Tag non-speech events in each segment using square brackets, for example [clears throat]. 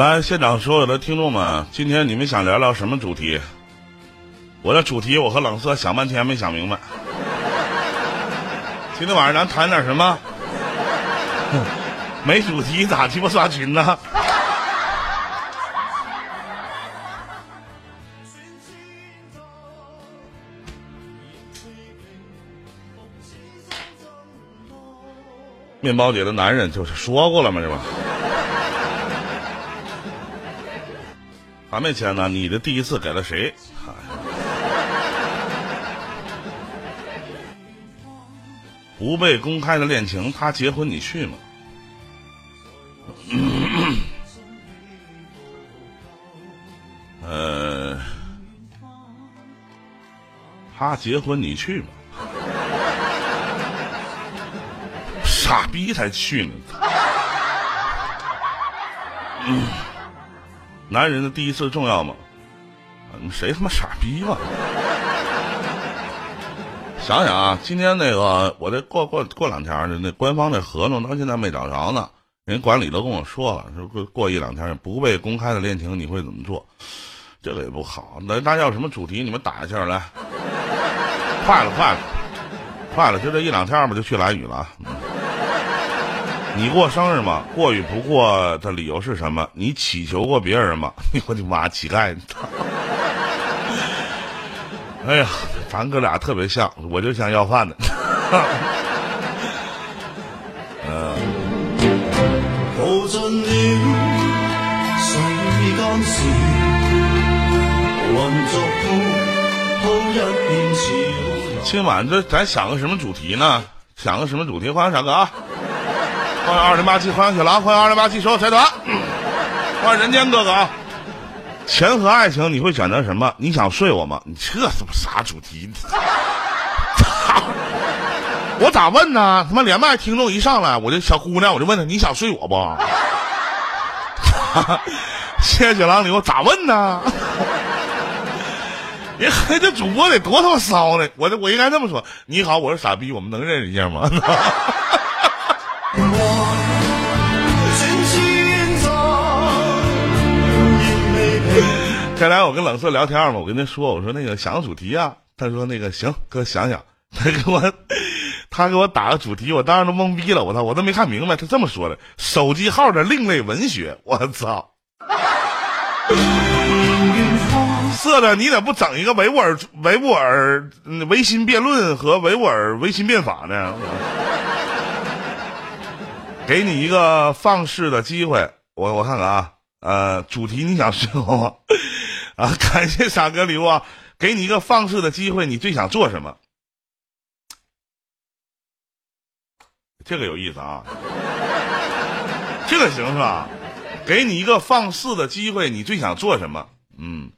来，现场所有的听众们，今天你们想聊聊什么主题？我的主题，我和冷色想半天没想明白。今天晚上咱谈点什么？没主题咋鸡巴刷群呢？面包姐的男人就是说过了嘛，是吧？还没签呢，你的第一次给了谁？不被公开的恋情，他结婚你去吗？[coughs] 呃，他结婚你去吗？傻逼才去呢！男人的第一次重要吗？谁他妈傻逼吧？想想啊，今天那个，我这过过过两天的那官方的合同到现在没找着呢。人管理都跟我说了，说过过一两天不被公开的恋情你会怎么做？这个也不好。那大家有什么主题，你们打一下来。快了，快了，快了，就这一两天吧，就去蓝雨了。你过生日吗？过与不过的理由是什么？你乞求过别人吗？[laughs] 我的妈，乞丐！[laughs] 哎呀，咱哥俩特别像，我就像要饭 [laughs] 的。嗯。今晚这咱想个什么主题呢？想个什么主题？欢迎傻哥啊！欢迎二零八七，欢迎小狼，欢迎二零八七所有财团，欢迎人间哥哥啊！钱和爱情，你会选择什么？你想睡我吗？你这他妈啥主题？[laughs] 我咋问呢？他妈连麦听众一上来，我就小姑娘，我就问他你想睡我不？谢谢小狼礼物，咋问呢？[laughs] 你嘿，这主播得多他妈骚呢！我我应该这么说：你好，我是傻逼，我们能认识一下吗？[laughs] 前两天我跟冷色聊天嘛，我跟他说，我说那个想个主题啊，他说那个行，哥想想，他给我他给我打个主题，我当时都懵逼了，我操，我都没看明白，他这么说的，手机号的另类文学，我操，色的你咋不整一个维吾尔维吾尔维新辩论和维吾尔维新变法呢？给你一个放肆的机会，我我看看啊，呃，主题你想说吗？啊！[laughs] 感谢傻哥礼物，啊！给你一个放肆的机会，你最想做什么？这个有意思啊！这个行是吧？给你一个放肆的机会，你最想做什么？嗯，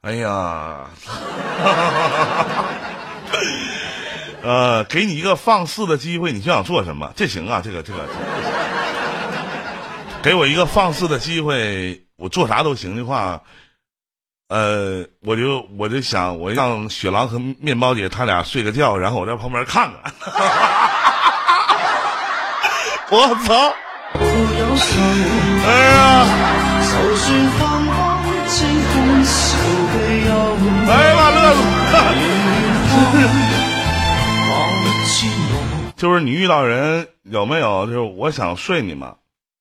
哎呀，[laughs] 呃，给你一个放肆的机会，你最想做什么？这行啊，这个这个，[laughs] 给我一个放肆的机会，我做啥都行的话。呃，我就我就想，我让雪狼和面包姐他俩睡个觉，然后我在旁边看看。[laughs] 我操！哎呀！哎呀妈，乐死！[laughs] 就是你遇到人有没有？就是我想睡你嘛？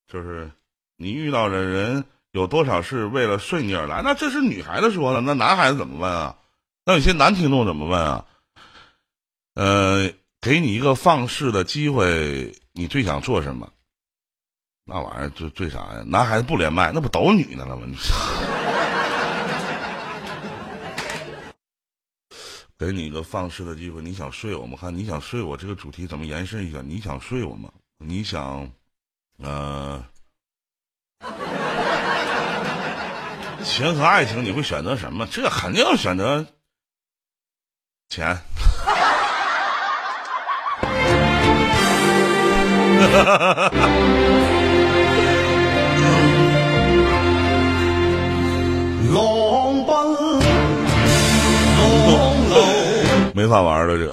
就是你遇到的人。有多少是为了睡你而来？那这是女孩子说的，那男孩子怎么问啊？那有些男听众怎么问啊？呃，给你一个放肆的机会，你最想做什么？那玩意儿最最啥呀？男孩子不连麦，那不都女的了吗？[laughs] 给你一个放肆的机会，你想睡我吗？看你想睡我这个主题怎么延伸一下？你想睡我吗？你想，呃。钱和爱情，你会选择什么？这肯定要选择钱。没法玩了，这。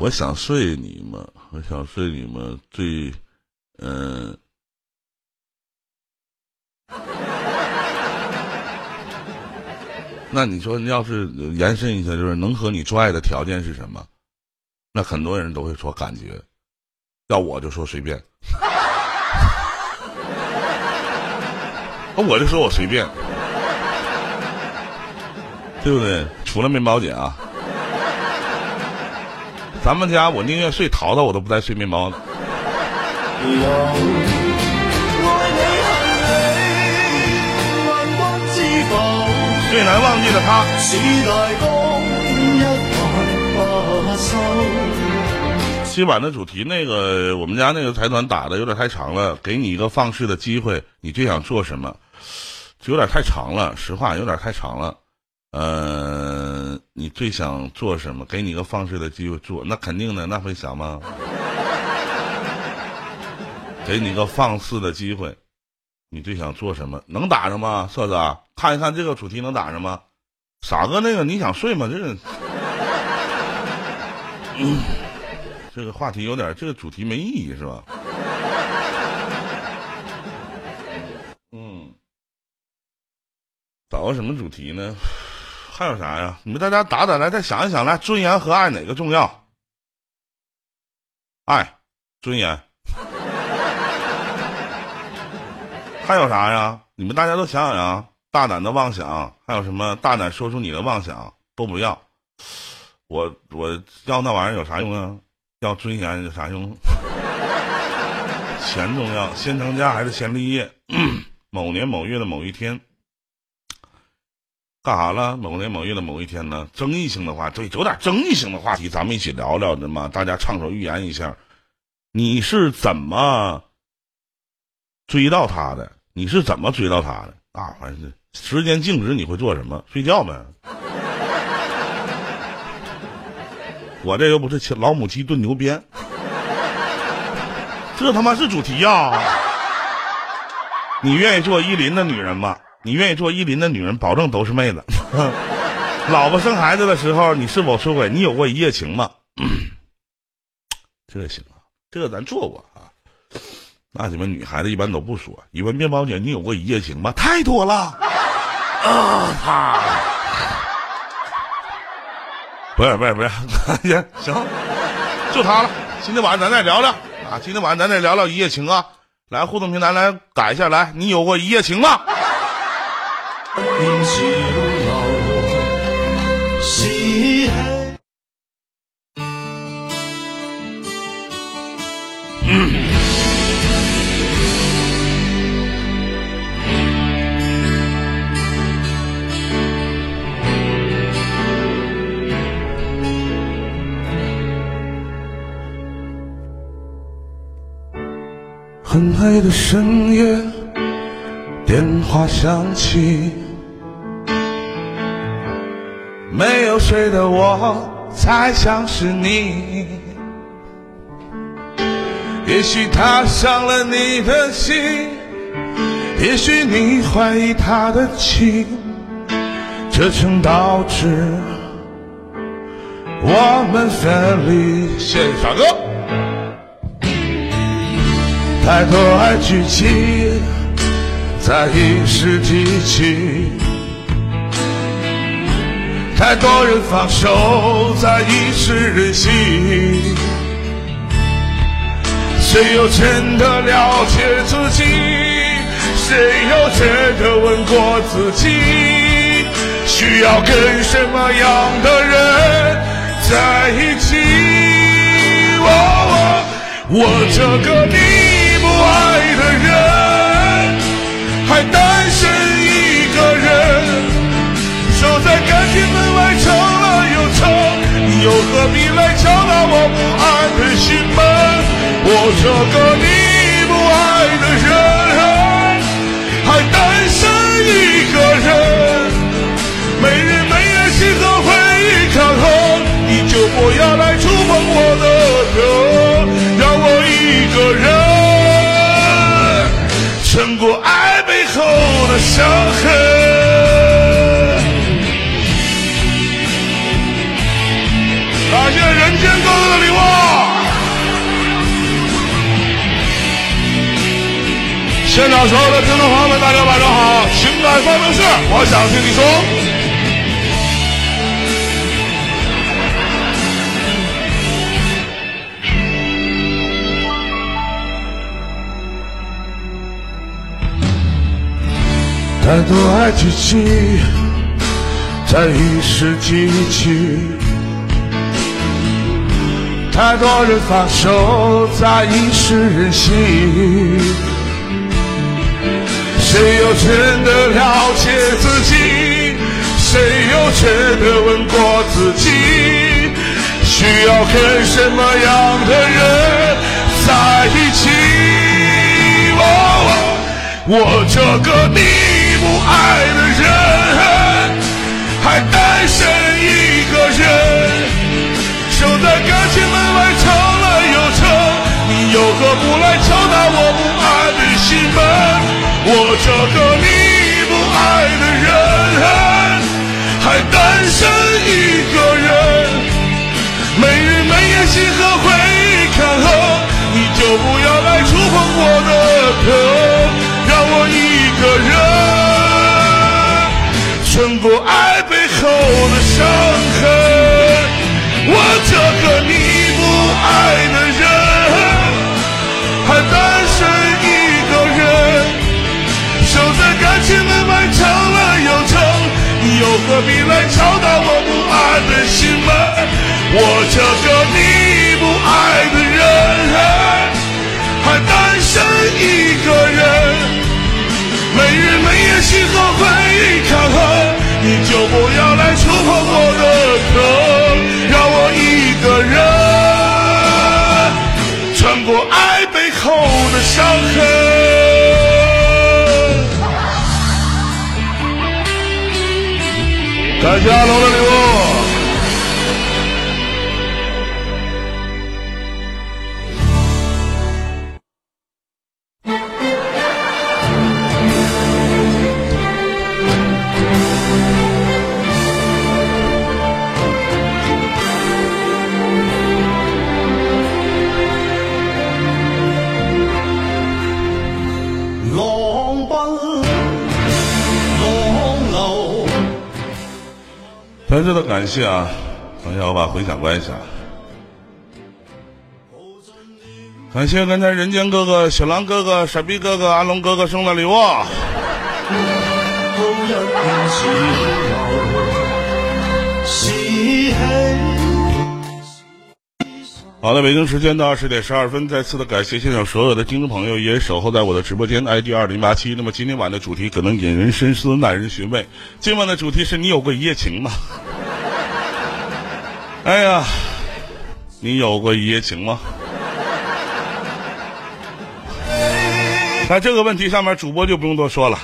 我想睡你们？我想睡你们？最，嗯。那你说，要是延伸一下，就是能和你做爱的条件是什么？那很多人都会说感觉，要我就说随便，[laughs] 我就说我随便，对不对？除了面包姐啊，咱们家我宁愿睡淘淘，我都不带睡面包的。最难忘记的他。今晚的主题，那个我们家那个财团打的有点太长了，给你一个放肆的机会，你最想做什么？有点太长了，实话有点太长了。呃，你最想做什么？给你一个放肆的机会做，那肯定的，那会想吗？[laughs] 给你个放肆的机会。你最想做什么？能打上吗，色子？看一看这个主题能打上吗？傻哥，那个你想睡吗？这个，这个话题有点，这个主题没意义是吧？嗯，找个什么主题呢？还有啥呀？你们大家打打来，再想一想来，尊严和爱哪个重要？爱，尊严。还有啥呀？你们大家都想想呀！大胆的妄想，还有什么？大胆说出你的妄想，都不要。我我要那玩意儿有啥用啊？要尊严有啥用？钱重要，先成家还是先立业？某年某月的某一天，干啥了？某年某月的某一天呢？争议性的话，对，有点争议性的话题，咱们一起聊聊的嘛。大家畅所欲言一下，你是怎么追到他的？你是怎么追到他的啊？反正时间静止，你会做什么？睡觉呗。[laughs] 我这又不是老母鸡炖牛鞭，这他妈是主题呀！你愿意做依林的女人吗？你愿意做依林的女人，保证都是妹子。[laughs] 老婆生孩子的时候，你是否出轨？你有过一夜情吗？[coughs] 这个行啊，这个咱做过啊。那你们女孩子一般都不说。一问面包姐，你有过一夜情吗？太多了。啊哈！不是不是不是，行行，就他了。今天晚上咱再聊聊啊！今天晚上咱再聊聊一夜情啊！来互动平台来改一下，来，你有过一夜情吗？很黑的深夜，电话响起，没有睡的我猜想是你。也许他伤了你的心，也许你怀疑他的情，这曾导致我们分离。谢谢傻哥。太多爱聚集在一时提起，太多人放手在一时任性。谁又真的了解自己？谁又真的问过自己？需要跟什么样的人在一起？我我这个你。不爱的人，还单身一个人，守在感情门外撑了又撑，你又何必来敲打我不安的心门？我这个你不爱的人，还单身一个人，没日没夜心和回忆抗衡，你就不要来伤痕。感谢人间哥哥的礼物。现场所有的听众朋友们，大家晚上好！情感方程式，我想听你说。太多爱聚集在一时激起，太多人放手在一时任性。谁又真的了解自己？谁又真的问过自己？需要跟什么样的人在一起？我这个你不爱的人，还单身一个人，守在感情门外成了又成，你又何不来敲打我不安的心门？我这个你不爱的人，还单身一个人，每日每夜心和回忆看河，你就不要来触碰我的疼。我一个人，穿过爱背后的伤痕。我这个你不爱的人，还单身一个人，守在感情门外成了又成，你又何必来敲打我不安的心门？我这个你不爱的人，还单身一个人。每日每夜心和回忆抗衡，你就不要来触碰我的疼，让我一个人穿过爱背后的伤痕。感谢阿龙的礼物。再次的感谢啊！等一下，我把回响关一下。感谢刚才人间哥哥、小狼哥哥、傻逼哥哥、阿龙哥哥送的礼物。好的，北京时间的二十点十二分，再次的感谢现场所有的听众朋友，也守候在我的直播间 ID 二零八七。那么今天晚的主题可能引人深思，耐人寻味。今晚的主题是你有过一夜情吗？[laughs] 哎呀，你有过一夜情吗？在这个问题上面，主播就不用多说了。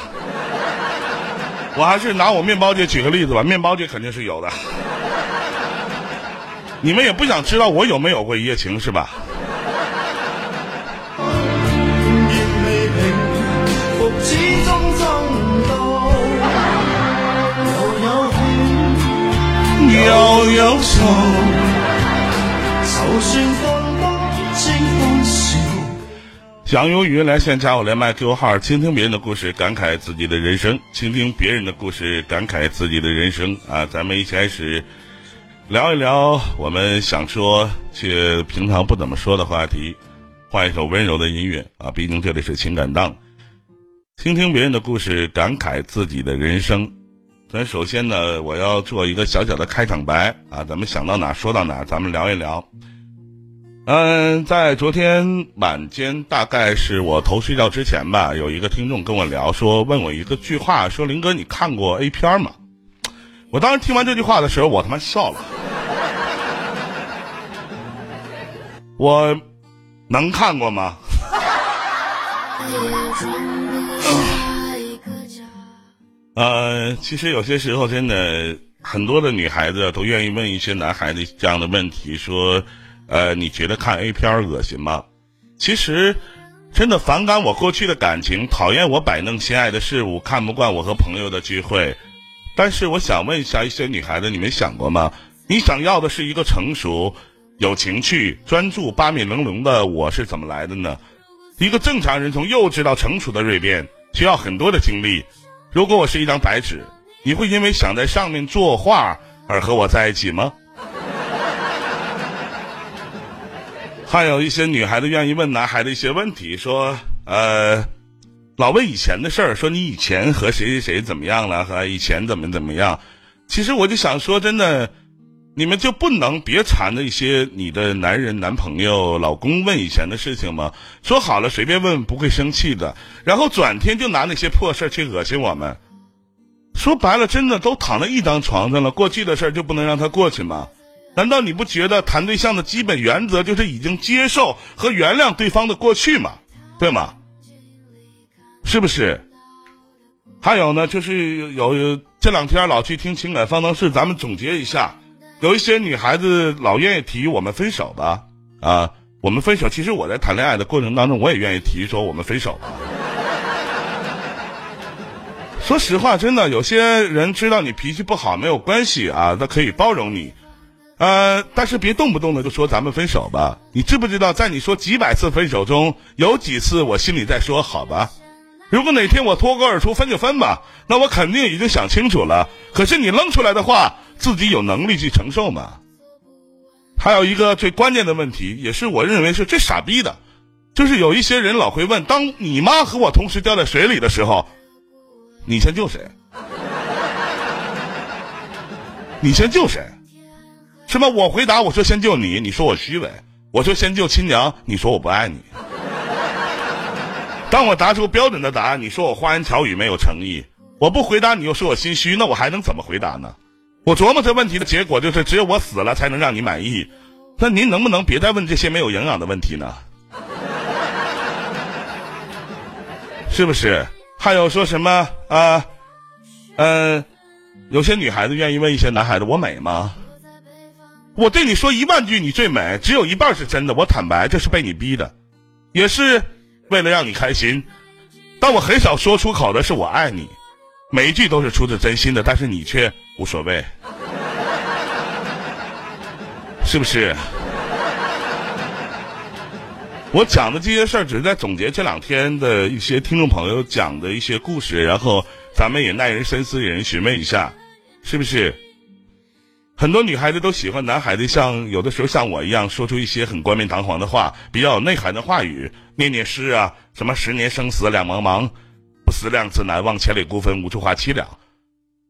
我还是拿我面包姐举个例子吧，面包姐肯定是有的。你们也不想知道我有没有过一夜情是吧？想用语音来线加我连麦 Q 号，倾听别人的故事，感慨自己的人生；倾听别人的故事，感慨自己的人生。啊，咱们一起开始。聊一聊我们想说却平常不怎么说的话题，换一首温柔的音乐啊！毕竟这里是情感档，听听别人的故事，感慨自己的人生。咱首先呢，我要做一个小小的开场白啊！咱们想到哪说到哪，咱们聊一聊。嗯，在昨天晚间，大概是我头睡觉之前吧，有一个听众跟我聊说，问我一个句话，说林哥，你看过 A 片吗？我当时听完这句话的时候，我他妈笑了。我能看过吗？[laughs] 呃，其实有些时候真的很多的女孩子都愿意问一些男孩子这样的问题，说，呃，你觉得看 A 片恶心吗？其实真的反感我过去的感情，讨厌我摆弄心爱的事物，看不惯我和朋友的聚会。但是我想问一下一些女孩子，你们想过吗？你想要的是一个成熟、有情趣、专注、八面玲珑的我是怎么来的呢？一个正常人从幼稚到成熟的蜕变需要很多的精力。如果我是一张白纸，你会因为想在上面作画而和我在一起吗？还有一些女孩子愿意问男孩的一些问题，说：“呃，老问以前的事儿，说你以前和谁谁谁怎么样了，和以前怎么怎么样。其实我就想说，真的，你们就不能别缠着一些你的男人、男朋友、老公问以前的事情吗？说好了随便问不会生气的，然后转天就拿那些破事儿去恶心我们。说白了，真的都躺在一张床上了，过去的事儿就不能让它过去吗？难道你不觉得谈对象的基本原则就是已经接受和原谅对方的过去吗？对吗？是不是？还有呢，就是有有这两天老去听情感方程式，咱们总结一下，有一些女孩子老愿意提我们分手吧，啊，我们分手。其实我在谈恋爱的过程当中，我也愿意提说我们分手吧。[laughs] 说实话，真的，有些人知道你脾气不好没有关系啊，他可以包容你，呃，但是别动不动的就说咱们分手吧。你知不知道，在你说几百次分手中，有几次我心里在说好吧？如果哪天我脱口而出分就分吧，那我肯定已经想清楚了。可是你扔出来的话，自己有能力去承受吗？还有一个最关键的问题，也是我认为是最傻逼的，就是有一些人老会问：当你妈和我同时掉在水里的时候，你先救谁？你先救谁？是吗？我回答我说先救你，你说我虚伪；我说先救亲娘，你说我不爱你。当我答出标准的答案，你说我花言巧语没有诚意；我不回答，你又说我心虚，那我还能怎么回答呢？我琢磨这问题的结果就是，只有我死了才能让你满意。那您能不能别再问这些没有营养的问题呢？[laughs] 是不是？还有说什么啊？嗯，有些女孩子愿意问一些男孩子：“我美吗？”我对你说一万句你最美，只有一半是真的。我坦白，这是被你逼的，也是。为了让你开心，但我很少说出口的是我爱你，每一句都是出自真心的，但是你却无所谓，是不是？我讲的这些事儿，只是在总结这两天的一些听众朋友讲的一些故事，然后咱们也耐人深思，引人寻味一下，是不是？很多女孩子都喜欢男孩子，像有的时候像我一样，说出一些很冠冕堂皇的话，比较有内涵的话语，念念诗啊，什么十年生死两茫茫，不思量，自难忘，千里孤坟，无处话凄凉。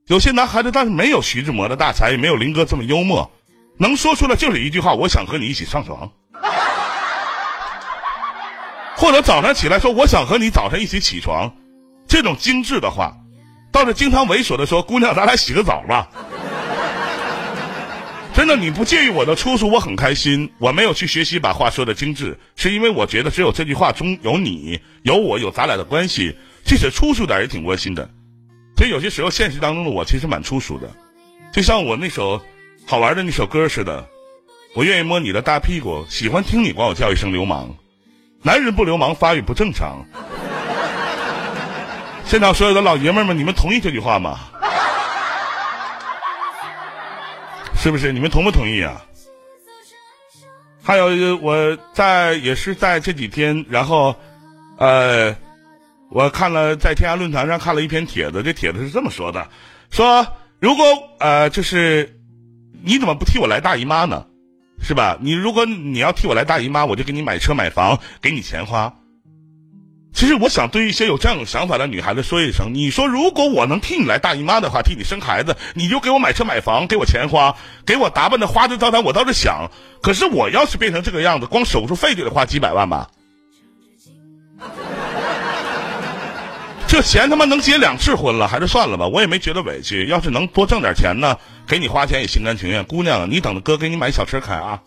有些男孩子，但是没有徐志摩的大才，也没有林哥这么幽默，能说出来就是一句话：我想和你一起上床，[laughs] 或者早上起来说我想和你早上一起起床，这种精致的话，倒是经常猥琐的说：姑娘，咱俩洗个澡吧。那，你不介意我的粗俗，我很开心。我没有去学习把话说的精致，是因为我觉得只有这句话中有你，有我，有咱俩的关系，即使粗俗点也挺窝心的。所以有些时候，现实当中的我其实蛮粗俗的，就像我那首好玩的那首歌似的。我愿意摸你的大屁股，喜欢听你管我叫一声流氓。男人不流氓，发育不正常。现场所有的老爷们们，你们同意这句话吗？是不是你们同不同意啊？还有我在也是在这几天，然后，呃，我看了在天涯论坛上看了一篇帖子，这帖子是这么说的：说如果呃就是你怎么不替我来大姨妈呢？是吧？你如果你要替我来大姨妈，我就给你买车买房，给你钱花。其实我想对一些有这样想法的女孩子说一声：你说如果我能替你来大姨妈的话，替你生孩子，你就给我买车买房，给我钱花，给我打扮的花枝招展，我倒是想。可是我要是变成这个样子，光手术费就得花几百万吧？[laughs] 这钱他妈能结两次婚了，还是算了吧。我也没觉得委屈。要是能多挣点钱呢，给你花钱也心甘情愿。姑娘，你等着哥给你买小车开啊。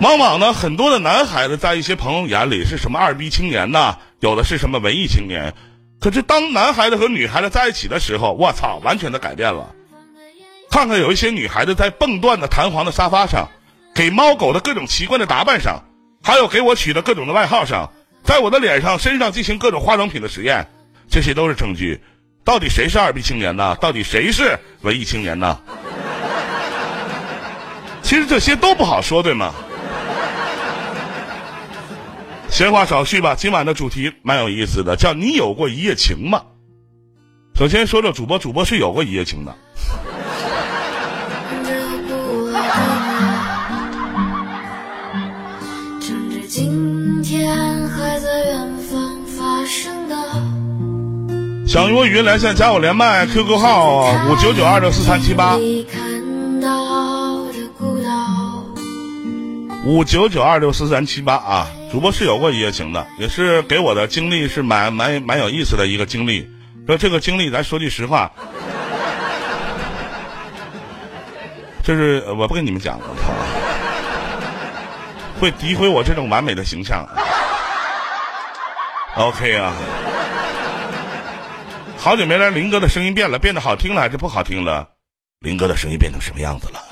往往呢，很多的男孩子在一些朋友眼里是什么二逼青年呐，有的是什么文艺青年。可是当男孩子和女孩子在一起的时候，我操，完全的改变了。看看有一些女孩子在蹦断的弹簧的沙发上，给猫狗的各种奇怪的打扮上，还有给我取的各种的外号上，在我的脸上、身上进行各种化妆品的实验，这些都是证据。到底谁是二逼青年呢？到底谁是文艺青年呢？其实这些都不好说，对吗？闲话少叙吧，今晚的主题蛮有意思的，叫你有过一夜情吗？首先说说主播，主播是有过一夜情的。想用语音连线加我连麦，QQ 号五九九二六四三七八。五九九二六四三七八啊！主播是有过一夜情的，也是给我的经历是蛮蛮蛮有意思的一个经历。说这个经历，咱说句实话，就是我不跟你们讲了，会诋毁我这种完美的形象。OK 啊。好久没来，林哥的声音变了，变得好听了还是不好听了？林哥的声音变成什么样子了？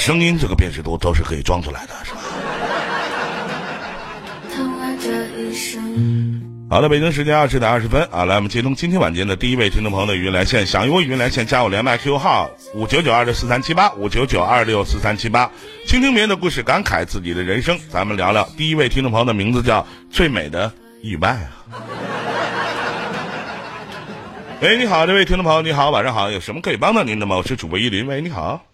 声音这个辨识度都是可以装出来的，是吧？好的，北京时间二十点二十分啊，来我们接通今天晚间的第一位听众朋友的语音连线，想与我语音连线，加我连麦 QQ 号五九九二六四三七八五九九二六四三七八，倾听别人的故事，感慨自己的人生，咱们聊聊。第一位听众朋友的名字叫最美的。意外啊！[laughs] 喂，你好，这位听众朋友，你好，晚上好，有什么可以帮到您的吗？我是主播依林，喂，你好。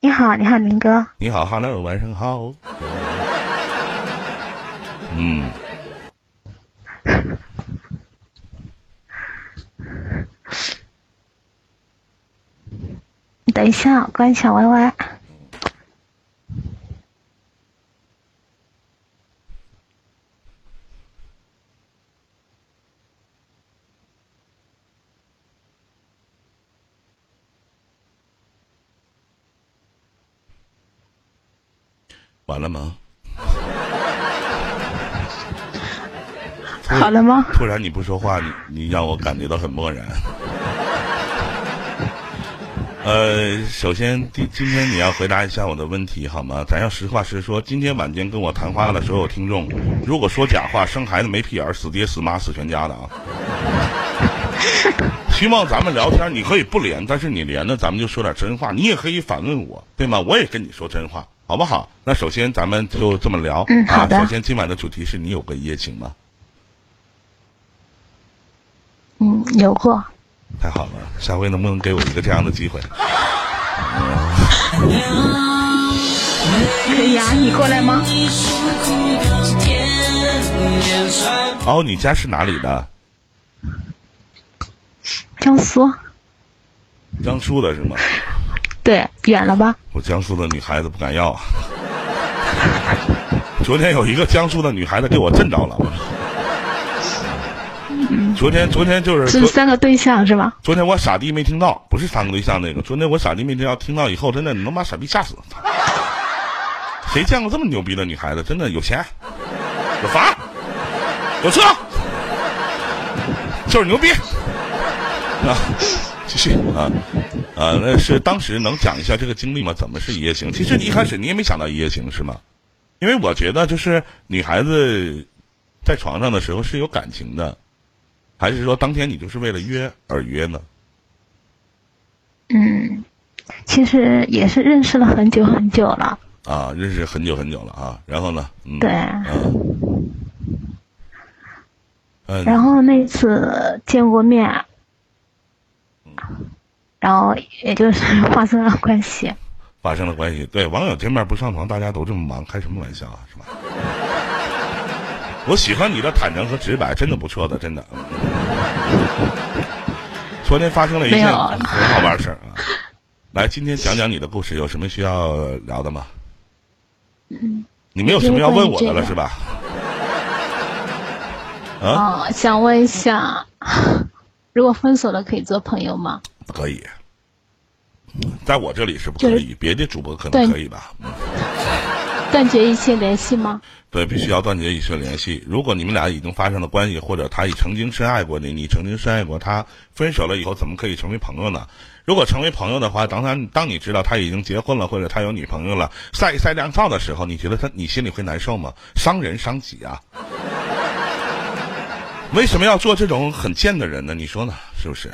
你好，你好，明哥。你好，Hello，晚上好。嗯。[laughs] 你等一下，关一下 YY。完了吗？[laughs] 好了吗？突然你不说话，你你让我感觉到很漠然。[laughs] 呃，首先今今天你要回答一下我的问题好吗？咱要实话实说。今天晚间跟我谈话的所有听众，如果说假话，生孩子没屁眼，死爹死妈死全家的啊！[laughs] 希望咱们聊天，你可以不连，但是你连了，咱们就说点真话。你也可以反问我，对吗？我也跟你说真话。好不好？那首先咱们就这么聊。嗯，好的。首先今晚的主题是你有过一夜情吗？嗯，有过。太好了，下回能不能给我一个这样的机会？可以啊，你过来吗？哦，你家是哪里的？江苏。江苏的是吗？对，远了吧？我江苏的女孩子不敢要啊！[laughs] 昨天有一个江苏的女孩子给我震着了。昨天，昨天就是是三个对象是吧？昨天我傻逼没听到，不是三个对象那个。昨天我傻逼没听到，听到以后真的能把傻逼吓死。[laughs] 谁见过这么牛逼的女孩子？真的有钱，有房，有车，就是牛逼啊！继续啊。啊，那是当时能讲一下这个经历吗？怎么是一夜情？其实你一开始你也没想到一夜情是吗？因为我觉得就是女孩子在床上的时候是有感情的，还是说当天你就是为了约而约呢？嗯，其实也是认识了很久很久了。啊，认识很久很久了啊，然后呢？嗯、对。嗯。然后那次见过面。然后也就是 [laughs] 发生了关系，发生了关系。对，网友见面不上床，大家都这么忙，开什么玩笑啊，是吧？我喜欢你的坦诚和直白，真的不错的，真的。昨天发生了一件很好玩的事儿啊！来，今天讲讲你的故事，有什么需要聊的吗？嗯。你没有什么要问我的了，是吧？啊，想问一下，如果分手了，可以做朋友吗？不可以，在我这里是不可以，别的主播可能可以吧。断绝一切联系吗？对，必须要断绝一切联系。如果你们俩已经发生了关系，或者他已曾经深爱过你，你曾经深爱过他，分手了以后怎么可以成为朋友呢？如果成为朋友的话，当他当你知道他已经结婚了，或者他有女朋友了，晒一晒靓照的时候，你觉得他你心里会难受吗？伤人伤己啊！为什么要做这种很贱的人呢？你说呢？是不是？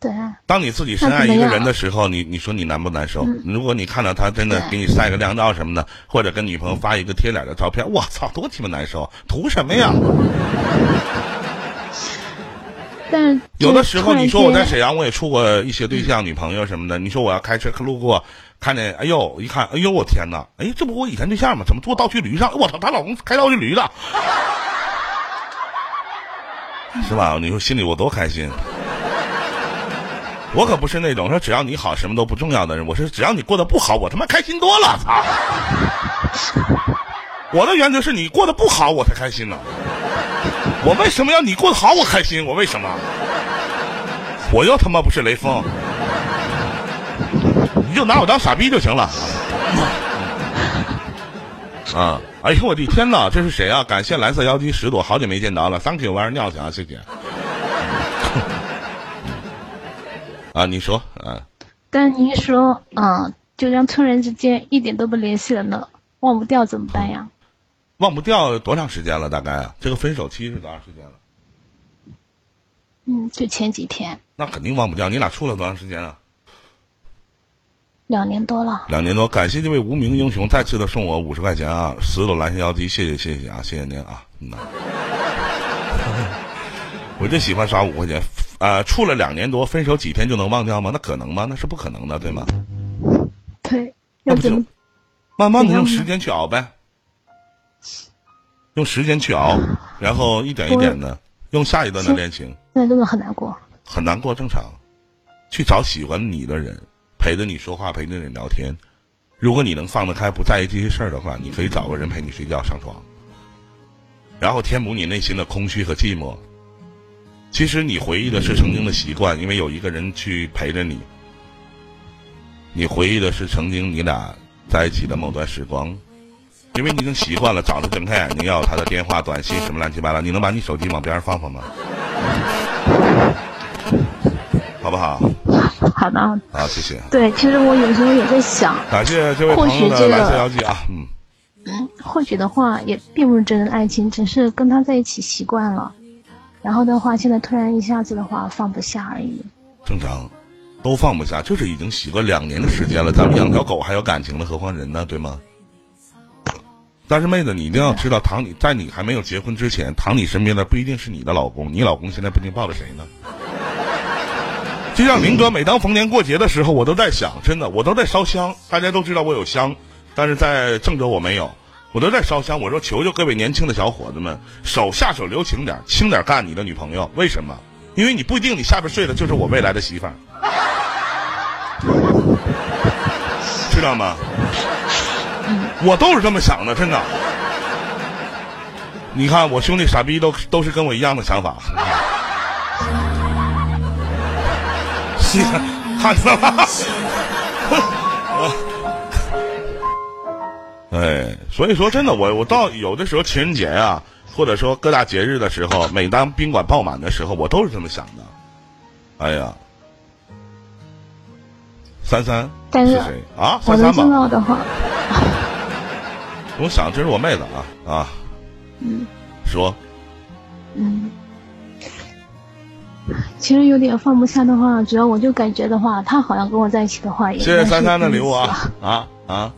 对啊，当你自己深爱一个人的时候，你你说你难不难受？如果你看到他真的给你晒个靓照什么的，或者跟女朋友发一个贴脸的照片，我操，多鸡巴难受！图什么呀？[laughs] 但有的时候你说我在沈阳，我也处过一些对象、女朋友什么的。你说我要开车路过，看见，哎呦，一看，哎呦，我天哪，哎，这不我以前对象吗？怎么坐道具驴上？我操，她老公开道具驴的，是吧？你说心里我多开心。我可不是那种说只要你好什么都不重要的人，我是只要你过得不好，我他妈开心多了，操！我的原则是你过得不好，我才开心呢。我为什么要你过得好我开心？我为什么？我又他妈不是雷锋，你就拿我当傻逼就行了。啊！哎呦我的天哪，这是谁啊？感谢蓝色妖姬十朵，好久没见到了，Thank you，晚上尿去啊，谢谢。[laughs] 啊，你说啊？但您说，啊，就让村人之间一点都不联系了呢，忘不掉怎么办呀？忘不掉多长时间了？大概啊，这个分手期是多长时间了？嗯，就前几天。那肯定忘不掉。你俩处了多长时间了？两年多了。两年多，感谢这位无名英雄再次的送我五十块钱啊！十朵蓝心妖姬，谢谢谢谢啊，谢谢您啊！嗯呐，[laughs] 我就喜欢刷五块钱。啊，处了两年多，分手几天就能忘掉吗？那可能吗？那是不可能的，对吗？对，要不就？慢慢的用时间去熬呗，用时间去熬，然后一点一点的用下一段的恋情。那真的很难过。很难过，正常。去找喜欢你的人，陪着你说话，陪着你聊天。如果你能放得开，不在意这些事儿的话，你可以找个人陪你睡觉、上床，然后填补你内心的空虚和寂寞。其实你回忆的是曾经的习惯，因为有一个人去陪着你。你回忆的是曾经你俩在一起的某段时光，因为你已经习惯了早上睁开眼睛要他的电话、短信什么乱七八糟。你能把你手机往边上放放吗？[laughs] 好不好？好的。好，谢谢。对，其实我有时候也在想，感谢这位朋友的蓝色妖姬啊，嗯。嗯，或许的话也并不是真的爱情，只是跟他在一起习惯了。然后的话，现在突然一下子的话放不下而已。正常，都放不下，就是已经习惯两年的时间了。咱们养条狗还有感情呢，何况人呢，对吗？但是妹子，你一定要知道，躺你在你还没有结婚之前，躺你身边的不一定是你的老公，你老公现在不一定抱着谁呢？就像明哥，每当逢年过节的时候，我都在想，真的，我都在烧香。大家都知道我有香，但是在郑州我没有。我都在烧香，我说求求各位年轻的小伙子们，手下手留情点，轻点干你的女朋友。为什么？因为你不一定你下边睡的就是我未来的媳妇儿，知道吗？我都是这么想的，真的。你看我兄弟傻逼都都是跟我一样的想法，看见了吗？哎，所以说真的，我我到有的时候情人节啊，或者说各大节日的时候，每当宾馆爆满的时候，我都是这么想的。哎呀，三三是谁啊？我能听到的话，我想这是我妹子啊啊。嗯。说。嗯。其实有点放不下的话，主要我就感觉的话，他好像跟我在一起的话，也谢谢三三的礼物啊啊啊。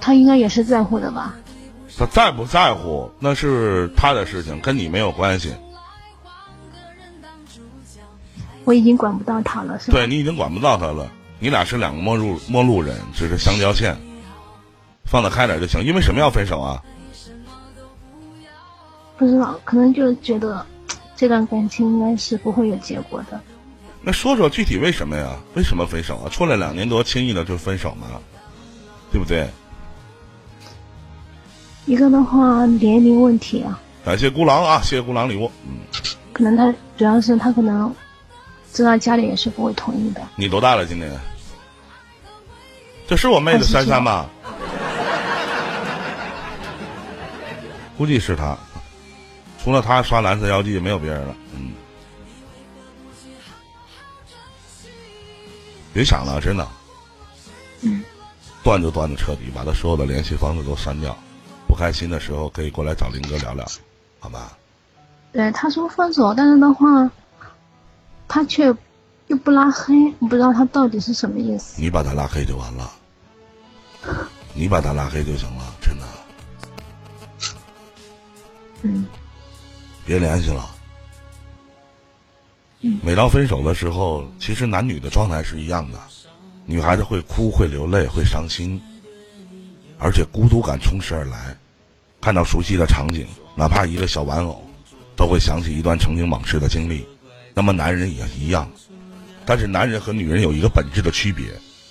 他应该也是在乎的吧？他在不在乎那是他的事情，跟你没有关系。我已经管不到他了，是吧？对你已经管不到他了，你俩是两个陌路陌路人，只是相交线，放得开点就行。因为什么要分手啊？不知道，可能就觉得 [tsk] 这段感情应该是不会有结果的。那说说具体为什么呀？为什么分手啊？处了两年多，轻易的就分手吗？对不对？一个的话，年龄问题啊。感谢孤狼啊，谢谢孤狼礼物。嗯，可能他主要是他可能知道家里也是不会同意的。你多大了？今年？这是我妹子珊珊吧？估计是他，除了他刷蓝色妖姬，没有别人了。嗯，别想了，真的。嗯。断就断的彻底，把他所有的联系方式都删掉。不开心的时候可以过来找林哥聊聊，好吧？对，他说分手，但是的话，他却又不拉黑，不知道他到底是什么意思。你把他拉黑就完了，你把他拉黑就行了，真的。嗯。别联系了。每当分手的时候，其实男女的状态是一样的，女孩子会哭、会流泪、会伤心，而且孤独感充斥而来。看到熟悉的场景，哪怕一个小玩偶，都会想起一段曾经往事的经历。那么男人也一样，但是男人和女人有一个本质的区别，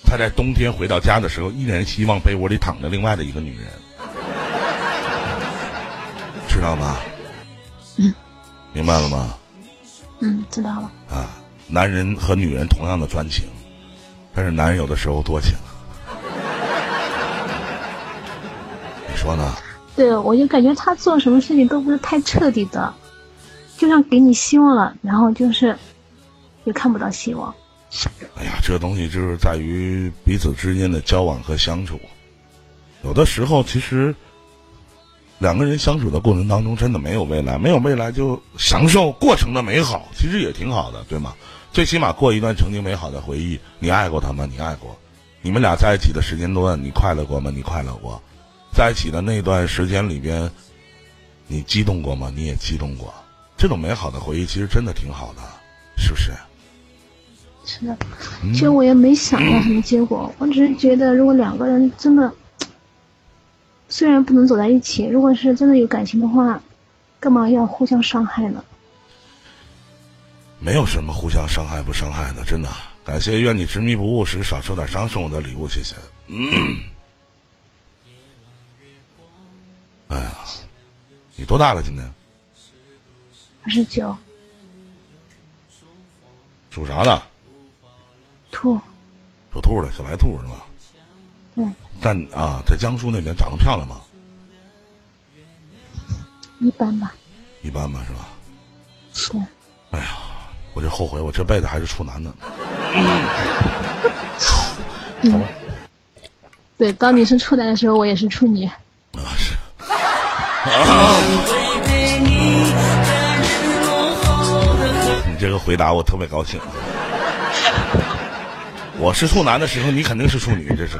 他在冬天回到家的时候，依然希望被窝里躺着另外的一个女人，知道吗？嗯，明白了吗？嗯，知道了。啊，男人和女人同样的专情，但是男人有的时候多情，[laughs] 你说呢？对，我就感觉他做什么事情都不是太彻底的，就像给你希望了，然后就是也看不到希望。哎呀，这个东西就是在于彼此之间的交往和相处，有的时候其实两个人相处的过程当中，真的没有未来，没有未来就享受过程的美好，其实也挺好的，对吗？最起码过一段曾经美好的回忆。你爱过他吗？你爱过？你们俩在一起的时间段，你快乐过吗？你快乐过？在一起的那段时间里边，你激动过吗？你也激动过。这种美好的回忆其实真的挺好的，是不是？是的，其实我也没想到什么结果，我只是觉得，如果两个人真的，虽然不能走在一起，如果是真的有感情的话，干嘛要互相伤害呢？没有什么互相伤害不伤害的，真的。感谢愿你执迷不悟时少受点伤送我的礼物，谢谢。嗯。哎呀，你多大了？今年？二十九。属啥的？兔。属兔的小白兔是吧？对。在啊，在江苏那边长得漂亮吗？一般吧。一般吧，是吧？是。哎呀，我就后悔，我这辈子还是处男呢。嗯。对，当你是处男的时候，我也是处女。啊是。[laughs] 你这个回答我特别高兴。我是处男的时候，你肯定是处女，这是。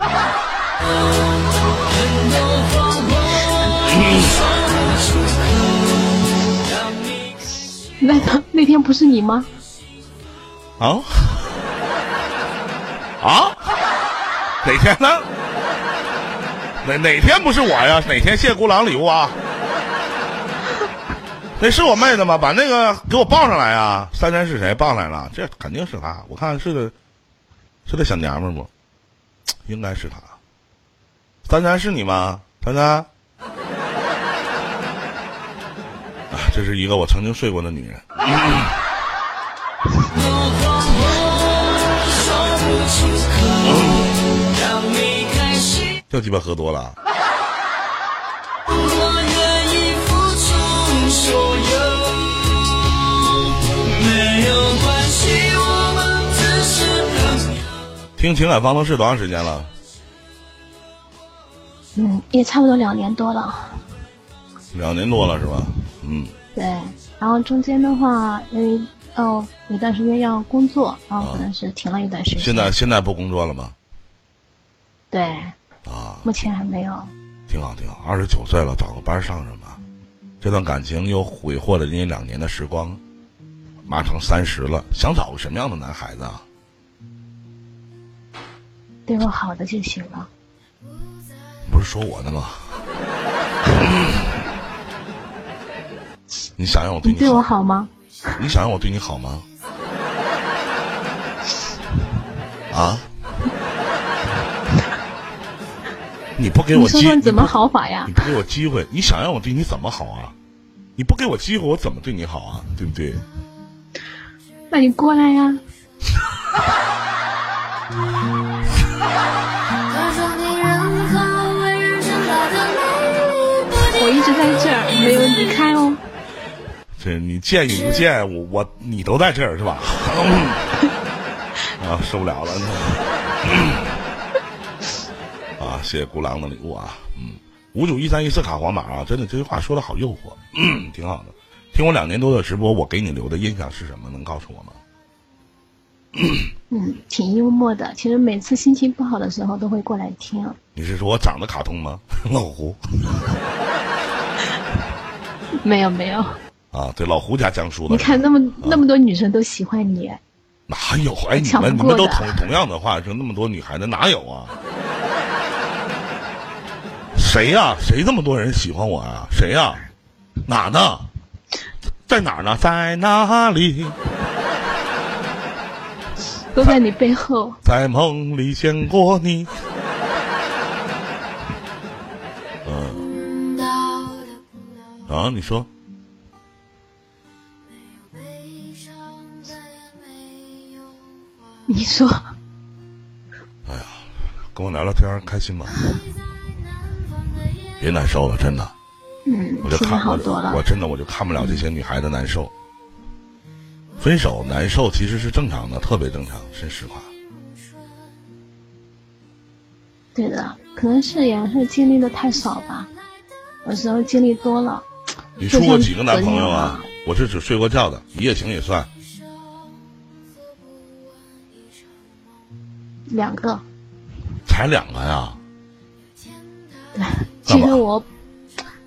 那那天不是你吗？啊？啊？哪天呢？哪哪天不是我呀？哪天谢孤狼礼物啊？[laughs] 那是我妹子吗？把那个给我抱上来啊！三三是谁？抱来了，这肯定是他。我看是个，是个小娘们不？[tsk] 应该是他。珊珊是你吗？珊珊？[tsk] 啊，这是一个我曾经睡过的女人。就鸡巴喝多了。听情感方程式多长时间了？嗯，也差不多两年多了。两年多了是吧？嗯。对，然后中间的话，因为哦有段时间要工作，然后可能是停了一段时间。现在现在不工作了吗？对。啊。目前还没有。挺好挺好，二十九岁了，找个班上上吧。这段感情又挥霍了人家两年的时光，马上三十了，想找个什么样的男孩子啊？对我好的就行了。不是说我的吗？你想让我对你对我好吗？你想让我对你好吗？啊？你不给我机会，怎么好法呀？你不给我机会，你想让我对你怎么好啊？你不给我机会，我怎么对你好啊？对不对？那你过来呀。一直在这儿，没有离开哦。这你见与不见，我我你都在这儿是吧？[laughs] 啊，受不了了！[coughs] 啊，谢谢孤狼的礼物啊，嗯，五九一三一四卡皇马啊，真的这句话说的好诱惑，挺好的。听我两年多的直播，我给你留的印象是什么？能告诉我吗？嗯，挺幽默的。其实每次心情不好的时候都会过来听。你是说我长得卡通吗？[laughs] 老胡？没有没有。啊，对老胡家江苏的。你看那么那么多女生都喜欢你，哪有？哎，你们你们都同同样的话说，那么多女孩子哪有啊？谁呀？谁这么多人喜欢我啊？谁呀？哪呢？在哪呢？在哪里？都在你背后。在梦里见过你。啊，你说。[laughs] 你说。哎呀，跟我聊聊天开心吗？别难受了，真的。嗯，我就看好多了。我真的我就看不了这些女孩子难受。分手难受其实是正常的，特别正常，是实话。对的，可能是也是经历的太少吧，有时候经历多了。你处过几个男朋友啊？我是只睡过觉的，一夜情也算。两个。才两个呀？[laughs] 对，其实我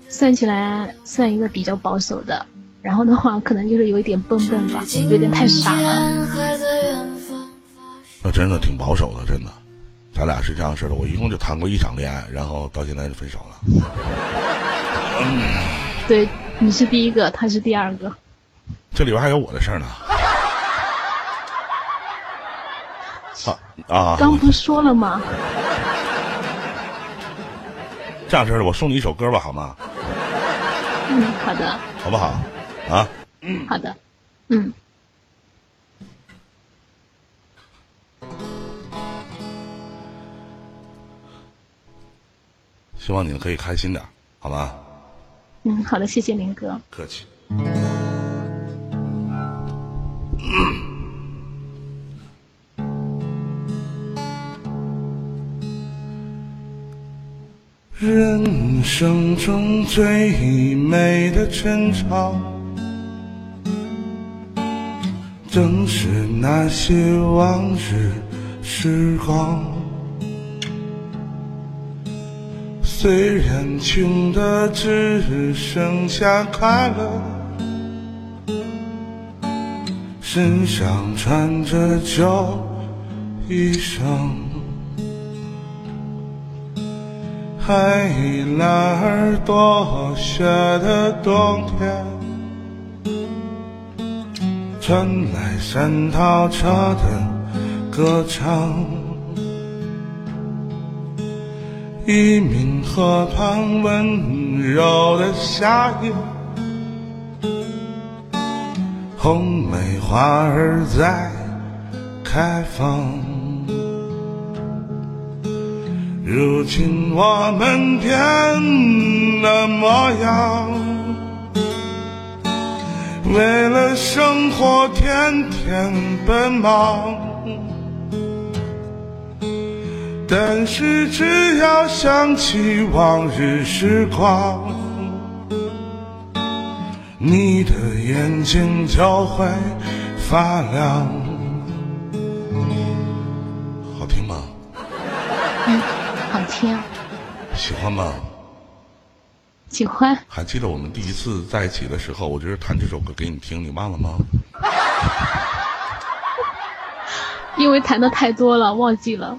算起来算一个比较保守的。然后的话，可能就是有一点笨笨吧，有点太傻了。那真的挺保守的，真的。咱俩是这样式的，我一共就谈过一场恋爱，然后到现在就分手了。[laughs] 对，你是第一个，他是第二个。这里边还有我的事儿呢。[laughs] 啊啊！刚不是说了吗？这样式的，我送你一首歌吧，好吗？嗯，好的。好不好？啊，嗯，好的，嗯，希望你们可以开心点，好吗？嗯，好的，谢谢林哥，客气。人生中最美的争吵。正是那些往日时光，虽然穷的只剩下快乐，身上穿着旧衣裳，海蓝儿多雪的冬天。传来三套车的歌唱，一明河畔温柔的夏夜，红梅花儿在开放。如今我们变了模样。为了生活，天天奔忙。但是只要想起往日时光，你的眼睛就会发亮。好听吗？嗯，好听。喜欢吗？喜欢。还记得我们第一次在一起的时候，我就是弹这首歌给你听，你忘了吗？[laughs] 因为弹的太多了，忘记了。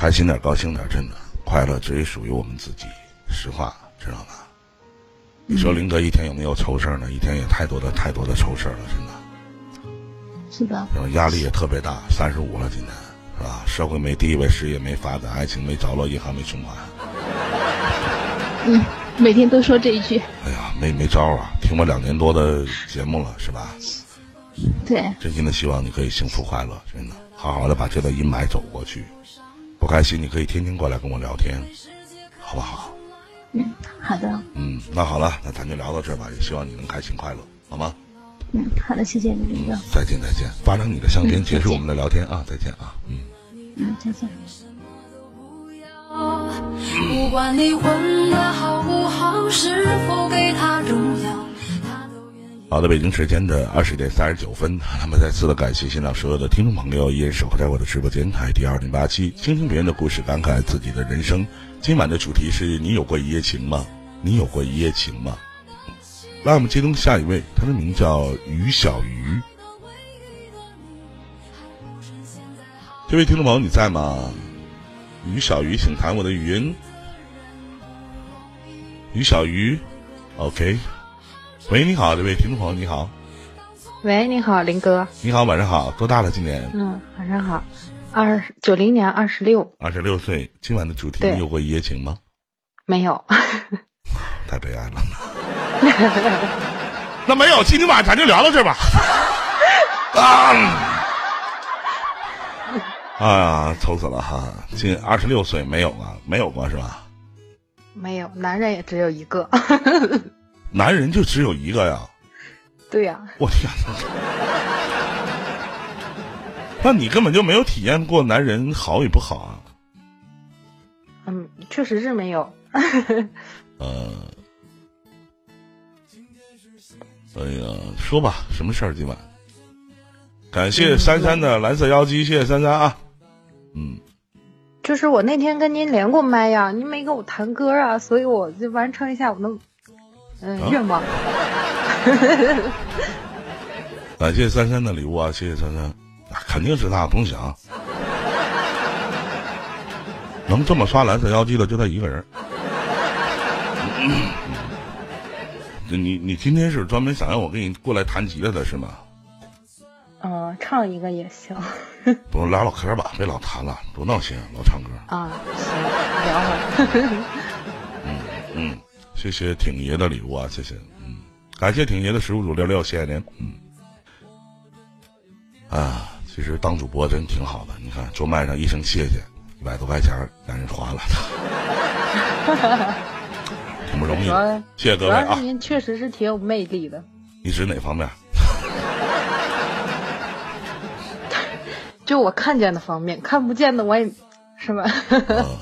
开心点，高兴点，真的，快乐只属于我们自己。实话，知道吧？你说林哥一天有没有愁事儿呢？一天也太多的太多的愁事儿了，真的。是的。压力也特别大，三十五了，今天。是吧？社会没地位，事业没发展，爱情没着落，银行没存款。嗯，每天都说这一句。哎呀，没没招啊！听我两年多的节目了，是吧？对。真心的希望你可以幸福快乐，真的，好好的把这段阴霾走过去。不开心，你可以天天过来跟我聊天，好不好？嗯，好的。嗯，那好了，那咱就聊到这儿吧。也希望你能开心快乐，好吗？嗯，好的，谢谢你，林哥。再见，再见。发张你的相片，结束我们的聊天啊！再见啊，嗯。嗯，再见。不管你混的好不好，是否给他重要，他都愿意。好的，北京时间的二十点三十九分，那么再次的感谢现场所有的听众朋友，依然守候在我的直播间台第二零八七，倾听别人的故事，感慨自己的人生。今晚的主题是你有过一夜情吗？你有过一夜情吗？来，我们接通下一位，他的名叫于小鱼。这位听众朋友，你在吗？于小鱼，请谈我的语音。于小鱼，OK。喂，你好，这位听众朋友，你好。喂，你好，林哥。你好，晚上好，多大了？今年？嗯，晚上好，二九零年，二十六。二十六岁，今晚的主题，你有过一夜情吗？没有。[laughs] 太悲哀了。[laughs] 那没有，今天晚上咱就聊到这吧。[laughs] 啊！哎呀，愁死了哈！今二十六岁，没有啊？没有过是吧？没有，男人也只有一个。男人就只有一个呀？对呀。我天哪！[laughs] 那你根本就没有体验过男人好与不好啊？嗯，确实是没有。呃，哎呀，说吧，什么事儿？今晚？感谢珊珊的蓝色妖姬，谢谢珊珊啊。嗯。就是我那天跟您连过麦呀，您没给我弹歌啊，所以我就完成一下我的。嗯，愿望。[laughs] 感谢珊珊的礼物啊！谢谢珊珊，肯定是他，不用想。能这么刷蓝色妖姬的就他一个人。你你今天是专门想让我给你过来弹吉他的是吗？嗯，唱一个也行。[laughs] 不聊唠嗑吧，别老弹了，多闹心，老唱歌。啊，行，聊会儿。嗯 [laughs] 嗯。谢谢挺爷的礼物啊，谢谢，嗯，感谢挺爷的十五组六六，谢谢您，嗯，啊，其实当主播真挺好的，你看桌面上一声谢谢，一百多块钱让人花了，[laughs] 挺不容易，谢谢各位啊，您确实是挺有魅力的，你指哪方面？[laughs] 就我看见的方面，看不见的我也是吧？呃，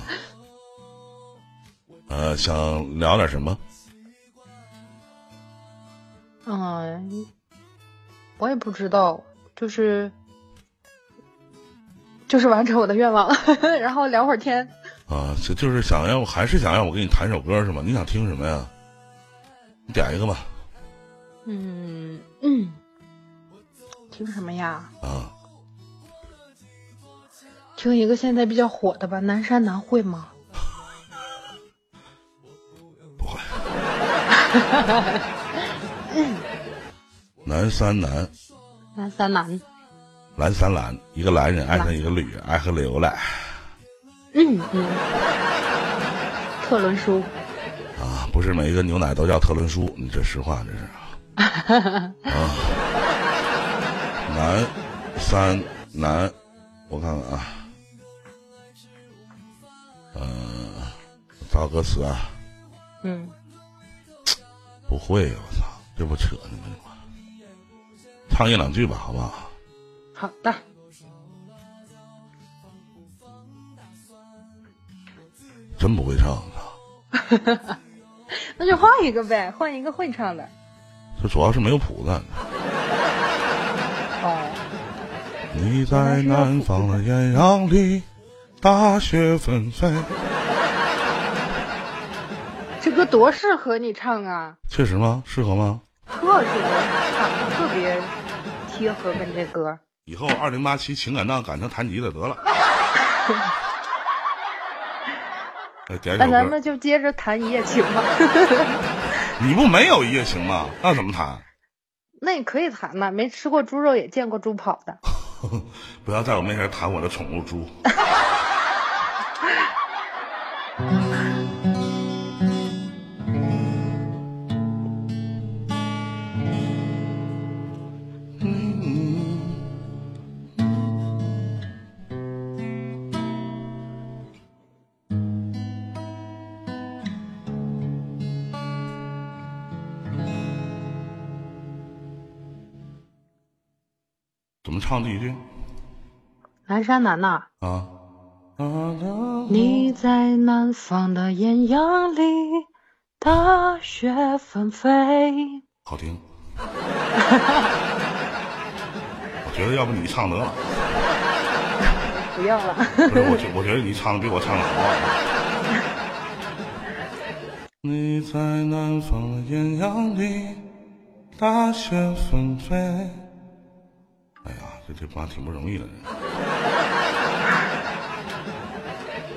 想聊点什么？嗯，我也不知道，就是就是完成我的愿望，[laughs] 然后聊会儿天。啊，就就是想要，还是想让我给你弹首歌是吗？你想听什么呀？你点一个吧。嗯嗯，听什么呀？啊，听一个现在比较火的吧，《南山南》会吗？南山南，南山南，蓝山蓝，一个男人爱上一个女人，爱河流了。嗯嗯，特仑苏。啊，不是每一个牛奶都叫特仑苏，你这实话这是。[laughs] 啊，南山南，我看看啊，嗯，找歌词啊。嗯。不会，我操，这不扯呢吗？唱一两句吧，好不好？好的。真不会唱，操！[laughs] 那就换一个呗，换一个会唱的。这主要是没有谱子。哦。你在南方的艳阳里，大雪纷飞。这歌多适合你唱啊！确实吗？适合吗？特适合唱，特别贴合跟这歌。以后二零八七情感档改成弹吉他得了。[laughs] 那咱们就接着谈一夜情吧。[laughs] 你不没有一夜情吗？那怎么谈？那你可以谈嘛，没吃过猪肉也见过猪跑的。[laughs] 不要在我面前谈我的宠物猪。唱第一句，南山南呐啊！你在南方的艳阳里，大雪纷飞。好听。[laughs] 我觉得要不你唱得了。不要了。不是，我觉我觉得你唱的比我唱的好。[laughs] 你在南方的艳阳里，大雪纷飞。这这妈挺不容易的。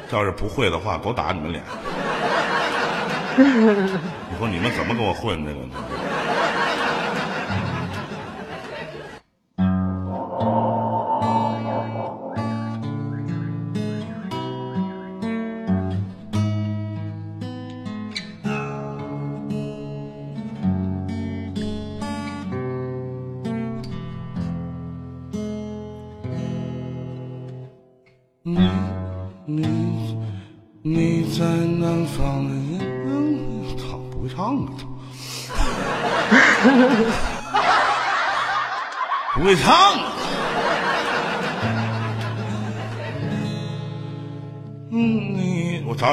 这要是不会的话，狗打你们脸。你说你们怎么跟我混这个？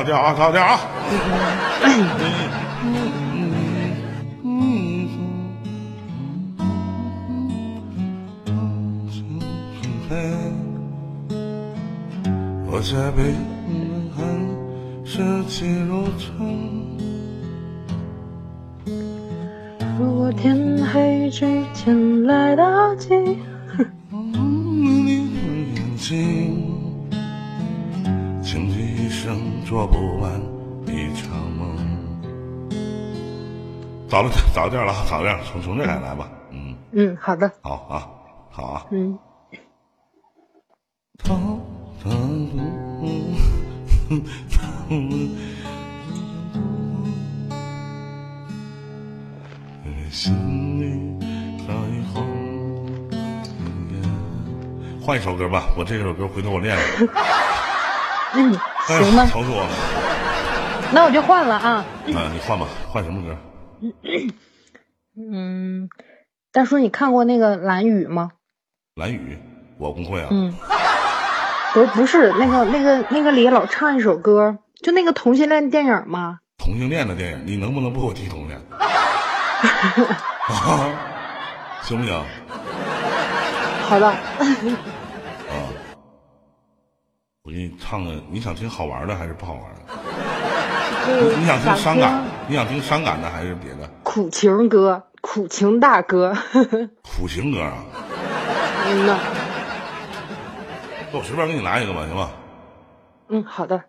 你我找调啊，找调啊！我在北早了，早了点了，早点，从从这来来吧。嗯，嗯，好的，好啊，好啊。嗯。换一首歌吧，我这首歌回头我练练。[laughs] 嗯，行吧，愁死我了。那我就换了啊。嗯，你换吧，换什么歌？嗯，大叔，你看过那个蓝雨吗？蓝雨，我不会啊。嗯，不不是那个那个那个里老唱一首歌，就那个同性恋电影吗。同性恋的电影，你能不能不给我提同性恋？啊，[laughs] [laughs] 行不行？好的，啊，我给你唱个，你想听好玩的还是不好玩的？你你想听伤感？你想听伤感的还是别的？苦情歌，苦情大哥。[laughs] 苦情歌啊？嗯呐，那我随便给你拿一个吧，行吧？嗯，好的。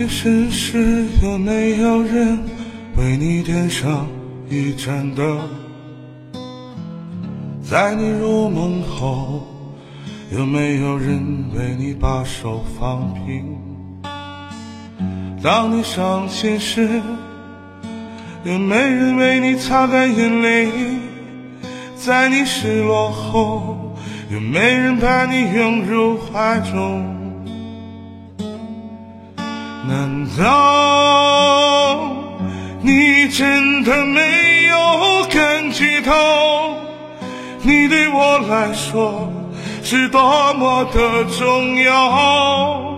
夜深时有没有人为你点上一盏灯？在你入梦后，有没有人为你把手放平？当你伤心时，有没人为你擦干眼泪？在你失落后，有没人把你拥入怀中？难道你真的没有感觉到，你对我来说是多么的重要？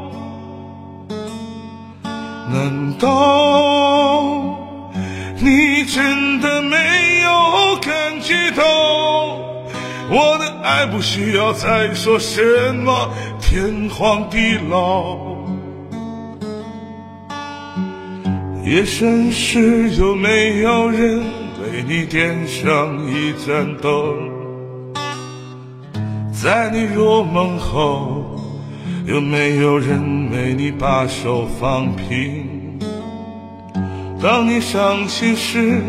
难道你真的没有感觉到，我的爱不需要再说什么天荒地老？夜深时，有没有人为你点上一盏灯？在你入梦后，有没有人为你把手放平？当你伤心时，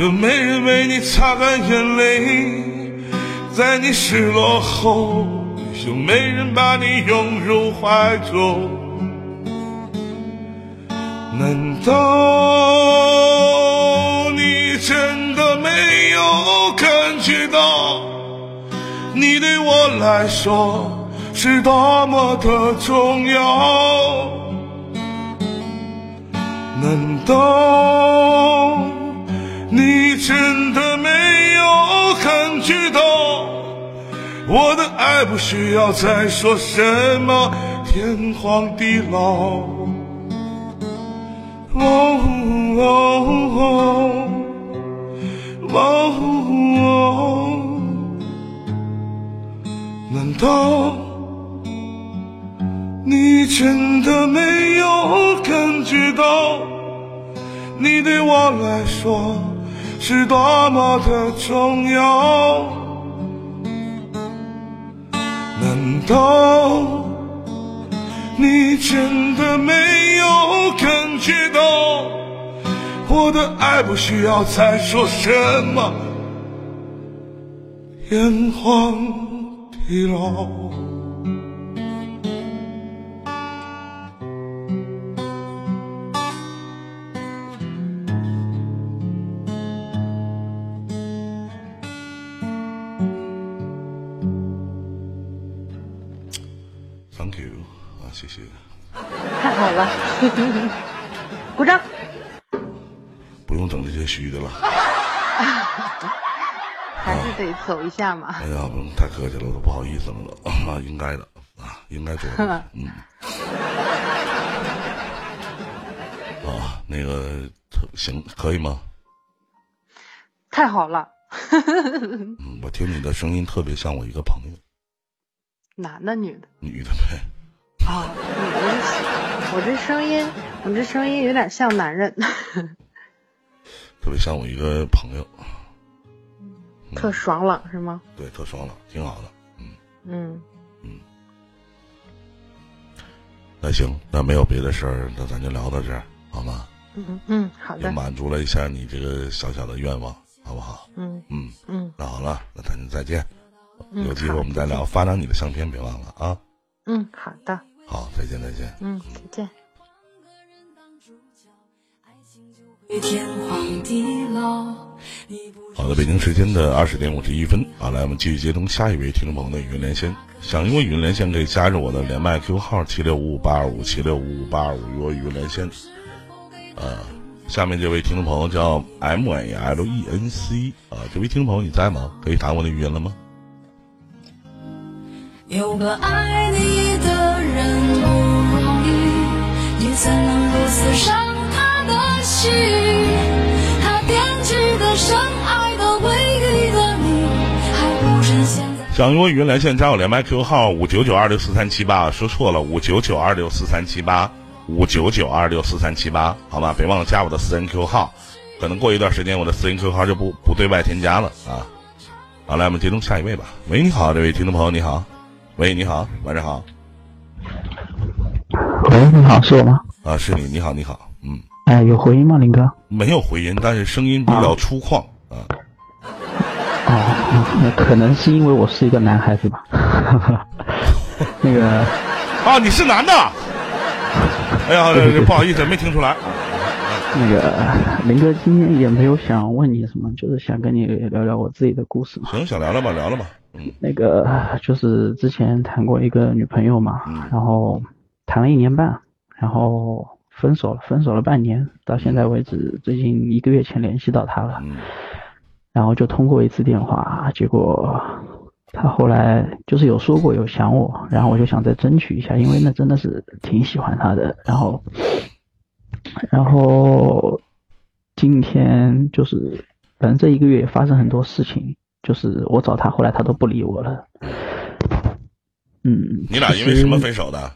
有没人为你擦干眼泪？在你失落后，有没人把你拥入怀中？难道你真的没有感觉到，你对我来说是多么的重要？难道你真的没有感觉到，我的爱不需要再说什么天荒地老。哦哦哦哦，难道你真的没有感觉到，你对我来说是多么的重要？难道你真的没有感觉到，我的爱不需要再说什么眼眶老？Thank you 啊，谢谢。太好了，鼓掌。不用整这些虚的了。[laughs] 还是得走一下嘛。哎呀，不太客气了，我都不好意思了都啊，应该的啊，应该做的。[laughs] 嗯。啊，那个行，可以吗？太好了。[laughs] 嗯，我听你的声音特别像我一个朋友。男的女的？女的呗。啊，女的。我这声音，我这声音有点像男人。[laughs] 特别像我一个朋友。特爽朗是吗？对，特爽朗，挺好的。嗯嗯嗯。那行，那没有别的事儿，那咱就聊到这儿，好吗？嗯嗯，好的。也满足了一下你这个小小的愿望，好不好？嗯嗯嗯。那好了，那咱就再见。嗯有机会我们再聊，发张你的相片，别忘了啊。嗯，好的。好，再见，再见。嗯，再见。天荒地老。好的，北京时间的二十点五十一分啊，来，我们继续接通下一位听众朋友的语音连线。想用语音连线可以加入我的连麦 QQ 号七六五五八二五七六五五八二五与我语音连线。呃，下面这位听众朋友叫 M A L E N C 啊，这位听众朋友你在吗？可以打我的语音了吗？有个爱你的人不容易，你怎能如此伤他的心？想与我语音连线，加我连麦 QQ 号五九九二六四三七八，说错了，五九九二六四三七八，五九九二六四三七八，好吧？别忘了加我的私人 QQ 号，可能过一段时间我的私人 QQ 号就不不对外添加了啊。好，来我们接通下一位吧。喂，你好，这位听众朋友，你好。喂，你好，晚上好。喂，你好，是我吗？啊，是你，你好，你好，嗯。哎，有回音吗，林哥？没有回音，但是声音比较粗犷啊。哦，那可能是因为我是一个男孩子吧。[laughs] 那个啊，你是男的？哎呀，不好意思，没听出来。那个林哥今天也没有想问你什么，就是想跟你聊聊我自己的故事嘛。行，想聊聊吧，聊聊吧。嗯。那个就是之前谈过一个女朋友嘛，嗯然后谈了一年半，然后分手了，分手了半年，到现在为止，最近一个月前联系到他了。嗯然后就通过一次电话，结果他后来就是有说过有想我，然后我就想再争取一下，因为那真的是挺喜欢他的。然后，然后今天就是反正这一个月也发生很多事情，就是我找他，后来他都不理我了。嗯，你俩因为什么分手的？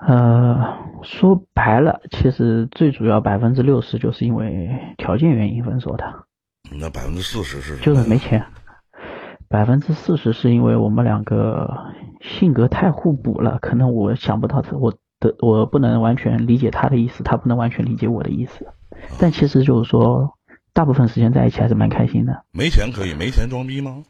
呃，说白了，其实最主要百分之六十就是因为条件原因分手的。那百分之四十是就是没钱。百分之四十是因为我们两个性格太互补了，可能我想不到他，我的我不能完全理解他的意思，他不能完全理解我的意思。但其实就是说，大部分时间在一起还是蛮开心的。没钱可以，没钱装逼吗？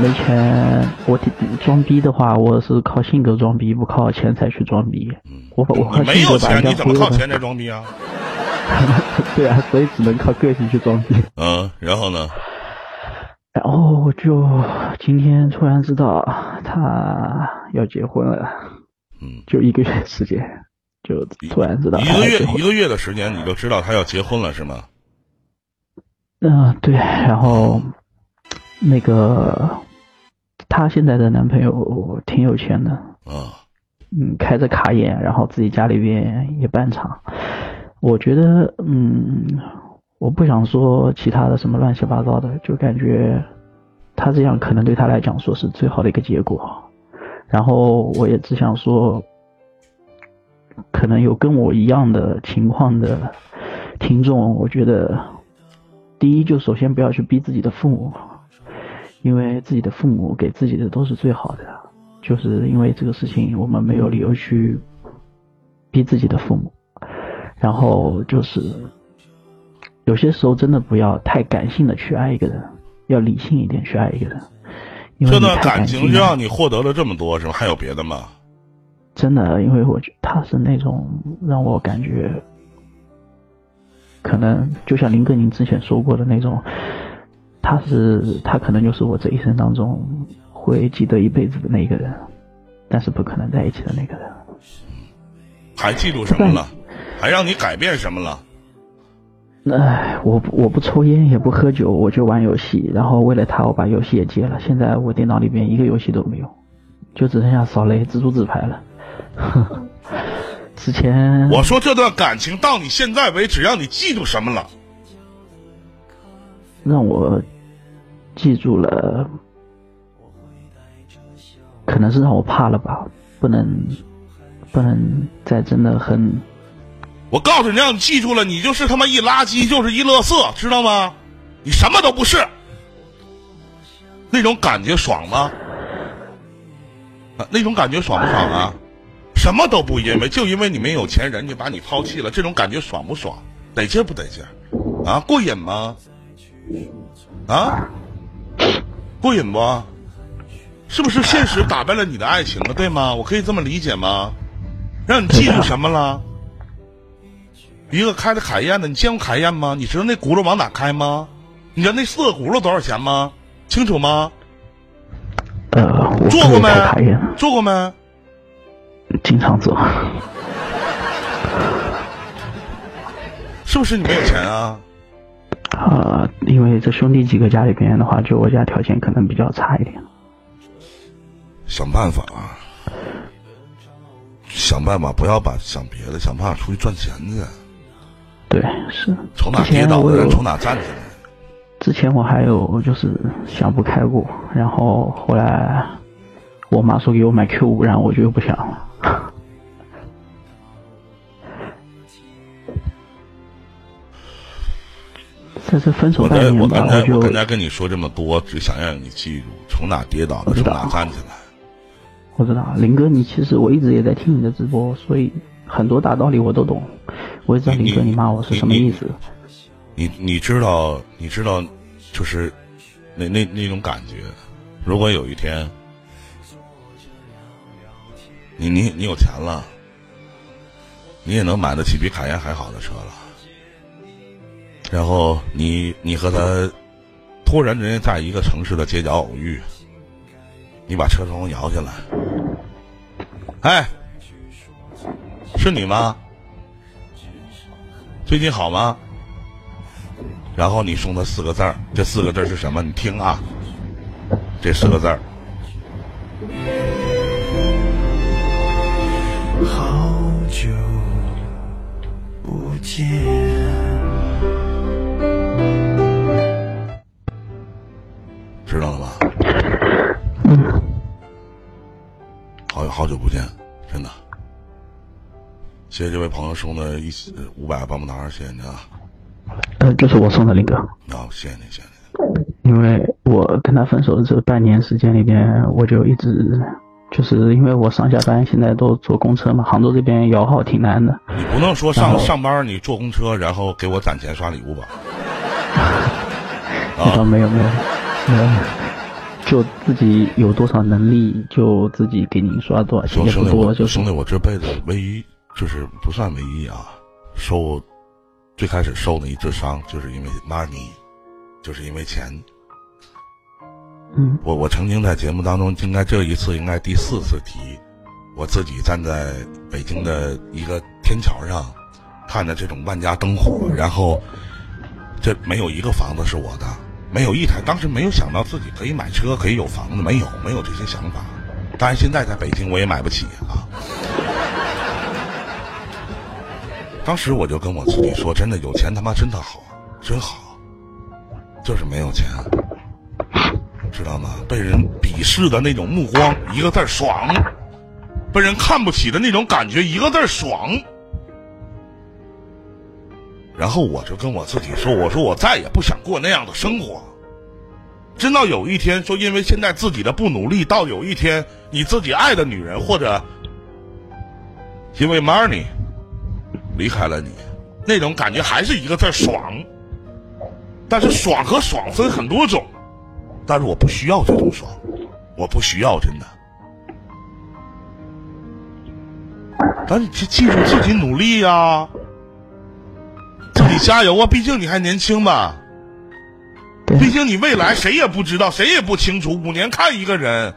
没钱，我挺装逼的话，我是靠性格装逼，不靠钱财去装逼。嗯，我我靠你没有钱，性格把人家你怎么靠钱财装逼啊？[laughs] 对啊，所以只能靠个性去装逼。嗯，然后呢？然后就今天突然知道他要结婚了，嗯，就一个月时间，就突然知道一个月一个月的时间，你就知道他要结婚了是吗？嗯、对，然后那个她现在的男朋友挺有钱的，啊，嗯，开着卡宴，然后自己家里边也办厂。我觉得，嗯，我不想说其他的什么乱七八糟的，就感觉他这样可能对他来讲说是最好的一个结果。然后我也只想说，可能有跟我一样的情况的听众，我觉得第一就首先不要去逼自己的父母，因为自己的父母给自己的都是最好的。就是因为这个事情，我们没有理由去逼自己的父母。然后就是有些时候真的不要太感性的去爱一个人，要理性一点去爱一个人。因为这段感情让你获得了这么多，是吗？还有别的吗？真的，因为我觉得他是那种让我感觉，可能就像林哥您之前说过的那种，他是他可能就是我这一生当中会记得一辈子的那个人，但是不可能在一起的那个人。还记住什么了？还让你改变什么了？哎，我我不抽烟也不喝酒，我就玩游戏。然后为了他，我把游戏也戒了。现在我电脑里边一个游戏都没有，就只剩下扫雷、蜘蛛纸牌了。[laughs] 之前我说这段感情到你现在为止，让你记住什么了？让我记住了，可能是让我怕了吧，不能不能再真的很我告诉你，让你记住了，你就是他妈一垃圾，就是一垃圾，知道吗？你什么都不是。那种感觉爽吗？啊，那种感觉爽不爽啊？什么都不因为，就因为你没有钱，人家把你抛弃了，这种感觉爽不爽？得劲不得劲？啊，过瘾吗？啊，过瘾不？是不是现实打败了你的爱情了？对吗？我可以这么理解吗？让你记住什么了？一个开的凯宴的，你见过凯宴吗？你知道那轱辘往哪开吗？你知道那四个轱辘多少钱吗？清楚吗？呃，做过没？做过没？经常做。是不是你没有钱啊？呃，因为这兄弟几个家里边的话，就我家条件可能比较差一点。想办法啊！想办法，不要把想别的，想办法出去赚钱去。对，是。从哪跌倒的人从哪站起来。之前我还有就是想不开过，然后后来我妈说给我买 Q 五，然后我就又不想了。这是分手我在半年吧，我刚才就我刚才跟你说这么多，只想让你记住，从哪跌倒的从哪站起来。我知道林哥，你其实我一直也在听你的直播，所以很多大道理我都懂。我也知道林哥你骂我是什么意思。你你知道你知道，就是那那那种感觉。如果有一天，你你你有钱了，你也能买得起比凯宴还好的车了。然后你你和他突然之间在一个城市的街角偶遇，你把车窗摇下来，哎，是你吗？最近好吗？然后你送他四个字儿，这四个字是什么？你听啊，这四个字儿，好久不见。知道了吧？嗯，好好久不见，真的。谢谢这位朋友送的一五百棒棒糖，谢谢你啊！呃，就是我送的林哥，啊，谢谢你，谢谢你。因为我跟他分手的这半年时间里边，我就一直就是因为我上下班现在都坐公车嘛，杭州这边摇号挺难的。你不能说上上班你坐公车，然后给我攒钱刷礼物吧？[laughs] 啊，没有没有没有，就自己有多少能力就自己给您刷多少钱，也不多，就兄弟，我这辈子唯一就是不算唯一啊，受最开始受的一次伤，就是因为 money，就是因为钱。嗯我我曾经在节目当中，应该这一次应该第四次提，我自己站在北京的一个天桥上，看着这种万家灯火，然后这没有一个房子是我的，没有一台，当时没有想到自己可以买车，可以有房子，没有，没有这些想法。当然，现在在北京我也买不起啊。当时我就跟我自己说，真的有钱他妈真的好，真好，就是没有钱，知道吗？被人鄙视的那种目光，一个字爽；被人看不起的那种感觉，一个字爽。然后我就跟我自己说：“我说我再也不想过那样的生活。”真到有一天，说因为现在自己的不努力，到有一天你自己爱的女人或者因为 money 离开了你，那种感觉还是一个字爽。但是爽和爽分很多种，但是我不需要这种爽，我不需要真的。但你记记住自己努力呀、己加油啊！毕竟你还年轻嘛。毕竟你未来谁也不知道，谁也不清楚。五年看一个人，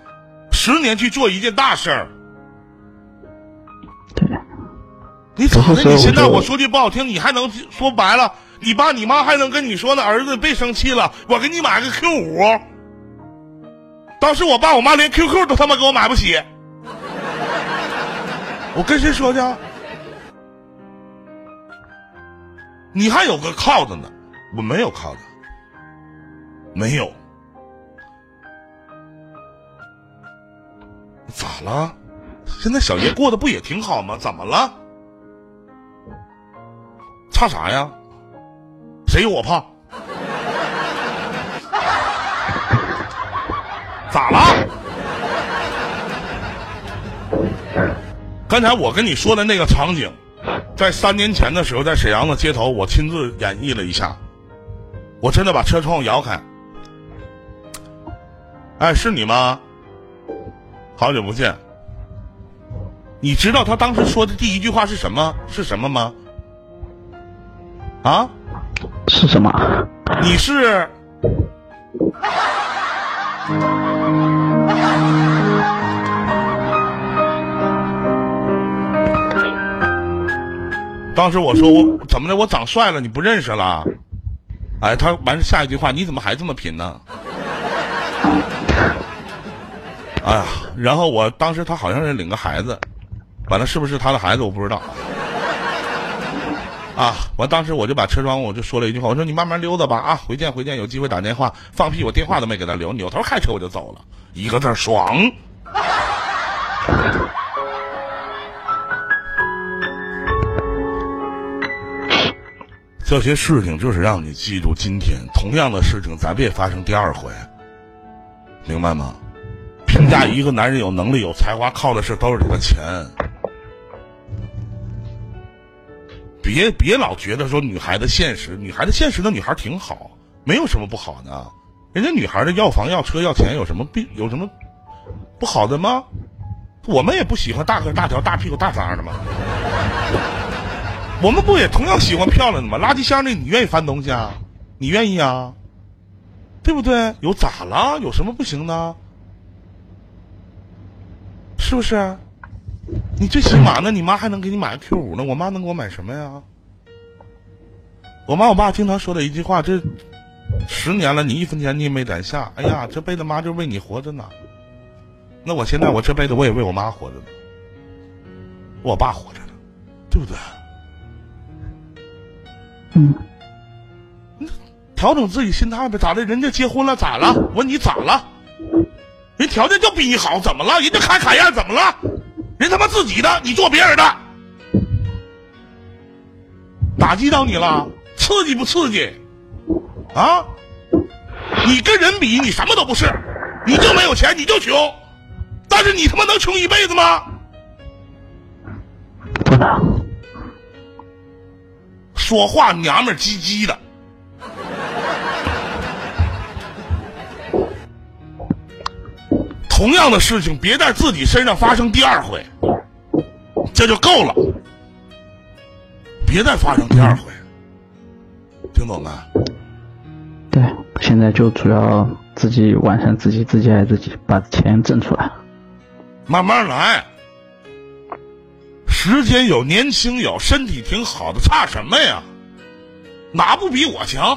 十年去做一件大事儿。对，你咋的？你现在我说句不好听，你还能说白了，你爸你妈还能跟你说呢？儿子别生气了，我给你买个 Q 五。当时我爸我妈连 QQ 都他妈给我买不起，我跟谁说去？你还有个靠的呢，我没有靠的，没有。咋了？现在小爷过得不也挺好吗？怎么了？差啥呀？谁有我胖？咋了？刚才我跟你说的那个场景，[laughs] 在三年前的时候，在沈阳的街头，我亲自演绎了一下。我真的把车窗户摇开。哎，是你吗？好久不见。你知道他当时说的第一句话是什么？是什么吗？啊？是什么？你是？当时我说我怎么的？我长帅了，你不认识了？哎，他完下一句话，你怎么还这么贫呢？哎呀，然后我当时他好像是领个孩子，完了是不是他的孩子我不知道。啊！完，当时我就把车窗，我就说了一句话，我说你慢慢溜达吧，啊，回见回见，有机会打电话。放屁，我电话都没给他留，扭头开车我就走了，一个字爽。这些事情就是让你记住，今天同样的事情咱别发生第二回，明白吗？评价一个男人有能力、有才华，靠的是兜里的钱。别别老觉得说女孩子现实，女孩子现实的女孩挺好，没有什么不好的。人家女孩的要房要车要钱有什么病有什么不好的吗？我们也不喜欢大个大条大屁股大脏的吗？我们不也同样喜欢漂亮的吗？垃圾箱里你愿意翻东西啊？你愿意啊？对不对？有咋了？有什么不行的？是不是？你最起码呢，你妈还能给你买个 Q 五呢，我妈能给我买什么呀？我妈我爸经常说的一句话，这十年了，你一分钱你也没攒下，哎呀，这辈子妈就为你活着呢。那我现在我这辈子我也为我妈活着呢，我爸活着呢，对不对？嗯，调整自己心态呗，咋的？人家结婚了咋了？问你咋了？人条件就比你好，怎么了？人家开卡宴怎么了？人他妈自己的，你做别人的，打击到你了？刺激不刺激？啊？你跟人比，你什么都不是，你就没有钱，你就穷，但是你他妈能穷一辈子吗？不能。说话娘们唧唧的。同样的事情，别在自己身上发生第二回，这就够了。别再发生第二回，听懂了？对，现在就主要自己完善自己，自己爱自己，把钱挣出来。慢慢来。时间有年轻有身体挺好的差什么呀？哪不比我强？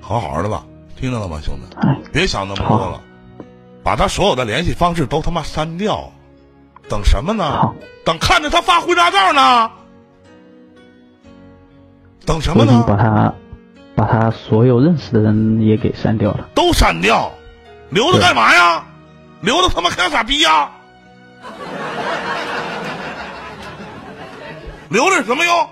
好好的吧听到了吗兄弟？别想那么多了。把他所有的联系方式都他妈删掉。等什么呢？等看着他发婚纱照呢？等什么呢？把他把他所有认识的人也给删掉了。都删掉。留着干嘛呀？留着他妈看傻逼呀？留着有什么用？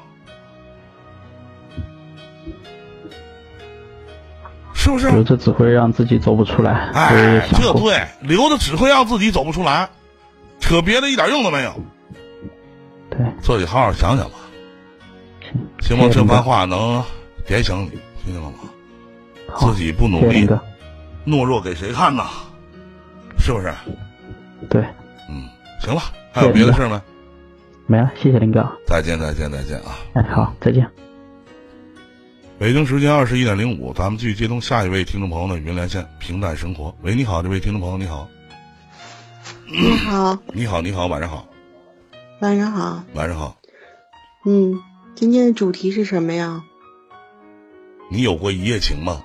是不是？留着只会让自己走不出来。哎，这对，留着只会让自己走不出来，扯别的一点用都没有。对，自己好好想想吧。行，希望这番话能点醒你，听见了吗？自己不努力。懦弱给谁看呢？是不是？对，嗯，行了，还有别的事儿没？没了，谢谢林哥。再见，再见，再见啊！哎，好，再见。北京时间二十一点零五，咱们继续接通下一位听众朋友的语音连线。平淡生活，喂，你好，这位听众朋友，你好，你好，[clears throat] 你好，你好，晚上好，晚上好。晚上好。嗯，今天的主题是什么呀？你有过一夜情吗？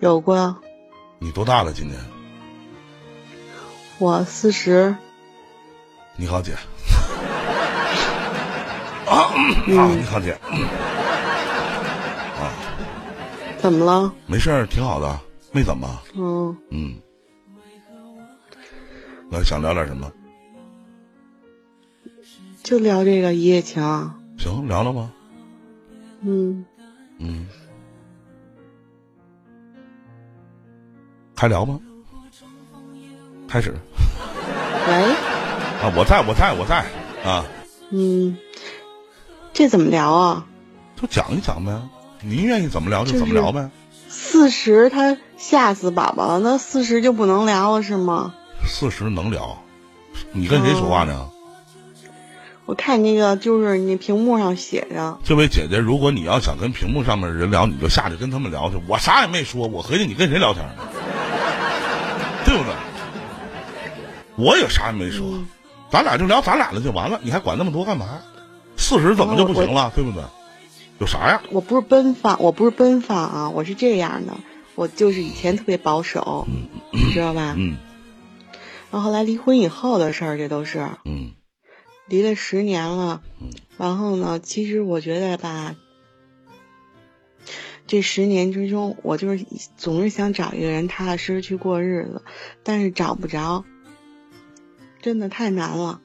有过，你多大了？今年？我四十。你好，姐。[laughs] 啊，嗯啊，你好，姐。啊怎么了？没事儿，挺好的，没怎么。嗯，嗯，那想聊点什么？就聊这个一夜情。行，聊聊吧。嗯，嗯，还聊吗？开始喂，啊！我在我在我在啊！嗯，这怎么聊啊？就讲一讲呗，您愿意怎么聊就就是怎么聊呗。四十他吓死宝宝了，那四十就不能聊了是吗？四十能聊，你跟谁说话呢？我看那个就是你屏幕上写着，这位姐姐，如果你要想跟屏幕上面的人聊，你就下去跟他们聊去。我啥也没说，我合计你跟谁聊天呢？[laughs] 对不对？我也啥也没说，嗯咱俩就聊咱俩的就完了，你还管那么多干嘛？四十怎么就不行了？对不对？有啥呀？我不是奔放，我不是奔放啊，我是这样的，我就是以前特别保守，你知道吧？嗯然后后来离婚以后的事儿，这都是嗯离了十年了嗯。然后呢，其实我觉得吧，这十年之中，我就是总是想找一个人踏踏实实去过日子，但是找不着，真的太难了。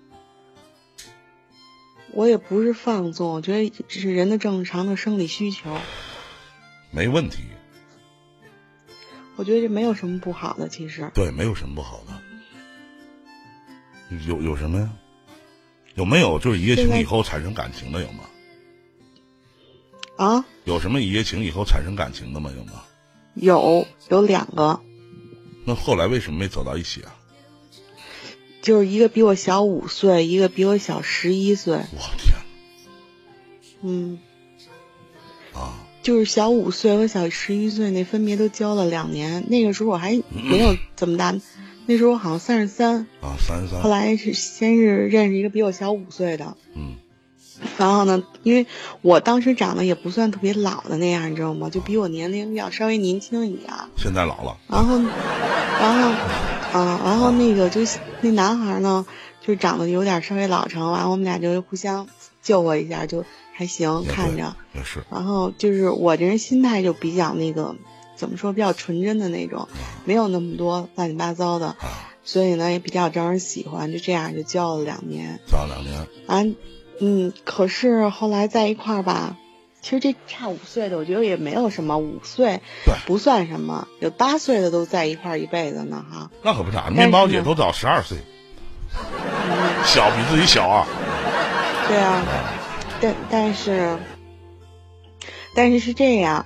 我也不是放纵，我觉得这是人的正常的生理需求，没问题，我觉得这没有什么不好的，其实。对，没有什么不好的。有有什么呀？有没有就是一夜情以后产生感情的有吗？啊，有什么一夜情以后产生感情的吗？有吗？有有两个，那后来为什么没走到一起啊？就是一个比我小五岁，一个比我小十一岁。我天。嗯，啊！就是小五岁和小十一岁那分别都交了两年，那个时候我还没有这么大，那时候我好像三十三，啊，三十三。后，来是先是认识一个比我小五岁的，嗯然后呢，因为我当时长得也不算特别老的那样，你知道吗？就比我年龄要稍微年轻一点儿。现在老了，然后，然后，啊，然后那个就那男孩呢，就长得有点稍微老成，完我们俩就互相救我一下，就还行，看着。也是然后就是我这人心态就比较那个，怎么说，比较纯真的那种，没有那么多乱七八糟的，啊，所以呢也比较招人喜欢，就这样就交了两年。交两年，完，嗯，可是后来在一块儿吧，其实这差五岁的，我觉得也没有什么，五岁对不算什么，有八岁的都在一块儿一辈子呢，哈。那可不咋，面包姐都早十二岁，小比自己小啊，对啊，但但是，但是是这样，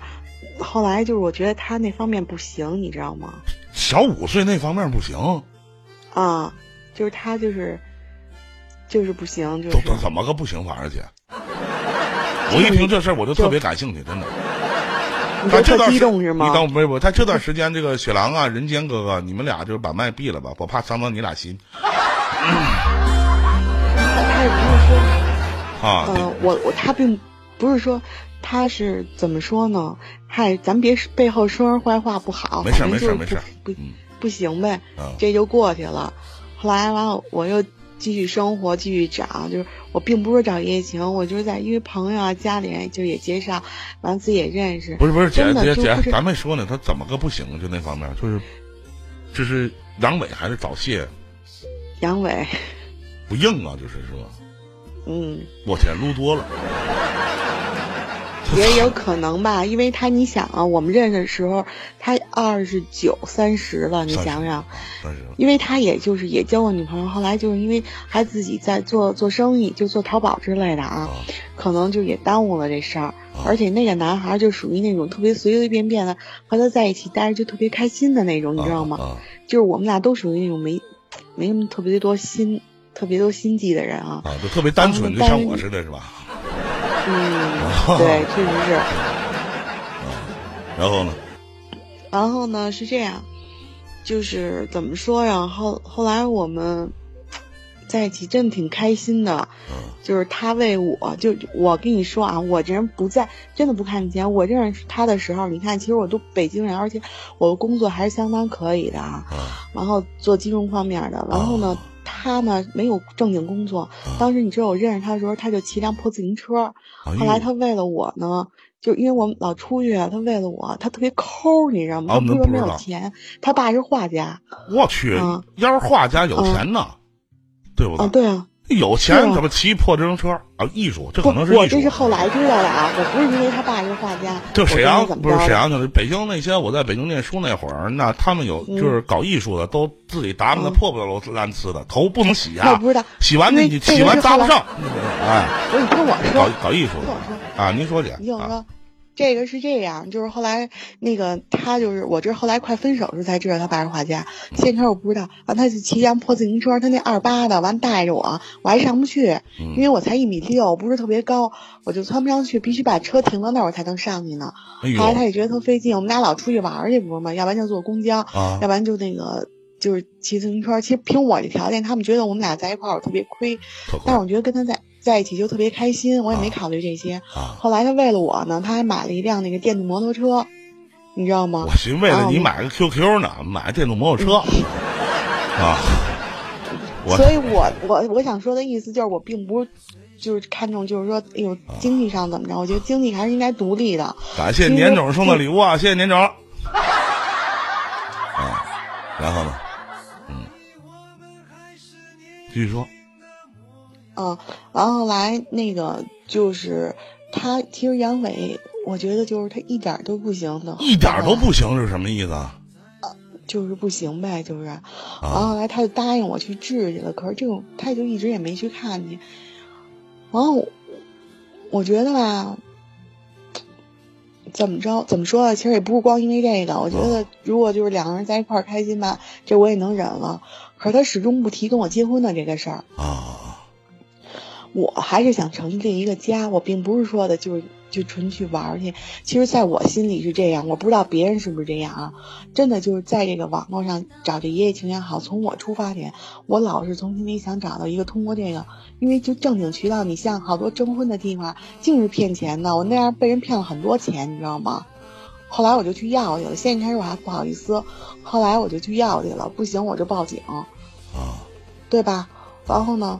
后来就是我觉得他那方面不行，你知道吗？小五岁那方面不行，啊，就是他就是，就是不行，就是怎么个不行法儿姐？我一听这事儿我就特别感兴趣，真的。你就特激但这段时动是吗你？等不是不是，在这段时间，这个雪狼啊、人间哥哥，你们俩就把麦闭了吧，我怕伤到你俩心他他也不是说。啊。嗯、我我他并不是说他是怎么说呢？嗨，咱别背后说人坏话不好，没事没事没事不不行呗，啊这就过去了。后来完了，我又继续生活，继续找，就是我并不是找一夜情，我就是在因为朋友啊、家里人就也介绍，完了自己也认识。不是不是姐姐姐咱没说呢，他怎么个不行？就那方面，就是就是阳痿还是早泄阳痿，[laughs] 不硬啊？就是是吧？嗯，我天，撸多了。也有可能吧，因为他你想啊，我们认识的时候他二十九三十了，你想想。因为他也就是也交过女朋友，后来就是因为还自己在做做生意，就做淘宝之类的啊，可能就也耽误了这事儿。而且那个男孩就属于那种特别随随便便的，和他在一起待着就特别开心的那种，你知道吗？啊就是我们俩都属于那种没没什么特别多心特别多心计的人啊。啊，就特别单纯，就像我似的，是吧？嗯，对，[laughs] 确实是。然后呢？然后呢是这样，就是怎么说呀？后后来我们在一起真的挺开心的，就是他为我，就我跟你说啊，我这人不在，真的不看钱。我认识他的时候，你看，其实我都北京人，而且我的工作还是相当可以的啊。然后做金融方面的，然后呢，他呢没有正经工作。当时你知道我认识他的时候，他就骑辆破自行车。后来他为了我呢，就因为我们老出去啊，他为了我，他特别抠，你知道吗？哦他不是没有钱，他爸是画家。我去嗯，要是画家有钱呢，对不对啊，对啊，有钱怎么骑破自行车啊？艺术，这，可能是艺术我这是。后来知道的啊，我不是因为他爸是画家。就沈阳不是沈阳，就是北京那些我在北京念书那会儿，那他们有嗯就是搞艺术的，都自己打扮的嗯破破烂烂呲的，头不能洗啊我不，知道，洗完你洗完扎不上，哎，不是你听我搞说，搞搞艺术。的啊，您说姐啊，你听我说，这个是这样，就是后来那个他就是我这后来快分手时候才知道他爸是画家，先开始我不知道，完他就骑辆破自行车，他那二八的，完带着我，我还上不去，嗯因为我才一米六，不是特别高，我就窜不上去，必须把车停到那儿我才能上去呢。后来他也觉得特费劲，我们俩老出去玩去不是吗？要不然就坐公交，啊要不然就那个就是骑自行车。其实凭我的条件，他们觉得我们俩在一块儿我特别亏，但是我觉得跟他在在一起就特别开心，我也没啊考虑这些。啊！后来他为了我呢，他还买了一辆那个电动摩托车，你知道吗我？寻思为了你啊买个 QQ 呢，买个电动摩托车啊，[laughs] 所以我我我想说的意思就是，我并不是就是看重就是说，哎呦，经济上怎么着？我觉得经济还是应该独立的。感谢年总送的礼物啊，谢谢年总。啊，然后呢？嗯，继续说。嗯，然后来那个就是他，其实杨伟，我觉得就是他一点儿都不行的，一点儿都不行是什么意思啊？就是不行呗，就是。然啊后来他就答应我去治去了，可是这种他就一直也没去看去。然后我我觉得吧，怎么着怎么说啊？其实也不是光因为这个，我觉得如果就是两个人在一块儿开心吧，这我也能忍了。可是他始终不提跟我结婚的这个事儿。啊，我还是想成立一个家，我并不是说的就是就纯去玩儿去。其实，在我心里是这样，我不知道别人是不是这样啊。真的就是在这个网络上找这一夜情也好，从我出发点，我老是从心里想找到一个通过这个，因为就正经渠道，你像好多征婚的地方净是骗钱的，我那样被人骗了很多钱，你知道吗？后来我就去要去了，先开始我还不好意思，后来我就去要去了，不行我就报警。啊，对吧？然后呢，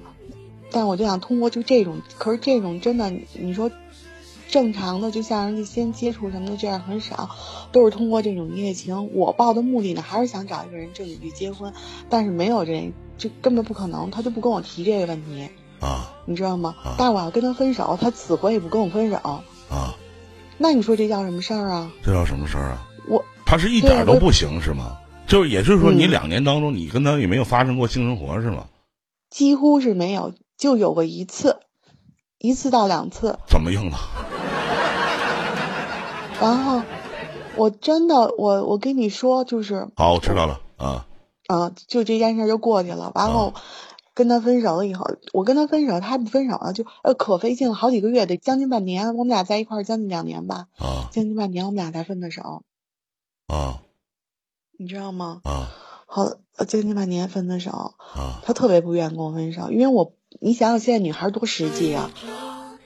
但我就想通过就这种，可是这种真的，你你说正常的，就像人家先接触什么的，这样很少，都是通过这种一夜情。我报的目的呢，还是想找一个人正经去结婚，但是没有这，这根本不可能，他就不跟我提这个问题，啊你知道吗啊？但是我要跟他分手，他死活也不跟我分手，啊，那你说这叫什么事儿啊？这叫什么事儿啊？我他是一点儿都不行是吗？就是也就是说，你嗯两年当中，你跟他也没有发生过性生活是吗？几乎是没有，就有过一次，一次到两次，怎么硬的？[laughs] 然后我真的，我我跟你说，就是好，我知道了啊啊，就这件事儿就过去了。然后跟他分手了以后，我跟他分手，他还不分手了，就呃可费劲了，好几个月，得将近半年。我们俩在一块儿将近两年吧，啊将近半年我们俩才分的手，啊你知道吗？啊好，呃将近半年分的手，啊！他特别不愿意跟我分手，因为我，你想想现在女孩多实际啊。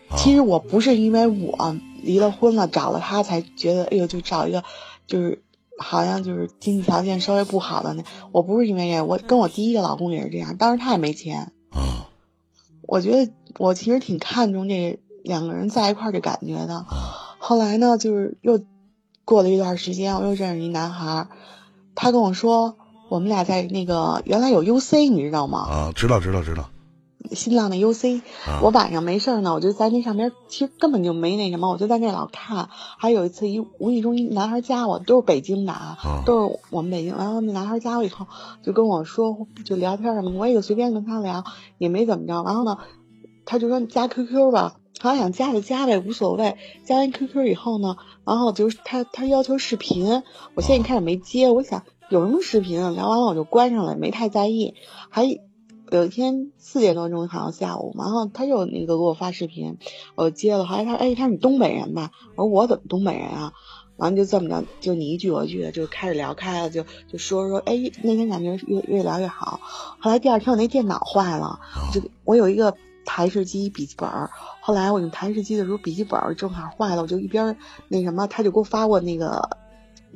啊其实我不是因为我离了婚了，找了他才觉得，哎呦，就找一个就是好像就是经济条件稍微不好的那。我不是因为这，我跟我第一个老公也是这样，当时他也没钱。啊我觉得我其实挺看重这两个人在一块儿的感觉的。啊后来呢，就是又过了一段时间，我又认识一男孩儿，他跟我说，我们俩在那个原来有 UC，你知道吗？啊！知道知道知道新浪的 UC，、啊我晚上没事儿呢，我就在那上面，其实根本就没那什么，我就在那老看。还有一次一无意中一男孩加我，都是北京的啊，啊都是我们北京。然后那男孩加我以后，就跟我说，就聊天什么，我也就随便跟他聊，也没怎么着。然后呢，他就说你加 QQ 吧，他想加就加呗，无所谓。加完 QQ 以后呢，然后就是他他要求视频，我现在一开始没接，我想有什么视频啊？聊完了我就关上了，没太在意。还有一天四点多钟好像下午，然后他又那个给我发视频，我接了，后来他说哎他说你东北人吧？我说我怎么东北人啊？完了就这么着，就你一句我一句的就开始聊开了，就就说说，哎，那天感觉越越聊越好。后来第二天我那电脑坏了，就我有一个台式机笔记本，后来我用台式机的时候笔记本正好坏了，我就一边那什么，他就给我发过那个，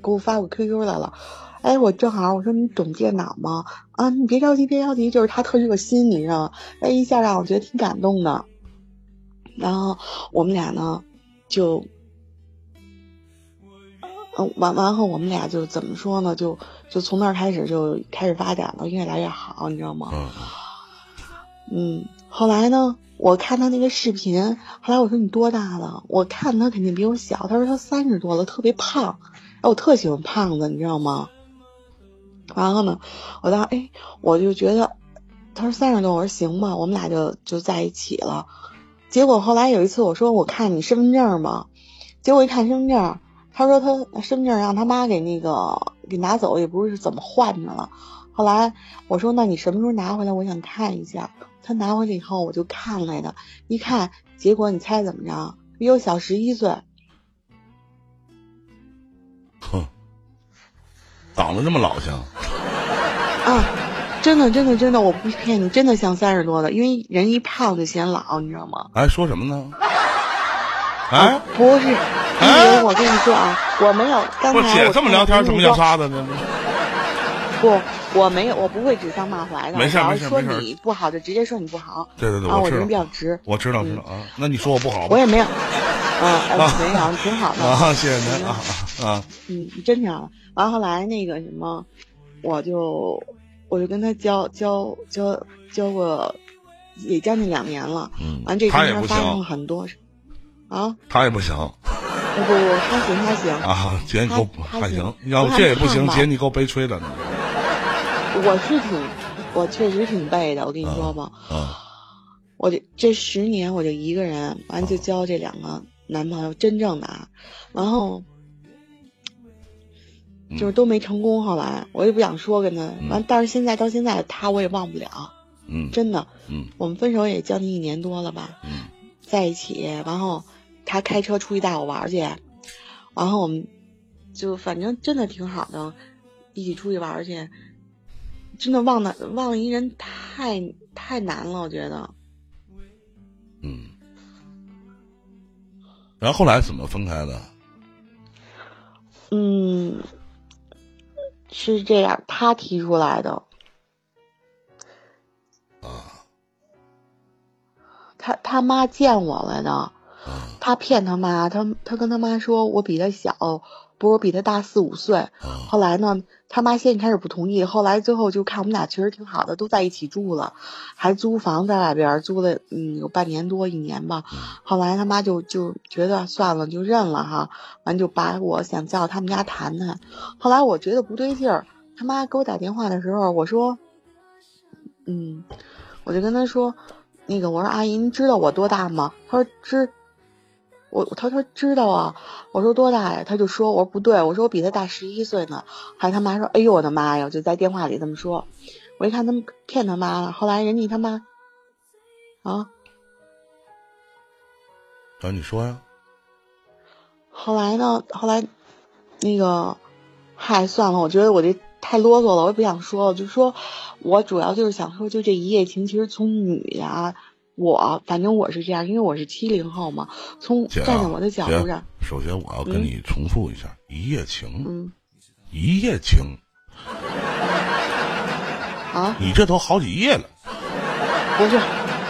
给我发过 QQ 来了。哎，我正好我说你懂电脑吗？啊，你别着急，别着急，就是他特热心，你知道吗？哎，一下让我觉得挺感动的。然后我们俩呢，就，嗯，完完后我们俩就怎么说呢？就就从那儿开始就开始发展了，越来越好，你知道吗？嗯嗯，后来呢，我看他那个视频，后来我说你多大了？我看他肯定比我小，他说他三十多了，特别胖，哎，我特喜欢胖子，你知道吗？然后呢，我当时哎，我就觉得，他说三十多，我说行吧，我们俩就就在一起了。结果后来有一次我说我看你身份证嘛，结果一看身份证，他说他身份证让他妈给那个给拿走，也不知是怎么换的了。后来我说那你什么时候拿回来？我想看一下。他拿回来以后我就看来的，一看结果你猜怎么着？比我小十一岁。哼，长得这么老像啊，真的，真的，真的，我不骗你，真的像三十多的，因为人一胖就显老，你知道吗？哎，说什么呢？哎，不是，因为我跟你说啊，我没有刚才我这么聊天怎么叫啥的呢？不，我没有，我不会指桑骂槐的。没事没事说你不好就直接说你不好。对对对，啊，我人比，较直。我知道知道啊。那你说我不好我？也没有，[laughs] 啊，[laughs] 哎没有，挺好的。啊，谢谢您啊啊啊！嗯，真挺好的。完后来那个什么，我就我就跟他交交交交过，也将近两年了。嗯完这中间发生了行，很多事。啊，他也不行不不不，他行他行，啊，姐你给我他还行，要不这也不行，姐你够悲催的。我是挺，我确实挺背的。我跟你说吧，啊我这这十年我就一个人，完就交这两个男朋友，真正的啊，然后嗯就是都没成功。后来我也不想说跟他，嗯完，但是现在到现在他我也忘不了，嗯真的。嗯我们分手也将近一年多了吧，嗯在一起，然后他开车出去带我玩去，然后我们就反正真的挺好的，一起出去玩去，真的忘了忘了一人太太难了，我觉得。嗯。然后后来怎么分开的？嗯，是这样，他提出来的。啊他他妈见我了呢，啊，他骗他妈，他他跟他妈说我比他小，不是我比他大四五岁。啊后来呢，他妈先开始不同意，后来最后就看我们俩确实挺好的，都在一起住了，还租房在外边儿租了嗯有半年多一年吧。后来他妈就就觉得算了，就认了哈，完就把我想叫他们家谈谈。后来我觉得不对劲儿，他妈给我打电话的时候，我说，嗯，我就跟他说，那个我说阿姨，您知道我多大吗？他说知。我他说知道啊，我说多大呀？他就说，我说不对，我说我比他大十一岁呢。还他妈说，哎呦我的妈呀！就在电话里这么说。我一看他们骗他妈了，后来人家他妈啊，啊，你说呀？后来呢，后来那个，嗨，算了，我觉得我这太啰嗦了，我也不想说了。就说我主要就是想说，就这一夜情，其实从女的啊，我反正我是这样，因为我是七零后嘛，从站在我的角度上，首先我要跟你重复一下，一夜情，嗯一夜情，啊，你这都好几夜了。不是，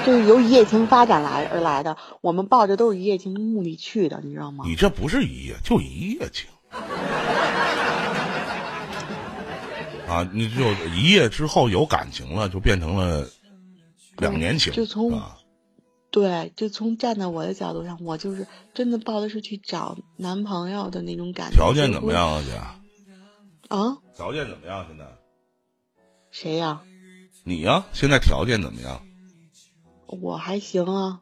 就是由一夜情发展来而来的。我们抱着都是一夜情的目的去的，你知道吗？你这不是一夜，就一夜情。啊，你就一夜之后有感情了，就变成了两年前，就从啊，对，就从站在我的角度上，我就是真的抱的是去找男朋友的那种感觉。条件怎么样啊，姐？啊？条件怎么样？现在谁呀、你呀、现在条件怎么样？我还行啊。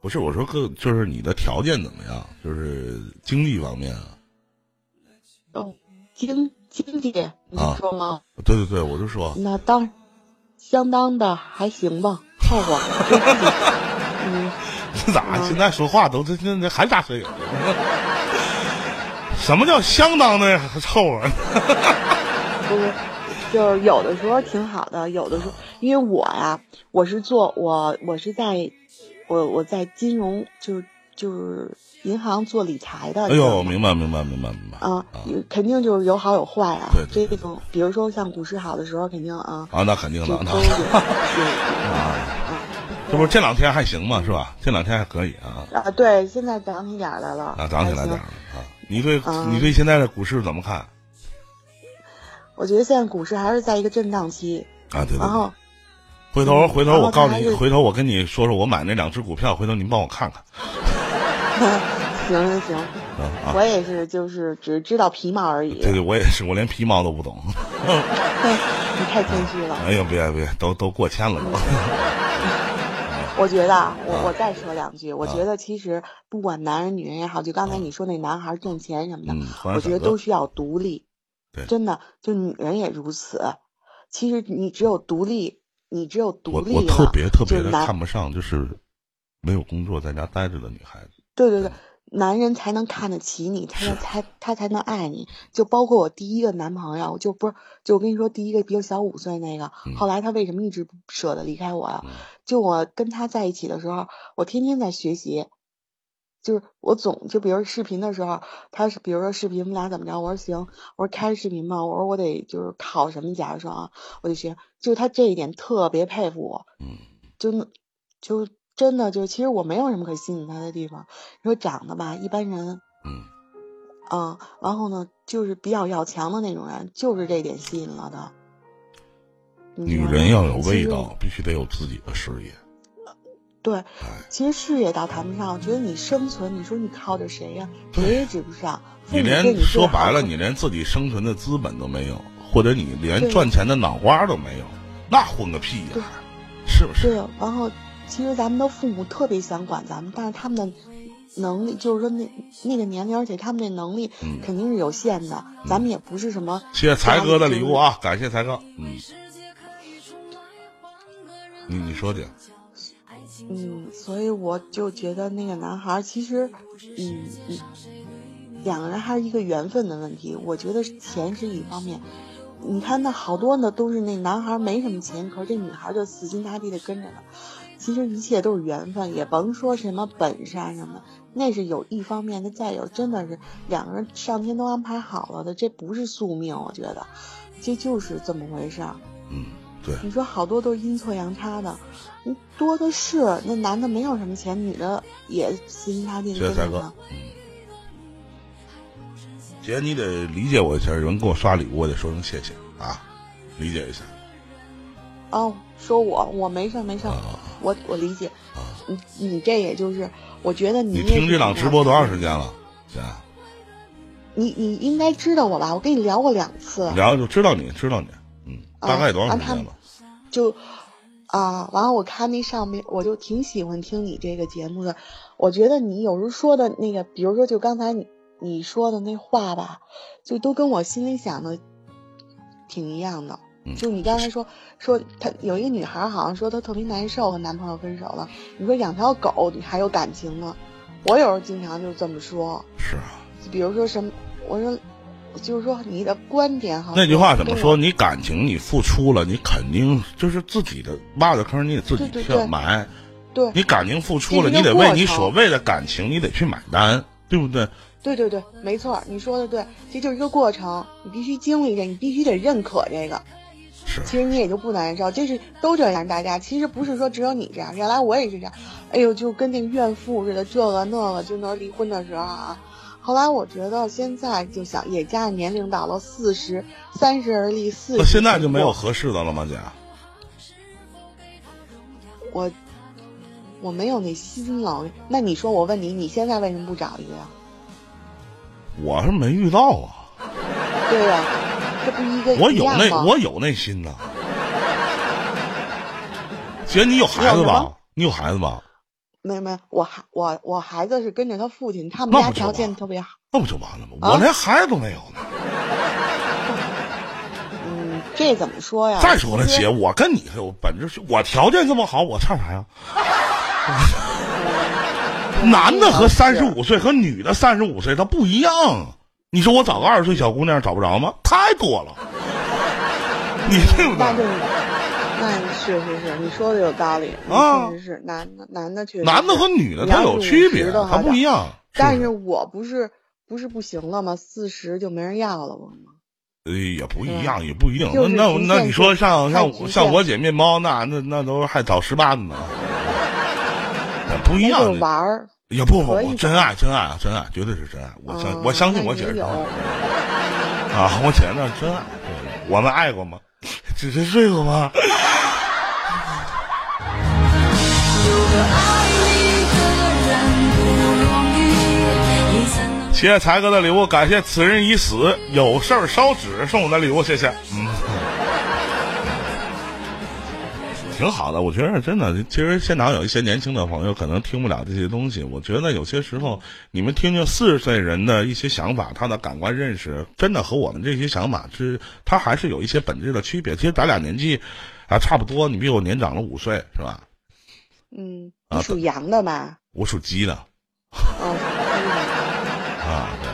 不是，我说个就是你的条件怎么样？就是经济方面啊。哦，经经济，你啊说吗？对对对，我就说，那当然，相当的还行吧，[laughs] 凑合。嗯，这咋现在说话都这这这还咋声音？[laughs] 什么叫相当的凑合？[laughs] 不是，就是有的时候挺好的，有的时候因为我呀，我是做我我是在，我我在金融就是就是银行做理财的。哎呦，明白明白明白明白啊，有肯定就是有好有坏啊。对对对这种比如说像股市好的时候，肯定啊，啊，那肯定的，那就都有有有啊，这不是这两天还行吗？是吧？这两天还可以啊啊，对，现在涨起点儿来了，啊，涨起来点儿了啊。你对啊你对现在的股市怎么看我觉得现在股市还是在一个震荡期，啊？对对对然后。回头嗯回头我告诉你，回头我跟你说说我买那两只股票，回头您帮我看看 [laughs] 行行行！我也是，就是只知道皮毛而已。对对，我也是，我连皮毛都不懂。[laughs] 你太谦虚了。哎呦，别别，都都过千了都。[laughs] 我觉得啊，我我再说两句，我觉得其实不管男人女人也好，就刚才你说那男孩挣钱什么的，我觉得都需要独立。对真的，就女人也如此。其实你只有独立，你只有独立了，我特别特别的看不上，就是没有工作在家待着的女孩子。对对对，男人才能看得起你，他才才他才能爱你。就包括我第一个男朋友，就不是就我跟你说第一个比我小五岁那个，嗯后来他为什么一直不舍得离开我呀？嗯就我跟他在一起的时候，我天天在学习。就是我总就比如视频的时候，他是比如说视频我们俩怎么着，我说行，我说开视频嘛，我说我得就是考什么，假如说啊，我得学，就他这一点特别佩服我，嗯，就那就真的就其实我没有什么可吸引他的地方，你说长得吧一般人，嗯，啊，然后呢就是比较要强的那种人，就是这点吸引了他。女人要有味道，必须得有自己的事业。对，哎，其实事业倒谈不上，我觉得你生存，你说你靠着谁呀、谁也指不上。你连你说白了，你连自己生存的资本都没有，或者你连赚钱的脑瓜都没有，那混个屁对呀！是不是？对，然后其实咱们的父母特别想管咱们，但是他们的能力，就是说那那个年龄，而且他们那能力嗯肯定是有限的。咱们也不是什么谢谢才哥的礼物啊，感谢才哥。嗯，你你说的，嗯，所以我就觉得那个男孩其实，嗯嗯，两个人还是一个缘分的问题。我觉得钱是一方面，你看那好多呢都是那男孩没什么钱，可是这女孩就死心塌地的跟着他。其实一切都是缘分，也甭说什么本事啊什么，那是有一方面的。再有，真的是两个人上天都安排好了的，这不是宿命，我觉得，这就是这么回事儿。嗯，对，你说好多都是阴错阳差的，你多的是。那男的没有什么钱，女的也死心塌地谢谢才哥姐，你得理解我一下，有人给我刷礼物，我得说声谢谢啊，理解一下哦，说我我没事儿没事儿，啊我我理解。啊！你你这也就是，我觉得你你听这档直播多长时间？了？姐，你你应该知道我吧？我跟你聊过两次，聊就知道你，知道你，嗯，啊大概多长时间了？就啊，完了我看那上面，我就挺喜欢听你这个节目的。我觉得你有时候说的那个，比如说就刚才你你说的那话吧，就都跟我心里想的挺一样的。嗯就你刚才说说她有一个女孩，好像说她特别难受，和男朋友分手了。你说养条狗，你还有感情呢？我有时候经常就这么说，是啊，比如说什么，我说就是说你的观点哈。那句话怎么说？你感情你付出了，你肯定就是自己的挖的坑，你得自己去埋。对你感情付出了，你得为你所谓的感情，你得去买单，对不对？对对对，没错，你说的对，这就是一个过程，你必须经历这，你必须得认可这个。是，其实你也就不难受，这是都这样，大家其实不是说只有你这样，原来我也是这样，哎呦，就跟那个怨妇似的，这个那个，就那离婚的时候啊。后来我觉得现在就想，也加上年龄到了四十，三十而立，四十。那现在就没有合适的了吗，姐？我我没有那心了。那你说，我问你，你现在为什么不找一个呀？我是没遇到啊。[laughs] 对呀、这不一个我有那我有那心呐。姐，你有孩子吧你有孩子吧？没有没有，我孩我我孩子是跟着他父亲，他们家条件特别好。那不就完了吗？啊我连孩子都没有呢。嗯，这怎么说呀？再说了，姐，我跟你有本质，我条件这么好，我差啥呀？[laughs] 男的和三十五岁和女的三十五岁，他不一样。你说我找个二十岁小姑娘找不着吗？太多了，[laughs] 你对不对？那就那是是是，你说的有道理，啊确实是男的男的确实男的和女的他有区别，他不一。样。但是是我不是不是不行了吗？四十就没人要了我吗？也不一样，也不一定。那那那你说像像像我姐面包，那那那都还找十八呢，[laughs] 不一样。玩儿，也不不不，真爱真爱啊，真爱绝对是真爱。我相嗯我相信我姐是真爱啊，我姐那是真爱。我们爱过吗？只是睡过吗？[laughs] 谢谢才哥的礼物，感谢此人已死，有事儿烧纸送我的礼物，谢谢。嗯，挺好的，我觉得真的，其实现场有一些年轻的朋友可能听不了这些东西，我觉得有些时候你们听听四十岁人的一些想法，他的感官认识，真的和我们这些想法是，他还是有一些本质的区别。其实咱俩年纪啊差不多，你比我年长了五岁，是吧？嗯，啊你属羊的吧？我属鸡的 [laughs] 啊，对，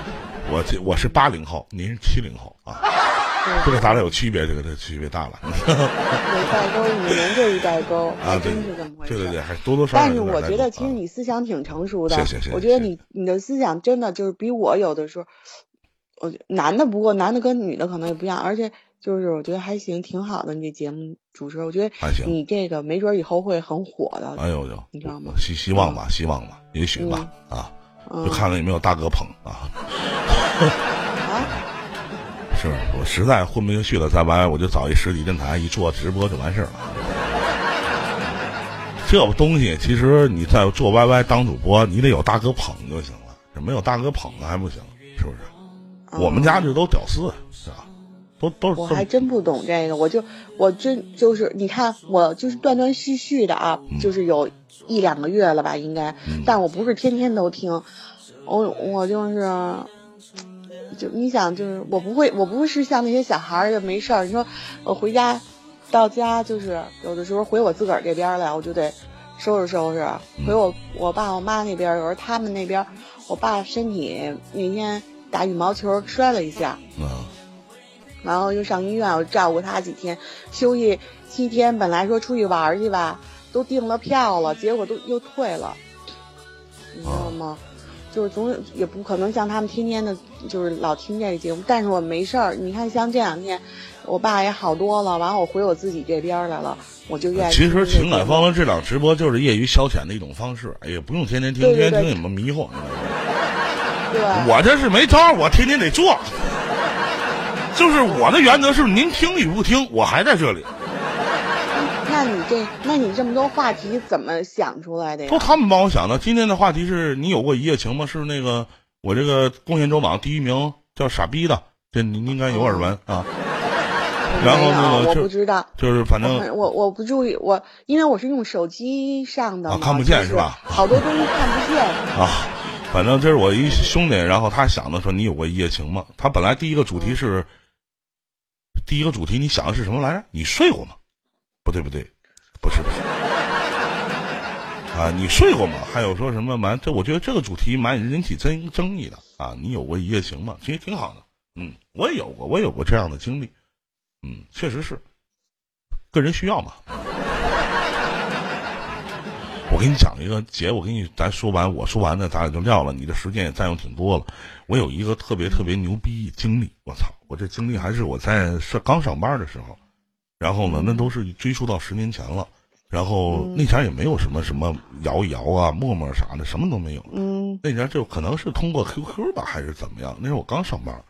我这我是八零后，您是七零后啊。对这个咱俩有区别，这个这区别大了有代沟，五年就一代沟，啊！还真是这么回事。对对对，还多多少少但是。我觉得，其实啊你思想挺成熟的。谢谢谢谢我觉得你你的思想真的就是比我有的时候，我觉男的不过男的跟女的可能也不一样，而且就是我觉得还行，挺好的。你这节目主持，我觉得还行你这个没准以后会很火的。哎呦呦，你知道吗希希望吧，希望吧，也许吧啊，嗯就看看有没有大哥捧啊。[laughs] 啊，是我实在混不下去了，再歪我就找一实体电台一做直播就完事儿了。这东西其实你在做 YY 当主播，你得有大哥捧就行了，这没有大哥捧还不行，是不是？我们家这都屌丝，是吧？都都我还真不懂这个，我就我真就是你看我就是断断续续的啊，就是有一两个月了吧，应该，嗯但我不是天天都听，我我就是。就你想，就是我不会，我不会是像那些小孩儿就没事儿。你说我回家到家，就是有的时候回我自个儿这边儿来，我就得收拾收拾。回我我爸我妈那边儿，有时候他们那边儿，我爸身体那天打羽毛球摔了一下，嗯然后又上医院，我照顾他几天，休息七天。本来说出去玩儿去吧，都订了票了，结果都又退了，你知道吗？就是总也不可能像他们天天的，就是老听这个节目。但是我没事儿，你看像这两天，我爸也好多了，完了我回我自己这边儿来了，我就愿意其实。情感方的这档直播就是业余消遣的一种方式，哎也不用天天听，对对对天天听你们迷糊。我这是没招儿，我天天得做。[laughs] 就是我的原则是，您听与不听，我还在这里。那你这，那你这么多话题怎么想出来的呀都？他们帮我想的。今天的话题是你有过一夜情吗？是那个我这个贡献周榜第一名叫傻逼的，这您应该有耳闻啊。[laughs] 然后那没有我就不知道。就是反正我我我不注意，我因为我是用手机上的，啊看不见是吧好多东西看不见。[laughs] 啊，反正这是我一兄弟，然后他想的说你有过一夜情吗？他本来第一个主题是，第一个主题你想的是什么来着？你睡过吗？对不对，不是不是。啊，你睡过吗？还有说什么蛮？这我觉得这个主题蛮引起争争议的啊。你有过一夜情吗？其实挺好的，嗯，我也有过，我也有过这样的经历，嗯，确实是，个人需要嘛。我给你讲一个姐，我给你咱说完，我说完呢，咱俩就撂了。你的时间也占用挺多了。我有一个特别特别牛逼经历，我操！我这经历还是我在上刚上班的时候，然后呢，那都是追溯到十年前了。然后那前也没有什么什么摇一摇啊、陌陌啥的，什么都没有。嗯那前就可能是通过 QQ 吧，还是怎么样？那时候我刚上班，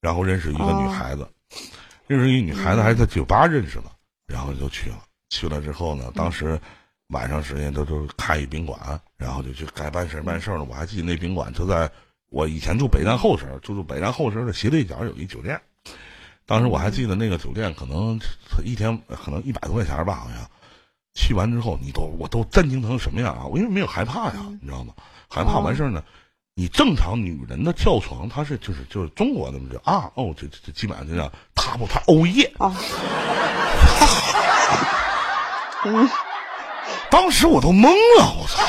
然后认识一个女孩子，认识一个女孩子还是在酒吧认识的，然后就去了。去了之后呢，当时晚上时间都都开一宾馆，然后就去该办事办事儿了。我还记得那宾馆就在我以前住北站后身儿，就住北站后身的斜对角有一酒店。当时我还记得那个酒店可能一天可能一百多块钱吧，好像。去完之后，你都我都震惊成什么样啊！我因为没有害怕呀，你知道吗？害怕完事儿呢，你正常女人的跳床，她是就是就是中国的就啊哦，这这这基本上就叫她不她欧耶。啊，嗯，当时我都懵了，我操！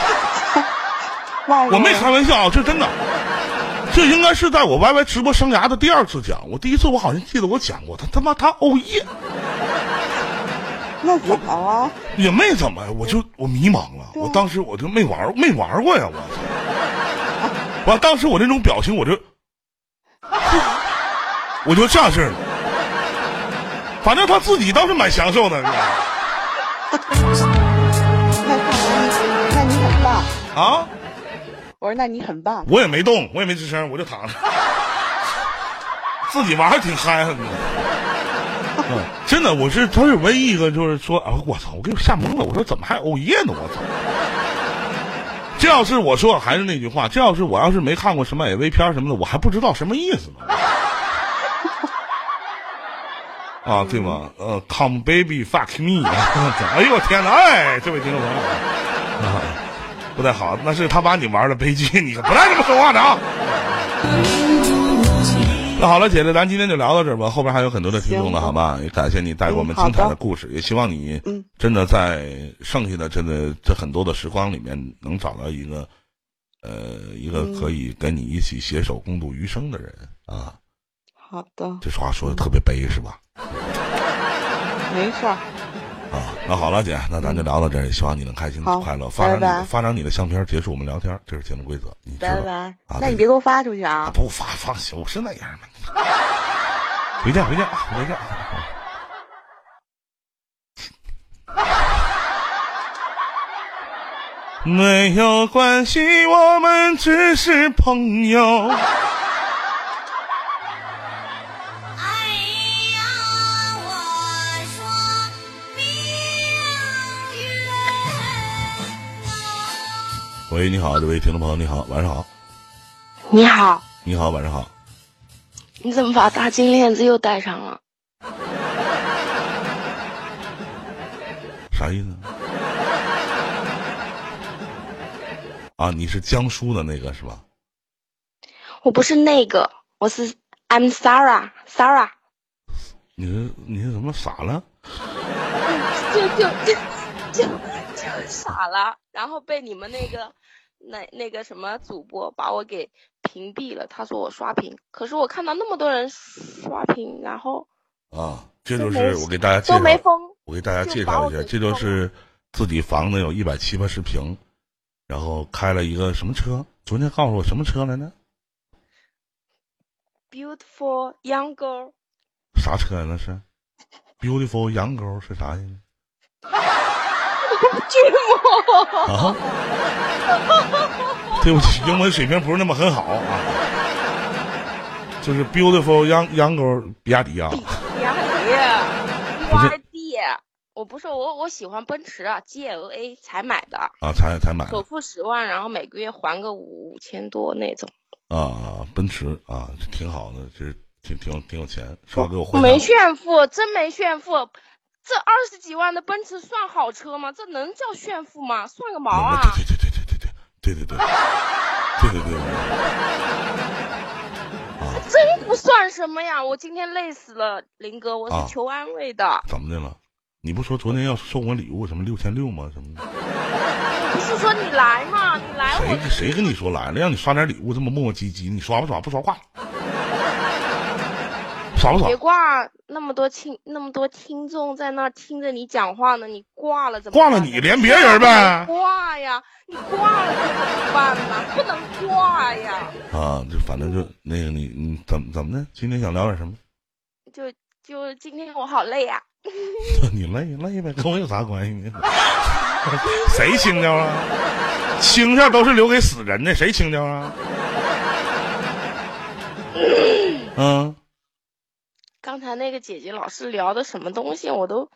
外我没开玩笑，这真的，[laughs] 这应该是在我 YY 直播生涯的第二次讲。我第一次我好像记得我讲过，他他妈他欧耶，那怎么了？也没怎么，我就我迷茫了，我当时我就没玩没玩过呀，我操！完，当时我那种表情，我就我就这样式儿的，反正他自己倒是蛮享受的，你知道吗？那 [laughs] 那那你很棒。啊，我说那你很棒。我也没动，我也没吱声，我就躺着，[laughs] 自己玩还挺嗨的。真的，我是他是唯一一个就是说啊，我操，我给我吓懵了，我说怎么还欧耶呢？我操！这要是我说还是那句话，这要是我要是没看过什么 AV 片什么的，我还不知道什么意思呢。啊，对吗？呃，Come baby fuck me，[laughs] 哎呦我天哪！哎，这位听众朋友，不太好，那是他把你玩的悲剧，[laughs] 你可不带这么说话的啊！那好了，姐姐，咱今天就聊到这儿吧，后边还有很多的听众呢，好吧？也感谢你带给我们精彩的的故事，也希望你嗯真的在剩下的真的这很多的时光里面，能找到一个呃一个嗯可以跟你一起携手共度余生的人啊。好的，这话说的特别悲是吧？没事儿。啊，那好了，姐，那咱就聊到这儿，也希望你能开心快乐，发张发张你的相片，结束我们聊天，这是节目规则，你知道拜拜啊。那你别给我发出去啊啊！不发放心，我是那样的。回见，回见，回见。[laughs] 没有关系，我们只是朋友。喂，你好，这位听众朋友，你好，晚上好，你好，你好，晚上好。你怎么把大金链子又戴上了？啥意思？啊，你是江苏的那个是吧？我不是那个，我是 I'm Sarah，Sarah，你是你是怎么傻了？就就就就就傻了，然后被你们那个那那个什么主播把我给屏蔽了，他说我刷屏，可是我看到那么多人刷屏，然后啊，这就是我给大家介绍，都没封，我给大家介绍一下，这就是自己房子有一百七八十平，然后开了一个什么车？昨天告诉我什么车来着？beautiful young girl，啥车呀？那是 beautiful Young Girl 是啥意思？巨魔，啊？[laughs] 对不起，英文水平不是那么很好啊。就是 beautiful 洋洋沟比亚迪啊。比亚迪不是，BYD，我不是我我喜欢奔驰啊，GLA 才买的。啊，才才买的首付十万，然后每个月还个五千多那种。啊，奔驰啊，挺好的，这挺挺挺有钱，说给我我没炫富，真没炫富。这二十几万的奔驰算好车吗？这能叫炫富吗？算个毛啊！对对对对对对对对对对对对对对真不算什么呀！我今天累死了，林哥，我是求安慰的。怎么的了？你不说昨天要送我礼物什么六千六吗？什么的？不是说你来吗？你来谁谁跟你说来了？让你刷点礼物，这么磨磨唧唧，你刷不刷？不刷挂了。爽不爽别？挂，那么多听那么多听众在那听着你讲话呢，你挂了怎么？挂了你连别人呗挂呀，你挂了可怎么办呢？不能挂呀，啊，就反正就那个你你怎么怎么的？今天想聊点什么？就就今天我好累啊。[laughs] 你累累呗，跟我有啥关系呢？[laughs] 谁轻佻啊？轻佻都是留给死人的，谁轻掉啊？[laughs] 嗯，刚才那个姐姐老是聊的什么东西，我都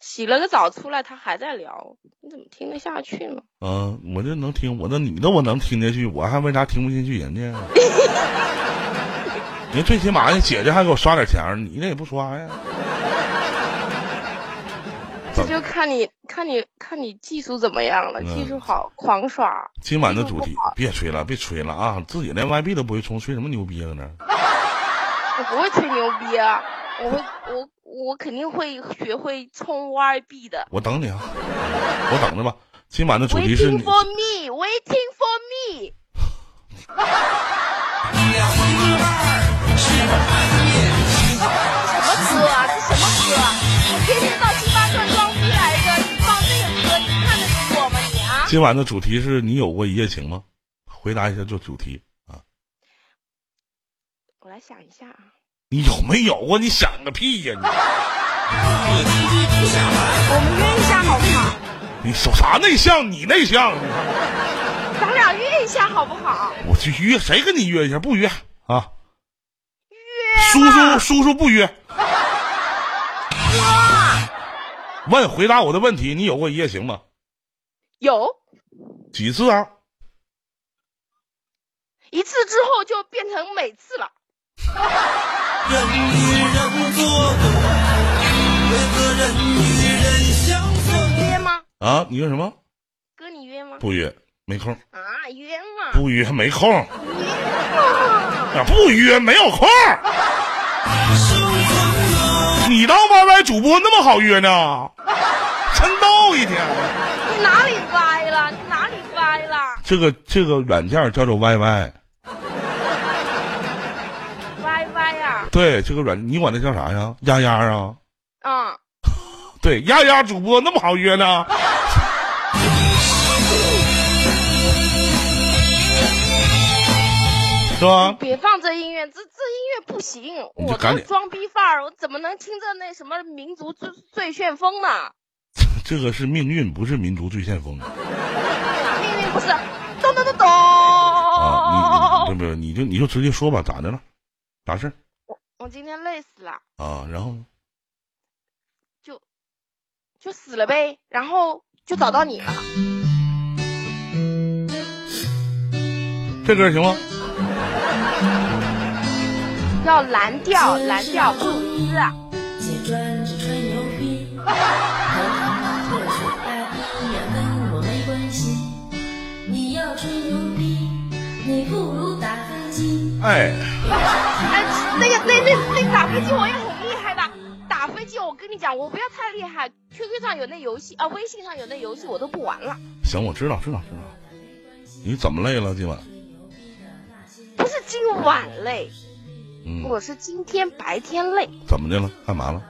洗了个澡出来，她还在聊，你怎么听得下去呢？啊，我这能听，我那女的我能听进去，我还为啥听不进去人家？[laughs] 人最起码人姐姐还给我刷点钱，你那也不刷呀？这就看你看你看你技术怎么样了，嗯技术好狂刷。今晚的主题别吹了，别吹了啊！自己连外币都不会充，吹什么牛逼啊？搁那儿我不会吹牛逼啊，我会我我肯定会学会冲 YB 的。我等你啊，我等着吧。今晚的主题是 Waiting for me, waiting for me。[laughs] 什么歌啊？这什么歌啊？我天天到星巴克装逼来着，你放这个歌，你看得起我吗你啊？今晚的主题是你有过一夜情吗？回答一下就主题想一下啊，你有没有啊？你想个屁呀你、我们约一下好不好？你说啥内向？你内向？咱俩约一下好不好？我去约谁跟你约一下？不约啊！约叔叔叔叔不约。问回答我的问题，你有过一夜情吗？有几次啊？一次之后就变成每次了。人与人做个为何人与人相逢？约吗？啊，你约什么？哥，你约吗？不约，没空。啊，约嘛。不约，没空。啊，不约，没有空。你当 YY 主播那么好约呢？真逗一天。你哪里歪了？你哪里歪了？这个这个软件叫做 YY，歪歪呀！对，这个软你管它叫啥呀？丫丫啊？啊，对，丫丫主播那么好约呢？[laughs] 是吧？别放这音乐，这这音乐不行。我你就赶紧都装逼范儿，我怎么能听着那什么民族最最旋风呢？[laughs] 这个是命运，不是民族最旋风命运不是咚咚咚咚啊！你你不不，你就你就直接说吧，咋的了？啥事儿我今天累死了，啊？然后呢？就死了呗，然后就找到你了。这歌行吗？要蓝调，蓝调不如打飞机。哎，哎，那个那那那打飞机我也很厉害的，打飞机我跟你讲，我不要太厉害，QQ 上有那游戏啊，微信上有那游戏我都不玩了。行，我知道，知道，知道。你怎么累了今晚？不是今晚累，嗯，我是今天白天累。怎么的了？干嘛了？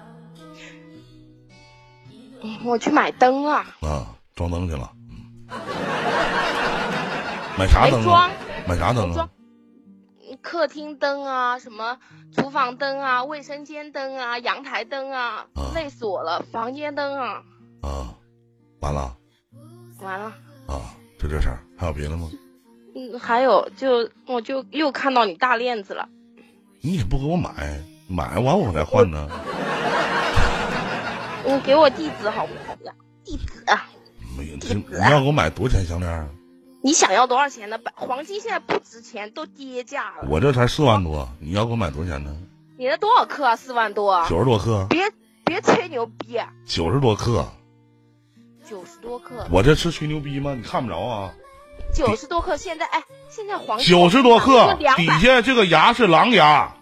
嗯我去买灯啊，啊，装灯去了。嗯，[laughs] 买啥灯啊装？买啥灯啊装？客厅灯啊，什么厨房灯啊，卫生间灯啊，阳台灯啊，啊累死我了。房间灯啊，啊，完了完了。啊，就这事儿，还有别的吗？嗯，还有就我就又看到你大链子了，你也不给我买，买完我再换呢。你给我地址好不好呀？地址啊，没有，你你要给我买多少钱项链啊？你想要多少钱呢？白黄金现在不值钱，都跌价了。我这才四万多，你要给我买多少钱呢？你那多少克啊？四万多啊？九十多克，别别吹牛逼啊，九十多克，九十多克，我这是吹牛逼吗？你看不着啊？九十多克，现在哎，现在黄金九十多克，底下这个牙是狼牙。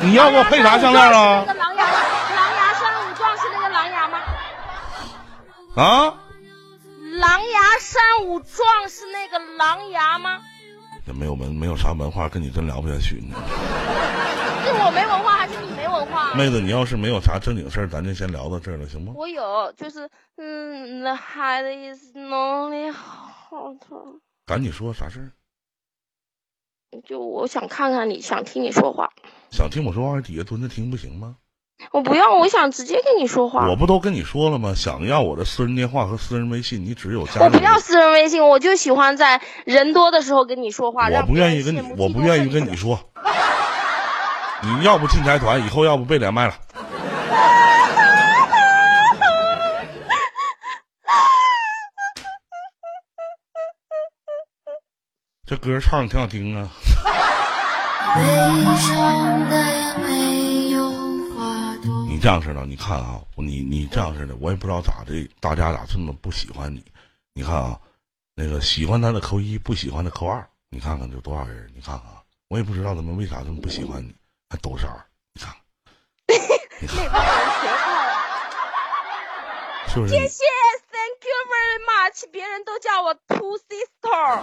你要给我配啥项链啊那？个狼牙，狼牙山五壮是那个狼牙吗？啊？狼牙山五壮是那个狼牙吗？也没有文没有啥文化，跟你真聊不下去。是我没文化还是你没文化？妹子，你要是没有啥正经事儿，咱就先聊到这儿了，行吗？我有，就是嗯，the head is lonely heart。赶紧说啥事儿？就我想看看你，想听你说话。想听我说话，底下蹲着听不行吗？我不要，我想直接跟你说话。我不都跟你说了吗？想要我的私人电话和私人微信，你只有加我不要私人微信，我就喜欢在人多的时候跟你说话。我不愿意跟你我不愿意跟你说。你要不进财团，以后要不被连麦了。这歌唱的挺好听啊！悲伤的也没有花朵。你这样式的，你看啊，你你这样式的，我也不知道咋的，大家咋这么不喜欢你？你看啊，那个喜欢他的扣一，不喜欢的扣二，你看看有多少人？你看看啊，我也不知道他们为啥这么不喜欢你，还抖色儿，你看，你看那帮人？谢谢，Thank you very much。别人都叫我 Two Sister。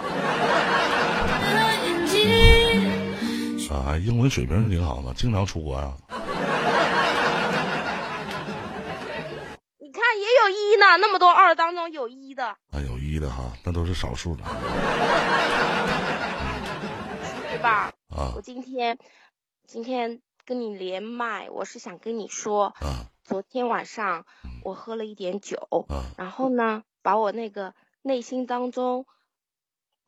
啊，英文水平挺好的，经常出国啊。也有一呢，那么多二当中有一的，啊，有一的哈，那都是少数的对吧？啊。我今天今天跟你连麦，我是想跟你说，啊。昨天晚上我喝了一点酒，啊。然后呢，把我那个内心当中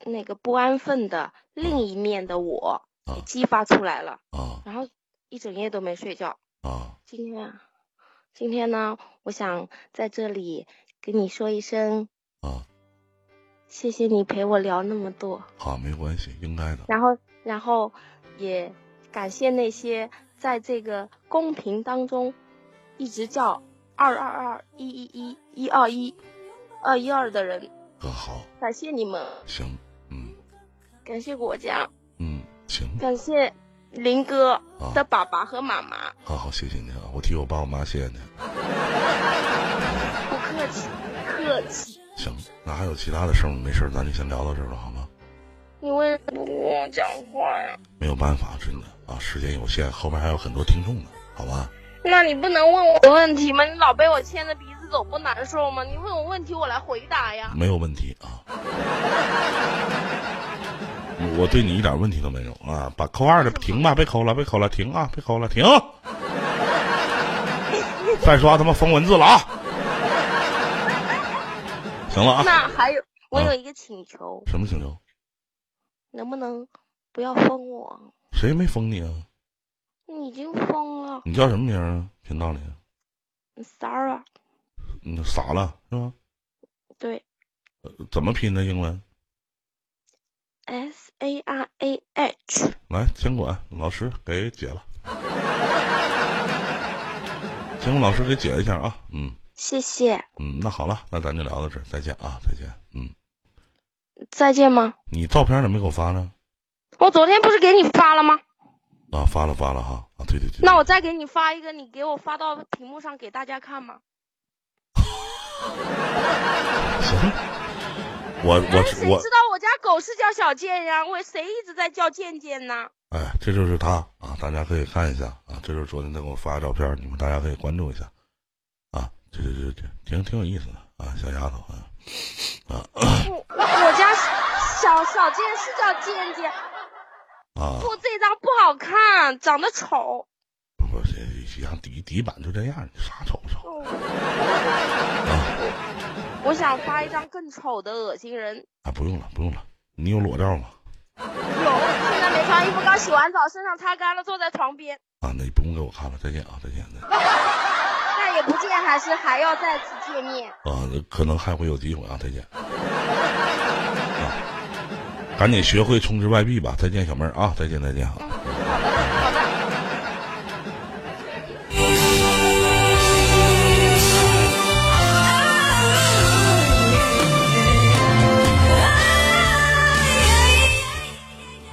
那个不安分的另一面的我给激发出来了，啊。然后一整夜都没睡觉。啊！今天啊，今天呢，我想在这里跟你说一声啊，谢谢你陪我聊那么多，好，没关系，应该的。然后然后也感谢那些在这个公屏当中一直叫二二二一一一一二一二一二的人，啊好，感谢你们，行，嗯感谢国家，嗯，行，感谢林哥啊的爸爸和妈妈，好好，谢谢你啊，我替我爸我妈谢谢你。[laughs] 不客气，不客气。行，那还有其他的事儿吗？没事儿，咱就先聊到这儿了，好吗？你为什么不跟我讲话呀？没有办法，真的啊，时间有限，后面还有很多听众呢，好吧？那你不能问我问题吗？你老被我牵着鼻子走，不难受吗？你问我问题，我来回答呀。没有问题啊。[laughs] 我对你一点问题都没有啊！把扣二的停吧，别扣了，别扣了，停啊，别扣了，停！再刷他妈封文字了啊！行了啊，那还有，我啊有一个请求，什么请求？能不能不要封我？谁没封你啊？你已经封了你叫什么名儿啊？频道里，，Sarah。你傻了是吧？对怎么拼的英文？，S A R A H。来，监管老师给解了，监管老师给解一下啊。嗯谢谢，嗯，那好了，那咱就聊到这儿，再见啊，再见。嗯，再见吗？你照片怎么没给我发呢？我昨天不是给你发了吗？啊，发了发了哈啊，对对对。那我再给你发一个，你给我发到屏幕上给大家看吗？[laughs] 行，我我我知，道我家狗是叫小贱呀？我谁一直在叫贱贱呢？哎，这就是他啊，大家可以看一下啊，这就是昨天他给我发的照片，你们大家可以关注一下啊，这这这这挺挺有意思的啊，小丫头啊啊我我家小小贱是叫贱贱，啊，不，这张不好看，长得丑。不不，这像底底板就这样，你啥丑不瞅我想发一张更丑的恶心人。啊？不用了不用了，你有裸照吗？有，现在没穿衣服，刚洗完澡，身上擦干了，坐在床边。啊，那你不用给我看了，再见啊，再见再见 [laughs] 那也不见，还是还要再次见面。啊，可能还会有机会啊，再见啊，赶紧学会充值外币吧，再见小妹儿啊，再见再见啊。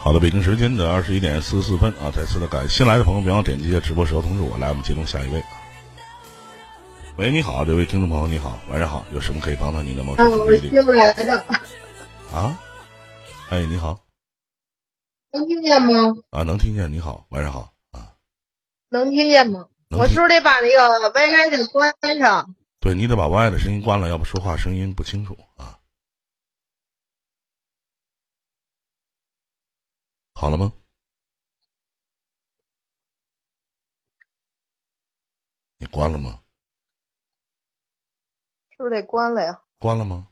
好的，北京时间的二十一点四十四分啊，再次的感谢新来的朋友，别忘点击一下直播时候通知我，来我们接通下一位。喂，你好，这位听众朋友，你好，晚上好，有什么可以帮到您的吗？啊，我来的，啊，哎，你好，能听见吗？啊，能听见。你好，晚上好啊。能听见吗？我是不是得把那个 WiFi 给关上？对你得把 WiFi 的声音关了，要不说话声音不清楚啊。好了吗？你关了吗？是不是得关了呀？关了吗？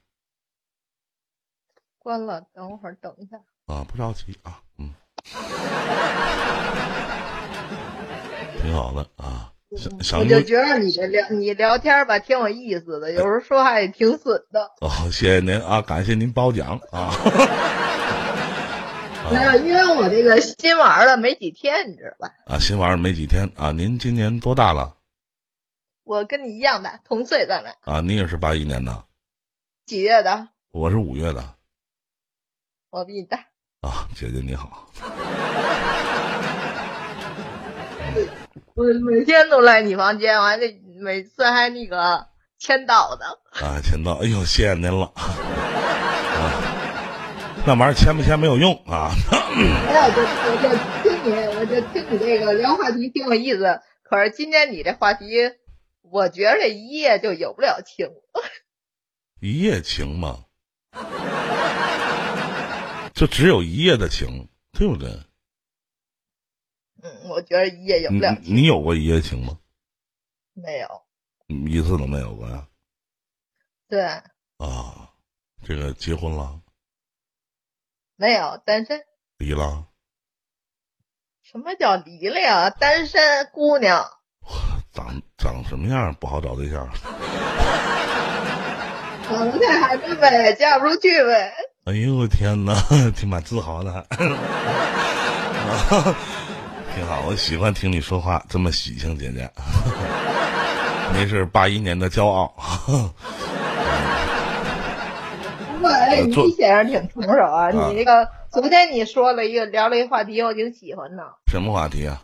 关了，等会儿等一下。啊，不着急啊，嗯，[laughs] 挺好的啊。想想我就觉得你这聊你聊天吧挺有意思的，有时候说话也挺损的。哦，谢谢您啊，感谢您褒奖啊。[laughs] 没有，因为我这个新玩了没几天，你知道吧？啊，新玩了没几天啊，您今年多大了？我跟你一样大，同岁咱俩。啊，你也是八一年的，几月的？我是五月的我比你大。啊，姐姐你好。[laughs] 我每天都来你房间，完了每次还那个签到的。啊，签到，哎呦，谢谢您了。啊，那玩意儿签不签没有用啊。哎呀，我就我就听你，我就听你这个聊话题挺有意思。可是今天你这话题，我觉得这一夜就有不了情。一夜情嘛，就只有一夜的情，对不对？嗯，我觉得一夜有你不了情。你有过一夜情吗？没有。嗯一次都没有过呀。对，啊，这个结婚了，没有单身。离了，什么叫离了呀？单身姑娘。长长什么样不好找对象。长得太寒碜呗，嫁不出去呗。哎呦我天哪，挺蛮自豪的，[laughs] 挺好，我喜欢听你说话这么喜庆，姐姐，[laughs] 您是八一年的骄傲，你显然挺成熟啊。啊你那个昨天你说了一个聊了一个话题，我挺喜欢的，什么话题啊？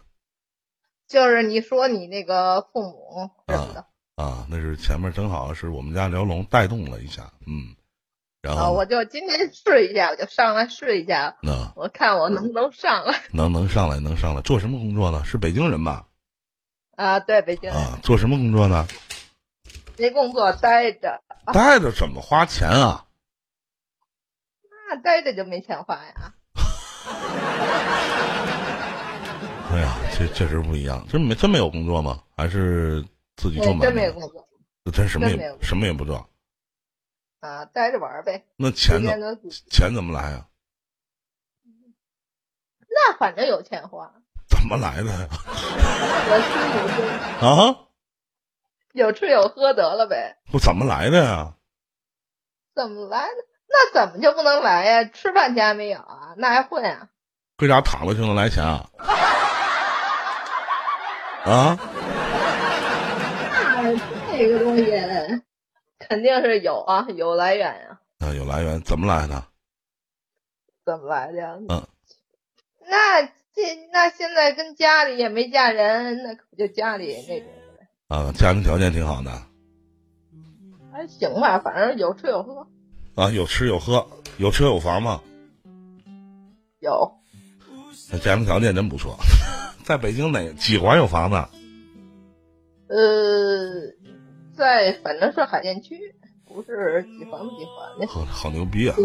就是你说你那个父母什么的。啊，那是前面正好是我们家辽龙带动了一下，嗯，然啊，后我就今天试一下，我就上来试一下，那我看我能不能上来。能能上来能上来，做什么工作呢？是北京人吧？啊，对，北京人啊，做什么工作呢？没工作待着，待着怎么花钱啊？那待着就没钱花呀。[laughs] 哎呀，这确实不一样，这没真没有工作吗？还是自己做对，买卖？真没有工作真什么也什么也不做，啊，待着玩呗。那钱怎天天都钱怎么来呀、那反正有钱花，[laughs] 怎么来的呀？有吃有喝，[laughs] 啊，有吃有喝得了呗。不怎么来的呀？怎么来的？那怎么就不能来呀？吃饭钱没有啊？那还混啊？搁家躺着就能来钱啊？啊，那这个东西肯定是有啊，有来源呀、啊，有来源，怎么来的？怎么来的呀？嗯，那这那现在跟家里也没嫁人，那可不就家里那种呗，啊，家庭条件挺好的还行吧，反正有吃有喝，啊，有吃有喝，有车有房吗，有那家庭条件真不错。[laughs] 在北京哪几环有房子？呃，在反正是海淀区，不是几环不几环的。好好牛逼啊！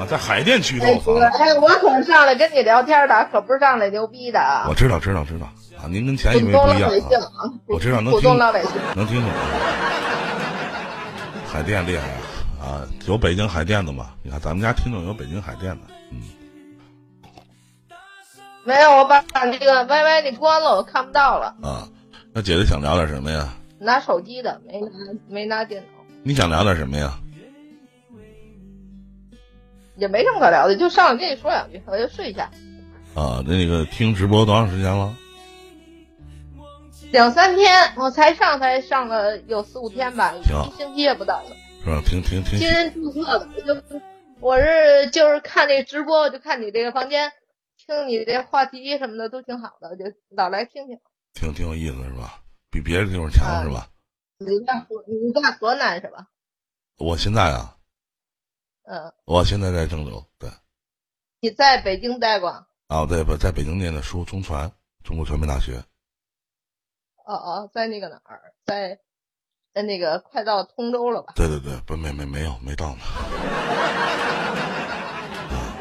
啊，在海淀区都哎有房子，哎，我可上来跟你聊天的，可不是上来牛逼的啊我，知道，知道，知道啊！您跟前一位不一样啊，啊，我知道 [laughs] 能听通老百姓。能听懂。海淀厉害啊！啊，有北京海淀的吗？你看咱们家听众有北京海淀的，嗯，没有，我把把那个 YY 给关了，我看不到了。啊，那姐姐想聊点什么呀？拿手机的，没拿没拿电脑，你想聊点什么呀？也没什么可聊的，就上来跟你说两句，我就睡一下。啊，那个听直播多长时间了？两三天，我才上才上了有四五天吧，一星期也不到。是吧？挺挺挺新人注册的，我就我是就是看这直播，我就看你这个房间，听你这话题什么的都挺好的，就老来听听。挺挺有意思是吧？比别的地方强啊是吧？你在河你在河南是吧？我现在啊，嗯，我现在在郑州，对，你在北京待过？啊，对不在北京念的书，中传中国传媒大学。哦哦，在那个哪儿，在在那个快到通州了吧？对对对，不没没没有没到呢，啊，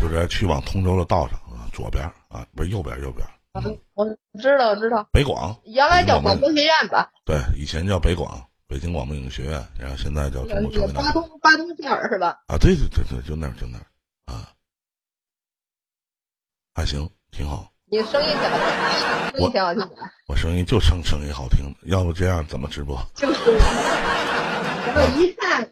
就是去往通州的道上啊，左边啊，不是右边右边，嗯，我知道，我知道，北广原来叫广播学院吧？对，以前叫北广，北京广播影学院，然后现在叫中国传媒大学东巴东片儿是吧？啊，对对对对，就那儿就那儿啊，还行，挺好。你声音怎么听，声音挺好听的，我声音就声声音好听，要不这样怎么直播？就是。然后一看，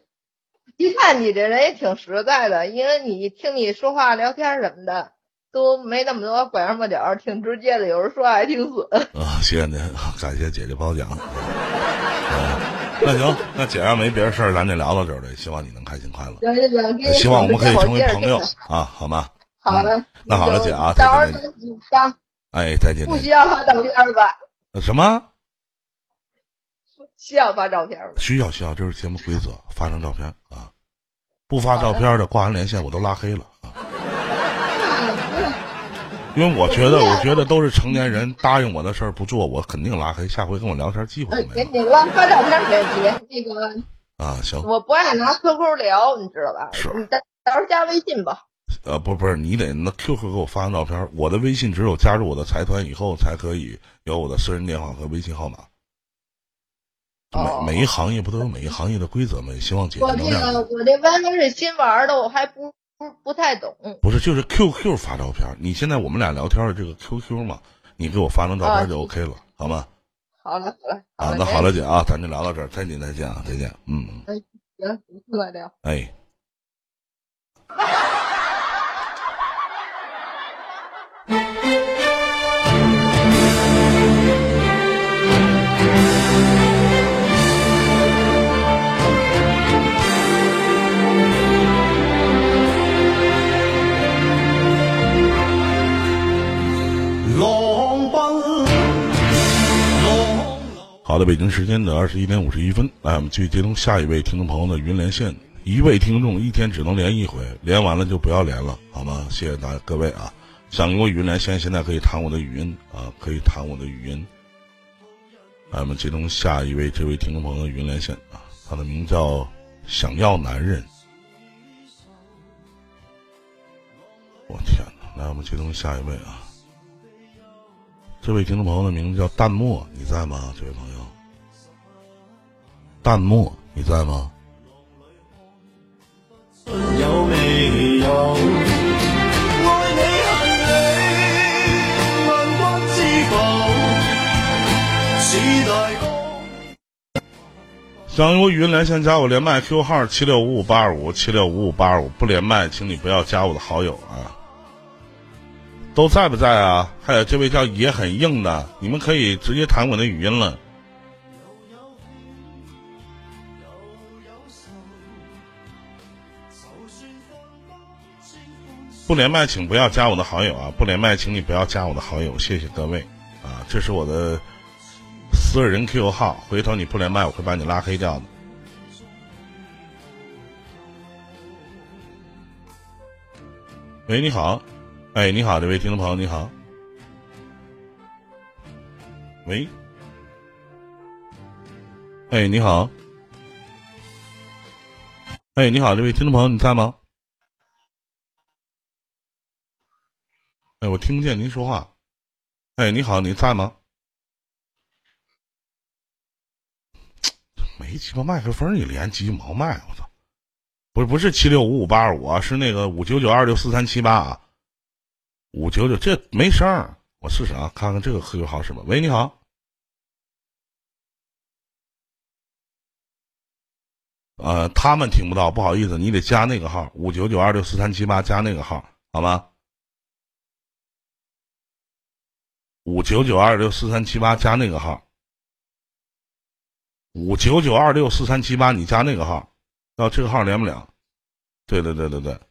一看你这人也挺实在的，因为你听你说话、聊天什么的都没那么多拐弯抹角，挺直接的，有时说话还挺损。啊，谢谢您，[laughs] 感谢姐姐褒奖。[laughs] 啊那行，那姐要没别的事儿，咱就聊到这儿了。希望你能开心快乐，行行行，希望我们可以成为朋友啊，好吗？好的，那好了姐啊到时候再见咱紧张，哎，再见。不需要发照片吧？呃什么？需要发照片吗？需要需要，这是节目规则，发张照片啊。不发照片的挂完连线我都拉黑了啊。因为我觉得，我觉得都是成年人答应我的事儿不做，我肯定拉黑。下回跟我聊天机会没有给你了发照片没问题。那个啊。行，我不爱拿 QQ 聊，你知道吧？是你到到时候加微信吧。呃，不不是，你得那 QQ 给我发张照片，我的微信只有加入我的财团以后才可以有我的私人电话和微信号码。每哦每一行业不都有每一行业的规则吗？也希望姐姐我这能谅解。个我这 YY 是新玩的，我还不不不太懂。不是，就是 QQ 发照片。你现在我们俩聊天的这个 QQ 嘛，你给我发张照片就啊 OK 了，好吗？好了好了，啊，那好了，，姐啊，咱就聊到这儿，再见再见啊，再见，嗯，行，过来聊。哎。好的，北京时间的二十一点五十一分，来，我们继续接通下一位听众朋友的云连线。一位听众一天只能连一回，连完了就不要连了，好吗？谢谢大各位啊！想跟我语音连线，现在可以弹我的语音啊，可以弹我的语音。来，我们接通下一位这位听众朋友的语音连线啊，他的名叫想要男人。我天哪！来，我们接通下一位啊。这位听众朋友的名字叫淡漠，你在吗？这位朋友，淡漠，你在吗？有未有？想用我语音连线，加我连麦 Q 号七六五五八二五七六五五八二五，不连麦，请你不要加我的好友啊。都在不在啊？还有这位叫也很硬的，你们可以直接弹我的语音了。不连麦，请不要加我的好友啊！不连麦，请你不要加我的好友，谢谢各位啊！这是我的私人 Q 号，回头你不连麦，我会把你拉黑掉的。喂，你好，哎，你好，这位听众朋友，你好。喂，哎，你好，哎，你好，这位听众朋友，你在吗？哎，我听不见您说话。哎，你好，你在吗？[tsk] 没鸡巴麦克风，你连鸡毛麦，我操！不是不是七六五五八二五啊，是那个五九九二六四三七八啊，五九九这没声儿，我试试啊，看看这个 QQ 号是吗？喂，你好。呃，他们听不到，不好意思，你得加那个号五九九二六四三七八，加那个号好吗？五九九二六四三七八加那个号，五九九二六四三七八，你加那个号，要这个号连不了。对对对对对。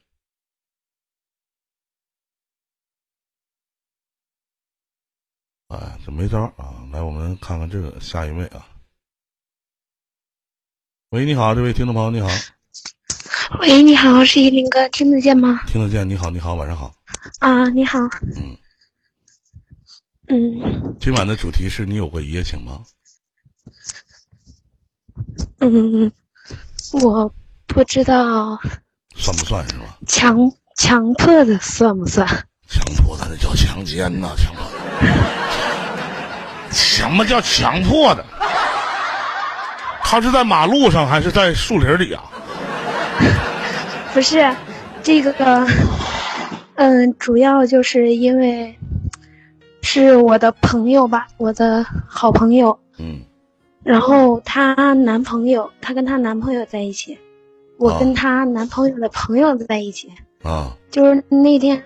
哎，这没招儿啊！来，我们看看这个下一位啊。喂，你好，这位听众朋友，你好。喂，你好，是依林哥，听得见吗？听得见？你好，你好，晚上好。啊，你好。嗯嗯今晚的主题是你有过一夜情吗？嗯，我不知道算不算是吧？强强迫的算不算？强迫的那叫强奸呐、强迫的。什么叫强迫的？他是在马路上还是在树林里啊？不是，这个，嗯，主要就是因为是我的朋友吧，我的好朋友，嗯。然后她男朋友，她跟她男朋友在一起，我哦跟她男朋友的朋友在一起，啊。就是那天，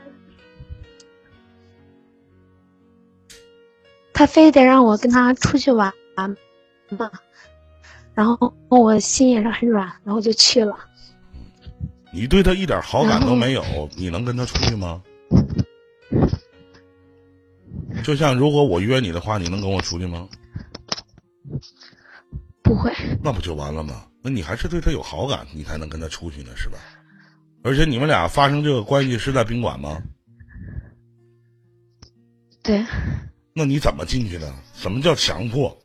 他非得让我跟他出去玩嘛，然后我心也是很软，然后就去了。你对他一点好感都没有，你能跟他出去吗？就像如果我约你的话，你能跟我出去吗？不会，那不就完了吗？那你还是对他有好感，你才能跟他出去呢，是吧？而且你们俩发生这个关系是在宾馆吗？对，那你怎么进去的？什么叫强迫？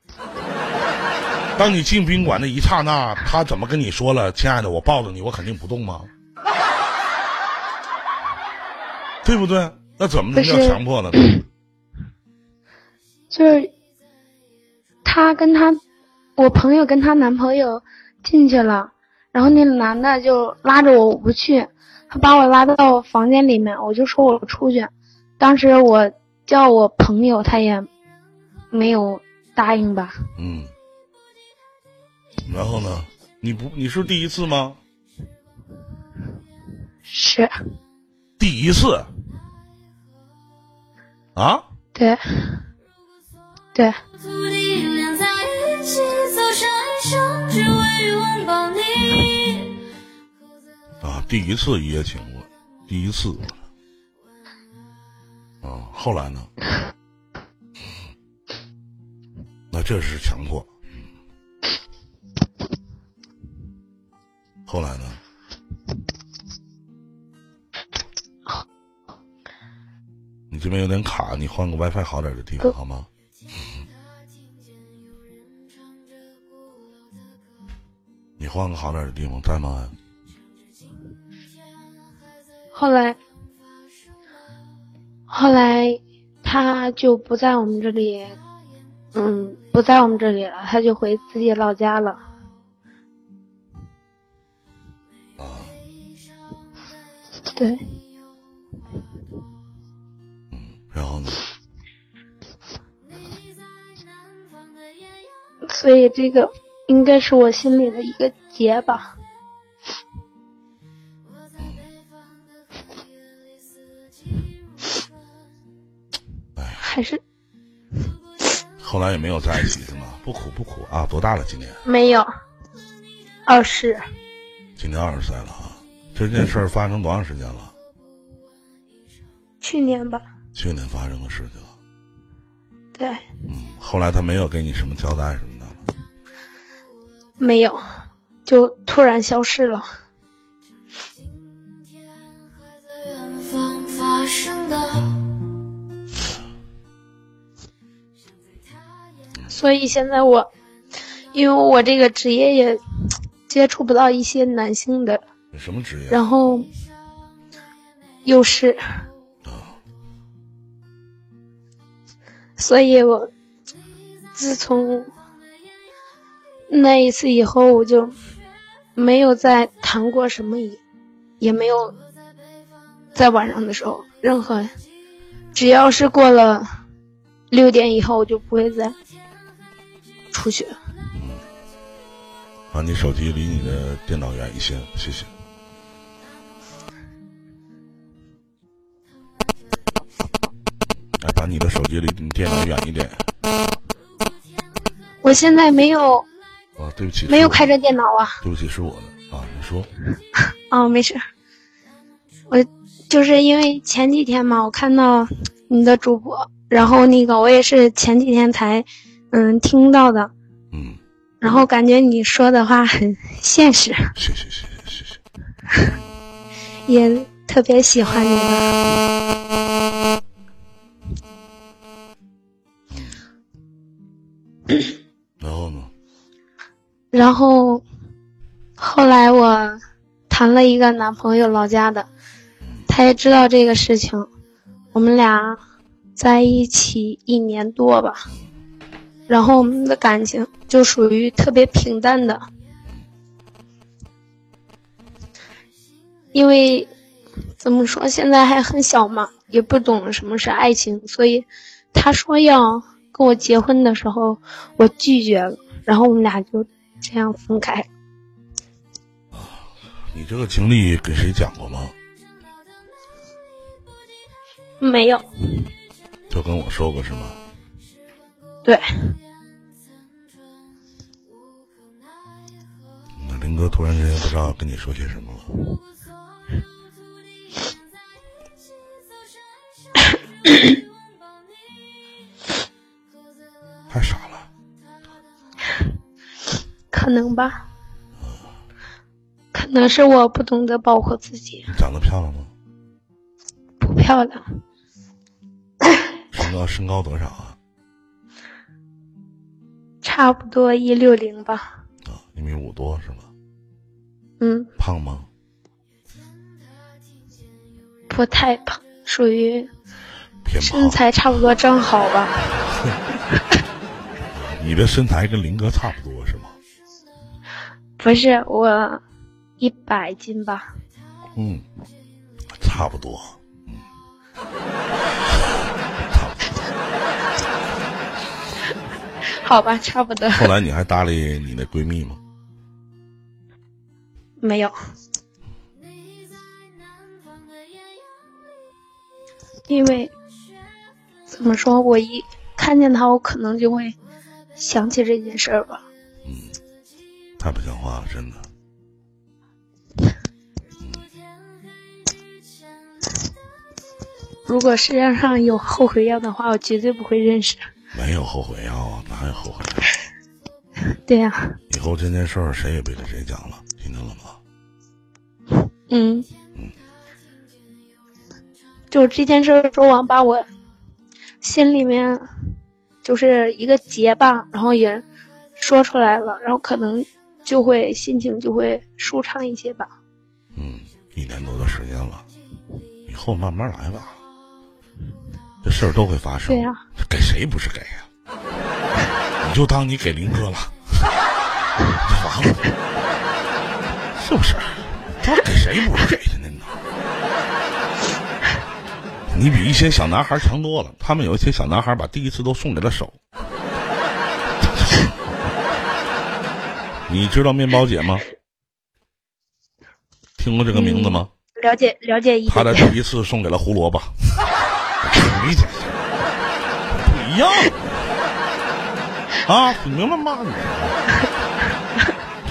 当你进宾馆的一刹那，他怎么跟你说了？亲爱的，我抱着你，我肯定不动吗？对不对？那怎么能叫强迫呢？就是她跟她，我朋友跟她男朋友进去了，然后那男的就拉着我我不去，他把我拉到房间里面，我就说我出去。当时我叫我朋友，他也没有答应吧。嗯。然后呢？你不你是第一次吗？是，第一次。啊？对，对。啊，第一次一夜情了，第一次。啊，后来呢？[laughs] 那这是强迫。后来呢？[laughs] 你这边有点卡，你换个 WiFi 好点的地方好吗？你换个好点的地方，在吗？后来，后来他就不在我们这里，嗯，不在我们这里了，他就回自己老家了。啊，对，然后呢？所以这个应该是我心里的一个结吧。还是后来也没有在一起是吗？不苦不苦啊！多大了？今年？没有，二十，今年二十岁了啊！这件事儿发生多长时间了？去年吧。去年发生的事情。对，嗯，后来他没有给你什么交代什么的了。没有，就突然消失了。远所以现在我，因为我这个职业也接触不到一些男性的，什么职业？然后又是，所以我自从那一次以后，我就没有再谈过什么，也也没有在晚上的时候任何，只要是过了六点以后，我就不会再出去了。把你手机离你的电脑远一些，谢谢。哎，把你的手机离你电脑远一点。我现在没有啊，对不起，没有开着电脑啊。对不起，是我的啊，你说。[laughs] 哦，没事。我就是因为前几天嘛，我看到你的主播，然后那个我也是前几天才嗯听到的，嗯，然后感觉你说的话很现实。谢谢谢谢谢谢。也特别喜欢你们。然后呢？然后后来我谈了一个男朋友，老家的，他也知道这个事情，我们俩在一起一年多吧，然后我们的感情就属于特别平淡的，因为怎么说，现在还很小嘛，也不懂什么是爱情，所以他说要跟我结婚的时候，我拒绝了，然后我们俩就这样分开。你这个经历给谁讲过吗？没有，就跟我说过是吗？对，林哥突然之间不知道跟你说些什么了。[coughs] 太傻了，可能吧，可能是我不懂得保护自己，你长得漂亮吗？不漂亮，身高身高多少啊？差不多一六零吧。啊，一米五多是吧？嗯，胖吗？不太胖，属于身。材差不多正好吧。[laughs] 你的身材跟林哥差不多是吗？不是我一百斤吧？嗯，差不多。嗯，[laughs] 差不多。[laughs] 好吧，差不多。后来你还搭理你那闺蜜吗？没有，因为怎么说，我一看见他，我可能就会想起这件事儿吧。嗯太不像话了，真的。如果世界上有后悔药的话，我绝对不会认识。没有后悔药啊，哪有后悔药？[laughs] 对呀、以后这件事儿谁也别跟谁讲了，听见了吗？嗯，就这件事儿说完，把我心里面就是一个结吧，然后也说出来了，然后可能就会心情就会舒畅一些吧。嗯，一年多的时间了，以后慢慢来吧。这事儿都会发生。对呀这给谁不是给呀、你就当你给林哥了，[laughs] 就完了，[laughs] 是不是？这给谁不是给的呢？你比一些小男孩强多了，他们有一些小男孩把第一次都送给了手。你知道面包姐吗？听过这个名字吗？了解了解一他的第一次送给了胡萝卜，理解不一样啊，你明白吗？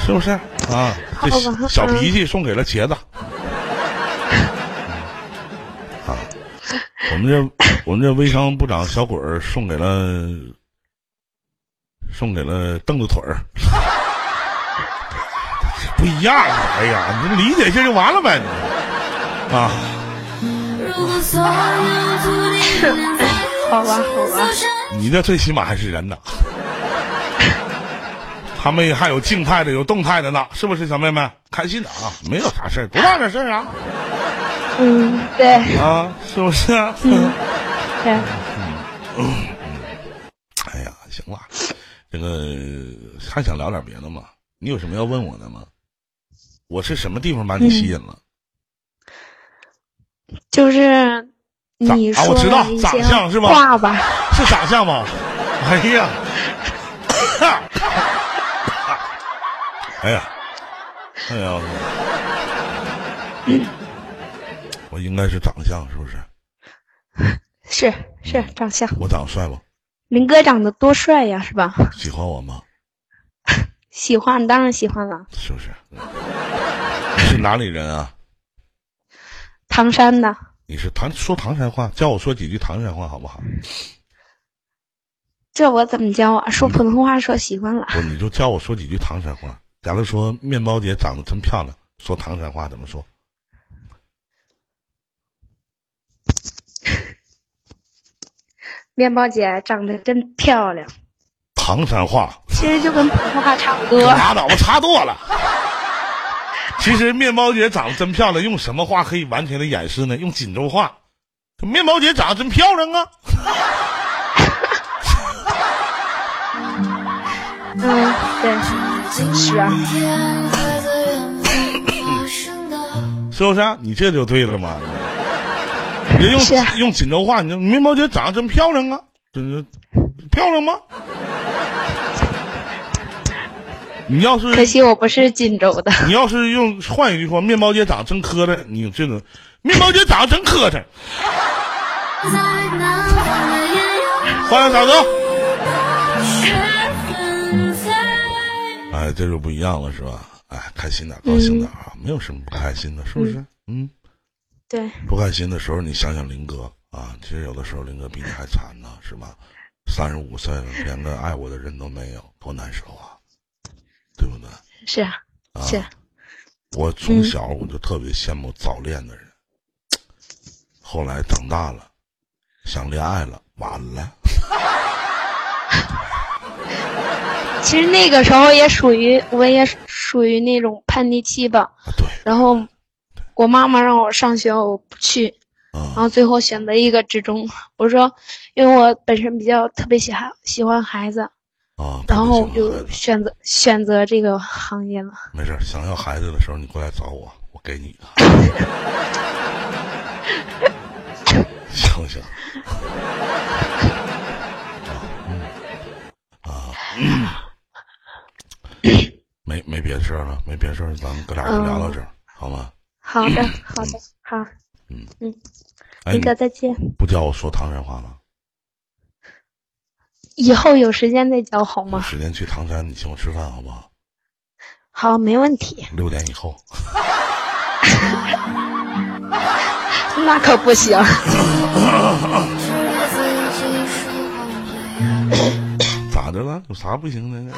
你是不是啊？这好吧小脾气送给了茄子。[laughs] 啊，我们这我们这微商部长小鬼儿送给了送给了凳子腿儿，[laughs] 不一样。哎呀，你理解一下就完了呗，你啊。如果所有注定能在好吧好吧，你这最起码还是人呢。他们还有静态的，有动态的呢，是不是小妹妹？开心的啊，没有啥事儿，多大点事儿啊？嗯，对啊，是不是？嗯对，哎呀，行了，这个还想聊点别的吗？你有什么要问我的吗？我是什么地方把你吸引了？就是你说我知道长相是吧话吧，是长相吗？[laughs] 哎呀，哎呀，哎呀，我应该是长相是不是？[laughs] 是是长相，我长得帅不？林哥长得多帅呀，是吧？喜欢我吗？[laughs] 喜欢，当然喜欢了。是不是？你是哪里人啊？唐山的，你是唐说唐山话，教我说几句唐山话好不好？这我怎么教啊？说普通话说习惯了。不，你就教我说几句唐山话。假如说面包姐长得真漂亮，说唐山话怎么说？面包姐长得真漂亮，唐山话，其实就跟普通话差不多。拉倒吧，差多了。其实面包姐长得真漂亮，用什么话可以完全的掩饰呢？用锦州话，面包姐长得真漂亮啊！嗯，对，是啊，是不是、你这就对了嘛。你用、用锦州话，你说面包姐长得真漂亮啊，真是漂亮吗？你要是可惜我不是锦州的。你要是用换一句话，面包姐长得真磕碜，你这个面包姐长得真磕碜。欢迎大哥，哎，这就不一样了，是吧？哎，开心点，高兴点啊，没有什么不开心的，是不是？嗯，对，不开心的时候，你想想林哥啊，其实有的时候林哥比你还惨呢，是吧？三十五岁了，连个爱我的人都没有，多难受啊，对不对？是啊，是啊，我从小我就特别羡慕早恋的人，后来长大了，想恋爱了，晚了。其实那个时候也属于，我也属于那种叛逆期吧。然后我妈妈让我上学，我不去，然啊后最后选择一个职中。我说，因为我本身比较特别喜欢喜欢孩子，啊，然后我就选择选择这个行业了。没事，想要孩子的时候你过来找我，我给你的，[laughs] 行不行？[laughs] 啊，嗯，啊，[coughs] 没没别的事儿了，没别的事儿，咱们哥俩就聊到这儿，好吗？好的，好的，好，嗯嗯，哎，林哥再见，不教我说唐山话了？以后有时间再教好有吗？时间去唐山，你请我吃饭好不好？好，没问题，六点以后。[laughs] 那可不行。[coughs] 咋的了？有啥不行的呢？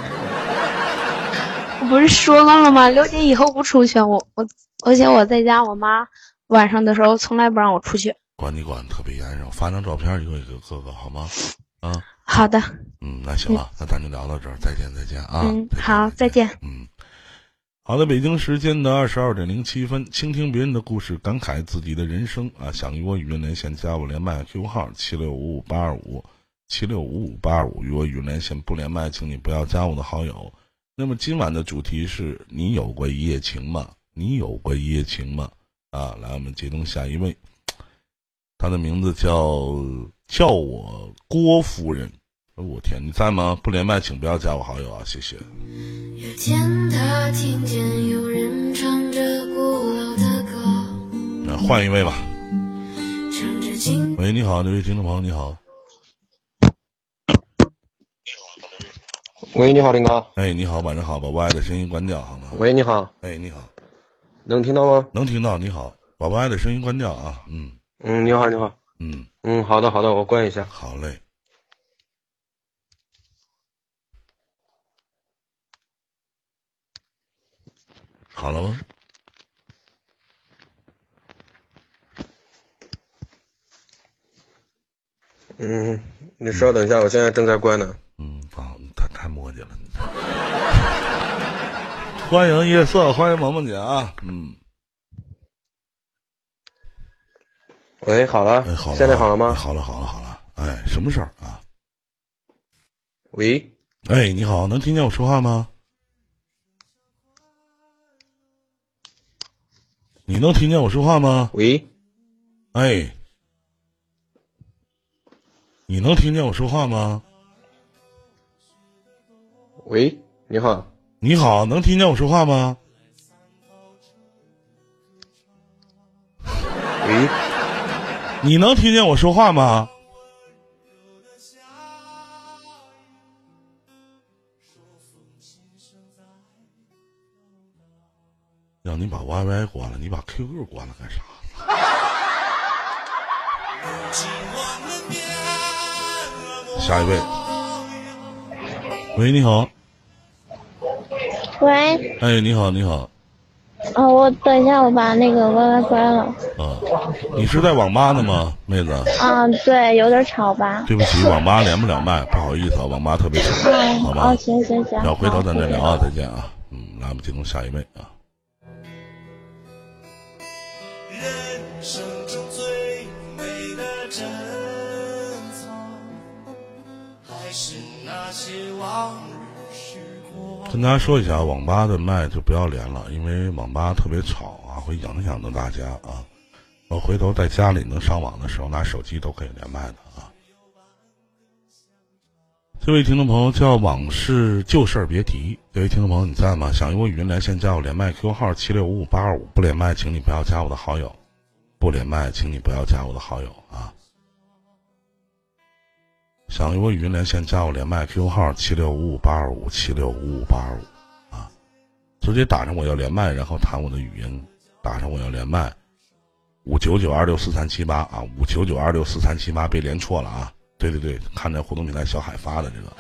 我不是说了吗？六点以后不出去，我我，而且我在家，我妈晚上的时候从来不让我出去。管你管的特别严实，发张照片一个一个哥哥好吗？啊，好的，嗯，那行了，那咱就聊到这儿，再见再见啊！嗯，好，再见。嗯，好的，北京时间的二十二点零七分，倾听别人的故事，感慨自己的人生啊！想与我语音连线，加我连麦 Q 号七六五五八二五七六五五八二五，与我语音连线不连麦，请你不要加我的好友。那么今晚的主题是你有过一夜情吗？你有过一夜情吗？啊，来，我们接通下一位，他的名字叫叫我郭夫人。哦我天，你在吗？不连麦，请不要加我好友啊，谢谢。有天他听见有人唱着古老的歌，那换一位吧。喂，你好，这位听众朋友，你好。喂，你好，林哥。哎，你好，晚上好，宝宝爱的声音关掉好吗？喂，你好，哎，你好，能听到吗？能听到，你好，宝宝爱的声音关掉啊。嗯嗯，你好，你好。嗯，嗯，好的，好的，我关一下。好嘞。好了吗？嗯，你稍等一下，我现在正在关呢。嗯，啊，太太磨叽了。你欢迎夜色，欢迎萌萌姐啊。嗯，喂，好了，哎，好了，现在好了吗？好了，好了，好了。哎，什么事儿啊？喂，哎，你好，能听见我说话吗？你能听见我说话吗？喂，哎，你能听见我说话吗？喂，你好，你好，能听见我说话吗？喂，你能听见我说话吗？让你把 YY 关了，你把 QQ 关了干啥？下一位，喂，你好，喂，哎，你好，你好，啊，我等一下，我把那个歪歪关了。啊，你是在网吧呢吗，妹子？啊，对，有点吵吧？对不起，网吧连不了麦，不好意思啊，网吧特别吵，好吧？哦，行行行。要回头咱再聊啊，再见啊。嗯，来，我们进入下一位跟大家说一下，网吧的麦就不要连了，因为网吧特别吵啊，会影响到大家啊。我回头在家里能上网的时候，拿手机都可以连麦的啊。这位听众朋友叫往事旧事儿别提，这位听众朋友你在吗？想用语音连线，加我连麦 Q 号七六五五八二五，不连麦请你不要加我的好友，不连麦请你不要加我的好友啊。想与我语音连线，加我连麦 QQ 号七六五五八二五七六五五八二五啊，直接打上我要连麦，然后弹我的语音，打上我要连麦，五九九二六四三七八啊，五九九二六四三七八，别连错了啊！对对对，看着互动平台小海发的这个，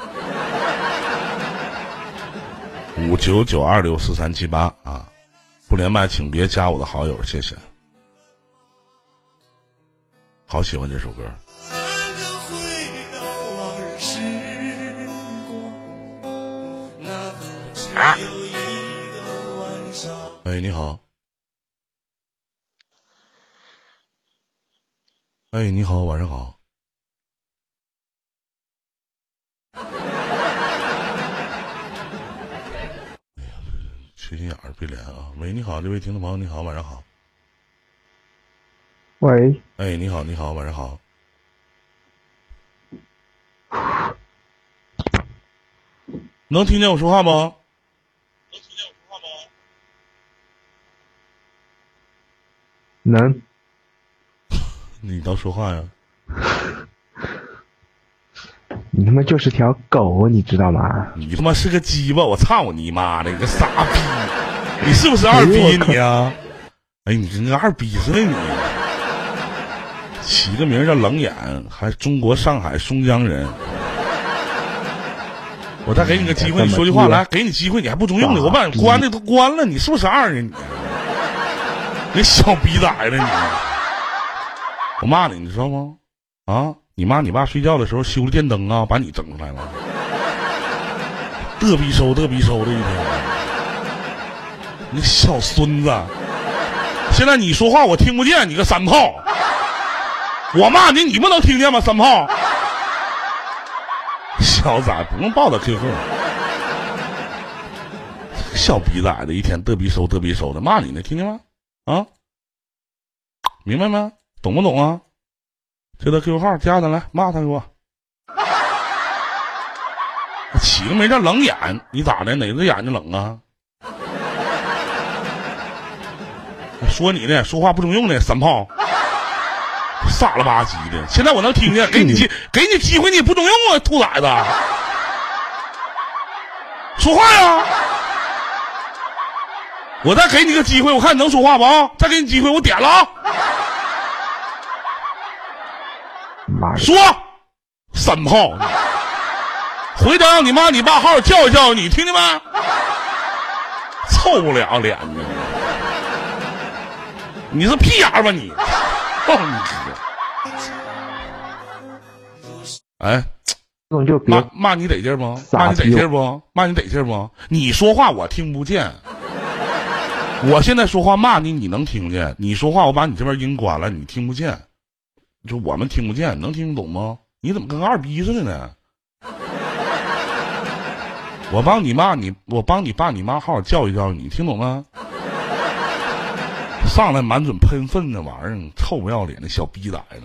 五九九二六四三七八啊，不连麦请别加我的好友，谢谢。好喜欢这首歌。上。喂，你好。哎，你好，晚上好。哎呀，缺心眼儿，别连啊！喂，你好，这位听众朋友，你好，晚上好。喂，哎，你好，你好，晚上好。能听见我说话吗？能 [laughs] 你倒说话呀！[laughs] 你他妈就是条狗，你知道吗？你他妈是个鸡巴！我操你妈的，你个傻逼！你是不是二逼你啊？哎，你跟个二逼似的你。起个名叫冷眼，还中国上海松江人。我再给你个机会，你说句话来，给你机会，你还不中用的，我把你关的都关了，你是不是二啊你？你小逼崽子你！我骂你，你知道吗？啊，你妈你爸睡觉的时候修了电灯啊，把你整出来了，嘚逼收嘚逼收的一天，你小孙子！现在你说话我听不见，你个三炮！我骂你，你不能听见吗？三炮！小崽不用报他 QQ，小逼崽子一天嘚逼收嘚逼收的骂你呢，听见吗？啊，明白没？懂不懂啊？这他 QQ 号加他来骂他给我。[laughs] 起个名叫冷眼，你咋的？哪只眼睛冷啊？[laughs] 说你呢，说话不中用的三炮，傻了吧唧的。现在我能听见，给你机，[laughs] 给你机会，你不中用啊，兔崽子！说话呀！我再给你个机会，我看你能说话不啊？再给你机会，我点了啊！说，三炮，回头让你妈你爸好好教育教育你，听见没？臭不了脸的，你是屁眼儿吧你？操你哥！哎，骂骂你得劲儿不？骂你得劲儿不？骂你得劲儿不？你说话我听不见，[laughs] 我现在说话骂你，你能听见？你说话我把你这边音关了，你听不见，就我们听不见，能听懂吗？你怎么跟个二逼似的呢？我帮你骂你，我帮你爸你妈好好教育教育你，听懂吗？上来满嘴喷粪那玩意儿，臭不要脸的小逼崽子，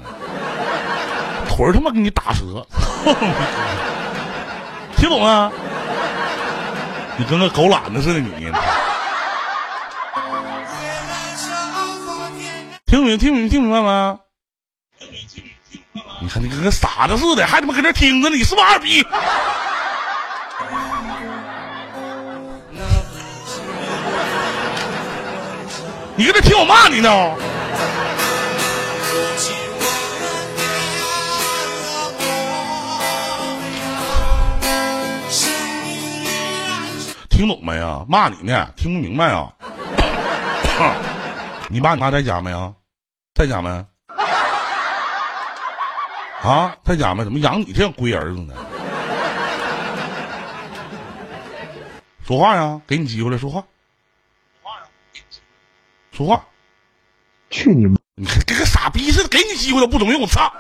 腿他妈给你打折，[laughs] 听懂吗？你跟个狗懒子似的你，听明听明听明白没？你看你跟个傻子似的，还他妈搁这听着呢，你是不是二逼？你搁这听我骂你呢？听懂没啊？骂你呢，听不明白啊？你爸你妈在家没啊？在家没？啊，在家没？怎么养你这样龟儿子呢？说话呀，给你机会了，说话。说话。去你妈！你看跟个傻逼似的，给你机会都不中用，我操！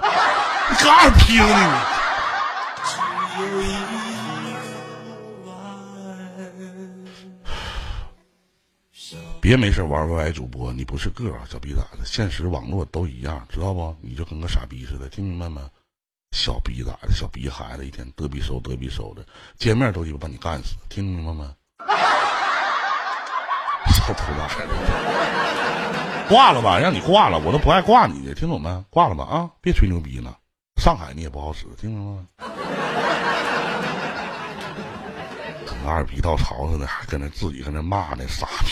你个二逼子你！别没事玩 YY 主播，你不是个儿，小逼崽子，现实网络都一样，知道不？你就跟个傻逼似的，听明白没？小逼崽子，小逼孩子，一天嘚逼收嘚逼收的，见面都鸡巴把你干死，听明白没？[laughs] 小兔崽子，挂了吧，让你挂了，我都不爱挂你的，听懂没？挂了吧啊！别吹牛逼了，上海你也不好使，听明白没？[laughs] 跟个二逼稻草似的，还跟那自己跟那骂呢，傻逼。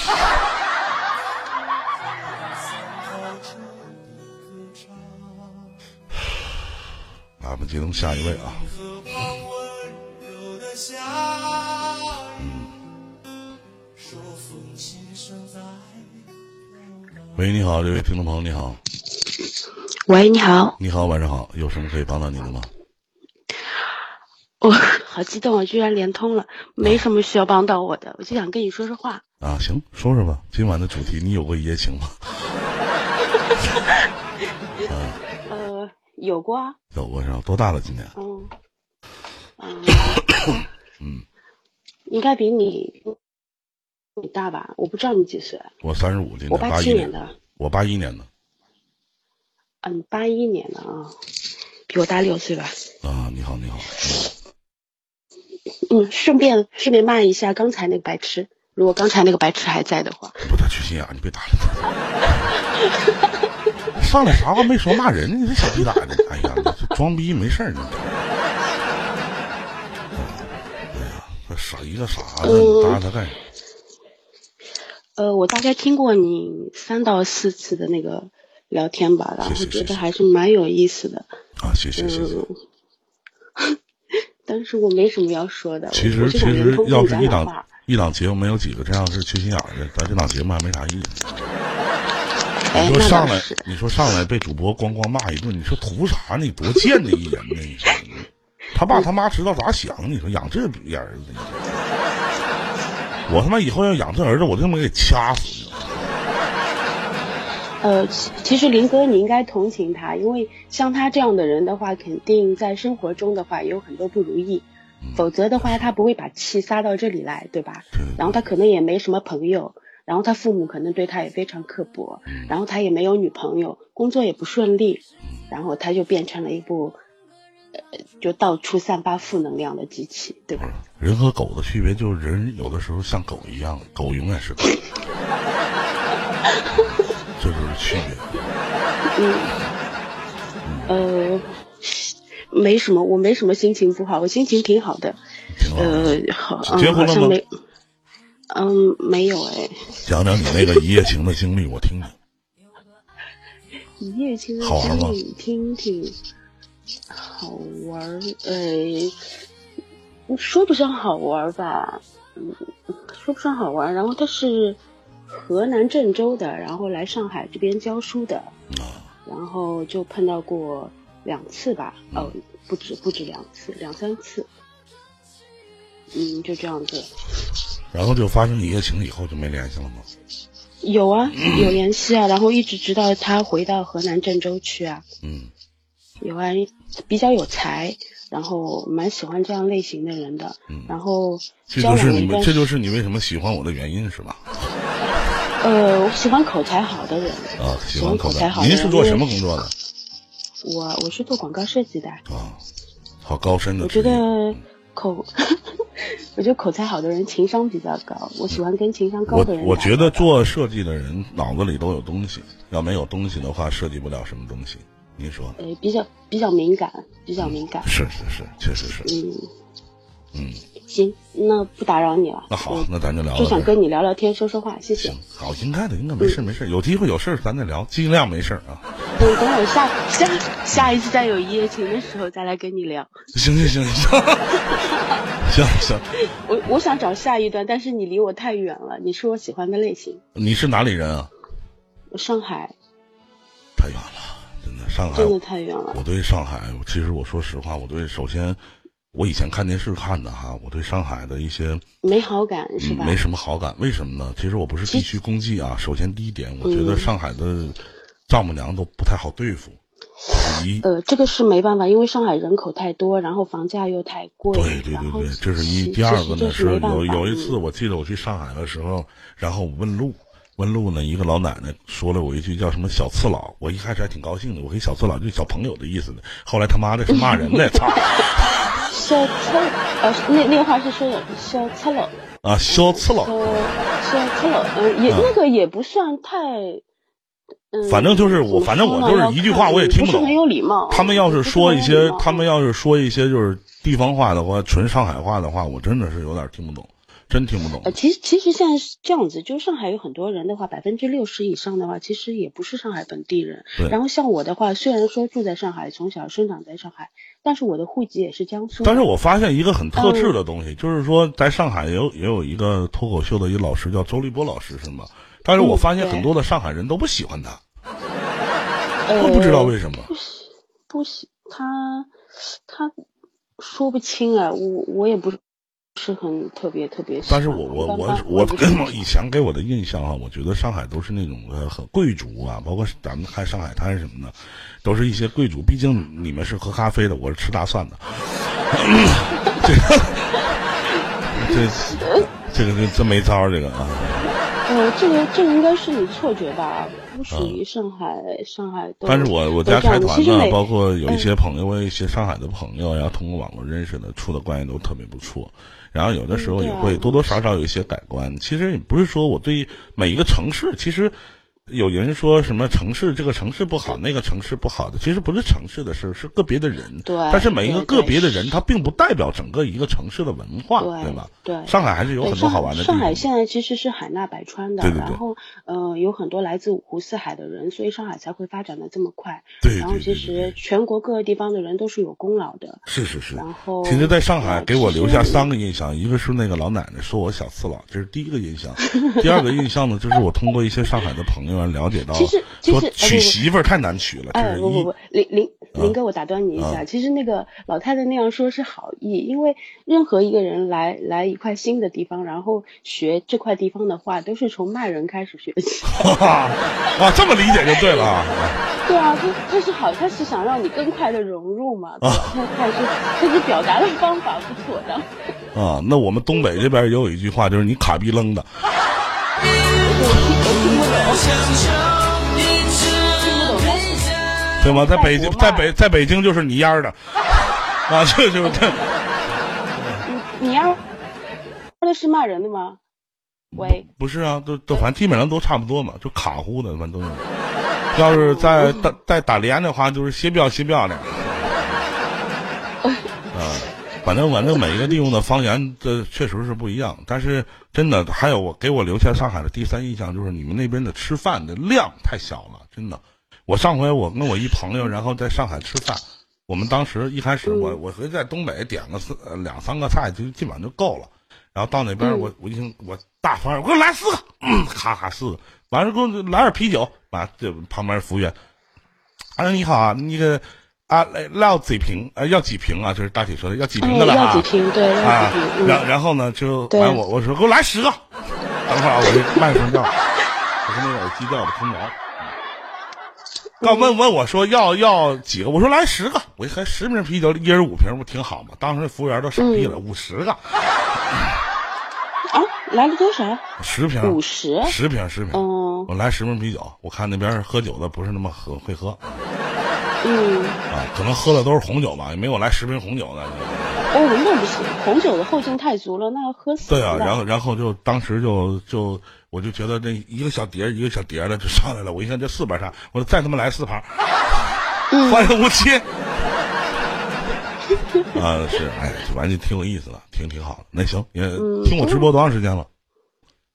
来，我们接通下一位啊。河旁温柔的夏雨，说风琴声在喂，你好，这位听众朋友，你好，喂，你好，你好，晚上好，有什么可以帮到您的吗？我 [laughs] 好激动啊，居然连通了，没什么需要帮到我的，我就想跟你说说话。啊，行，说说吧，今晚的主题，你有过一夜情吗？[laughs] 呃，有过啊，有过是吧？多大了？今年？嗯，嗯，[coughs] 嗯，应该比你你大吧？我不知道你几岁，我三十五，今我年八一七年的，我八一年的啊，你八一年的啊，比我大六岁吧。啊。你好，你好，嗯，顺便顺便骂一下刚才那个白痴，如果刚才那个白痴还在的话，不，太缺心眼儿，你别打了。[laughs] 上来啥话没说，骂人呢？你这小逼崽子！哎呀，你这装逼没事儿呢。哎呀，这傻一个傻子，你搭他干啥？呃，我大概听过你三到四次的那个聊天吧，然后觉得还是蛮有意思的。啊，谢谢谢谢。嗯，但是我没什么要说的。其实其实要是一档。一档节目没有几个这样是缺心眼的，咱这档节目还没啥意思。哎，你说上来，，你说上来被主播咣咣骂一顿，你说图啥呢？你多贱的一人呢？你说他爸他妈知道咋想？你说养这逼儿子，我他妈以后要养这儿子，我他妈给掐死你！呃，其其实林哥你应该同情他，因为像他这样的人的话，肯定在生活中的话也有很多不如意，否则的话他不会把气撒到这里来，对吧？对然后他可能也没什么朋友，然后他父母可能对他也非常刻薄，然后他也没有女朋友，工作也不顺利，然后他就变成了一部，呃，就到处散发负能量的机器，对吧？人和狗的区别就是人有的时候像狗一样，狗永远是狗，[laughs] 这就是区别。嗯呃，没什么，我没什么心情不好，我心情挺好的。挺好的。呃，好，嗯，结婚了吗好像没，嗯，没有哎。讲讲你那个一夜情的经历，我听听。一夜情的好玩吗经历听听，好玩儿，呃，说不上好玩儿吧，嗯，说不上好玩儿。然后他是河南郑州的，然后来上海这边教书的，然后就碰到过两次吧，哦，不止不止两次，两三次，嗯，就这样子。然后就发生一夜情以后就没联系了吗？有啊，[clears throat] 有联系啊，然后一直直到他回到河南郑州去啊。嗯，有啊，比较有才，然后蛮喜欢这样类型的人的。嗯然后这就是你们，这就是你为什么喜欢我的原因是吧？[laughs] 呃，我喜欢口才好的人。啊，喜喜欢口口才好的人。您是做什么工作的？我我是做广告设计的。啊，好高深的我觉。得口，[laughs] [laughs] 我觉得口才好的人情商比较高，我喜欢跟情商高的人我我觉得做设计的人脑子里都有东西，要没有东西的话，设计不了什么东西。您说？呃比较比较敏感，比较敏感。是是是，确实是。嗯，嗯，行，那不打扰你了。那好，那咱就聊到就想。跟你聊聊天，说说话，谢谢。好，应该的，应该没事没事，有机会有事儿咱再聊，尽量没事啊。等等我下下下一次再有一夜情的时候再来跟你聊。行行行行，行 [laughs] 行，我我想找下一段，但是你离我太远了，你是我喜欢的类型。你是哪里人啊？上海太远了，真的，上海真的太远了我。对上海，其实我说实话，我对首先，我以前看电视看的哈，我对上海的一些没好感是吧？嗯没什么好感。为什么呢？其实我不是地区攻击啊。首先第一点，我觉嗯得上海的丈母娘都不太好对付。一，呃，这个是没办法，因为上海人口太多，然后房价又太贵。对对对对，这是一。第二个呢是有有一次，嗯我记得我去上海的时候，然后我问路，问路呢，一个老奶奶说了我一句叫什么小次郎，我一开始还挺高兴的，我跟小次郎就是小朋友的意思呢，后来他妈的是骂人的，操 [laughs] 小赤呃，那那个话是说的小赤佬，啊，小赤佬。小小车了，嗯，也嗯那个也不算太。嗯，反正就是我，反正我就是一句话我也听懂。不懂很有礼貌。他们要是说一些他们要是说一些就是地方话的话，纯上海话的话，我真的是有点听不懂，真听不懂呃，。其实其实现在是这样子，就是上海有很多人的话，百分之六十以上的话，其实也不是上海本地人。对然后像我的话，虽然说住在上海，从小生长在上海，但是我的户籍也是江苏。但是我发现一个很特质的嗯东西，就是说在上海也有也有一个脱口秀的一个老师叫周立波老师，是吗？但是我发现很多的上海人都不喜欢他，呃我不知道为什么。不喜不喜他他说不清啊，我我也不是很特别特别。但是我我我我也不喜欢以前给我的印象啊，我觉得上海都是那种呃很贵族啊，包括咱们看上海滩什么的，都是一些贵族。毕竟你们是喝咖啡的，我是吃大蒜的。[coughs] 这个这这个这真没招儿，这个啊。呃，这个这个应该是你错觉吧，不属于上海、上海都。但是我我家开团呢，包括有一嗯些朋友，我有一些上海的朋友，然后通过网络认识的，处的关系都特别不错。然后有的时候也会多多少少有一些改观。其实也不是说我对每一个城市，其实有人说什么城市这个城市不好，那个城市不好的，其实不是城市的事，是个别的人。对但是每一个个别的人，他并不代表整个一个城市的文化，对吧？对上海还是有很多好玩的。上海上海现在其实是海纳百川的，对对对然后呃有很多来自五湖四海的人，所以上海才会发展的这么快。对然后其实全国各个地方的人都是有功劳的。是是是。然后其实，在上海呃给我留下三个印象，一个是那个老奶奶说我小次郎，这是第一个印象；第二个印象呢，就是我通过一些上海的朋友啊了解到，其实其说实娶媳妇儿太难娶了，哎，不不不，林林啊林哥，我打断你一下，啊其实那个老太太那样说是好意，因为任何一个人来来一块新的地方，然后学这块地方的话，都是从骂人开始学起。[laughs] 啊，这么理解就对了啊。对啊，他他是好，他是想让你更快的融入嘛？[laughs] 他他是他是表达的方法不妥当。啊，那我们东北这边也有一句话，就是你卡逼愣的，[laughs] 对吗？在北京，在北在北京就是你烟儿的，啊，这就是这。你要的是骂人的吗？喂，不是啊，都都反正基本上都差不多嘛，就卡呼的，反正都是。要是在打在打连的话，就是斜标斜标的。[laughs] 啊，反正反正每一个地方的方言，这确实是不一样。但是真的，还有我给我留下上海的第三印象，就是你们那边的吃饭的量太小了，真的。我上回我跟我一朋友，然后在上海吃饭，我们当时一开始我我回在东北点个四呃两三个菜就基本上就够了。然后到那边我我一听我大方，我给我来四个，嗯，咔咔四个，完了给我来点啤酒，完了这旁边服务员，啊你好啊，那个啊来要几瓶啊要几瓶啊，就是大体说的要几瓶的了哎啊，要几瓶对要啊几瓶嗯然然后呢就对完我我说给我来十个，等会儿啊我这麦克风掉了，我说那个耳机掉了空调。刚问问我说要要几个，我说来十个，我一看十瓶啤酒，一人五瓶，不挺好吗？当时服务员都傻逼了，五十个，啊，来了多少？[laughs] 十瓶，五十。十瓶，十瓶。嗯我来十瓶啤酒，我看那边喝酒的不是那么喝会喝嗯，啊，可能喝的都是红酒吧，也没有来十瓶红酒的。哦，那不行，红酒的后劲太足了，那要喝死对啊，然后然后就当时就就我就觉得这一个小碟儿一个小碟儿的就上来了，我一看这四盘菜，我说再他妈来四盘，嗯欢迎无期。[laughs] 啊，是，哎，反正就挺有意思的，挺挺好的。那行，也嗯听我直播多长时间了？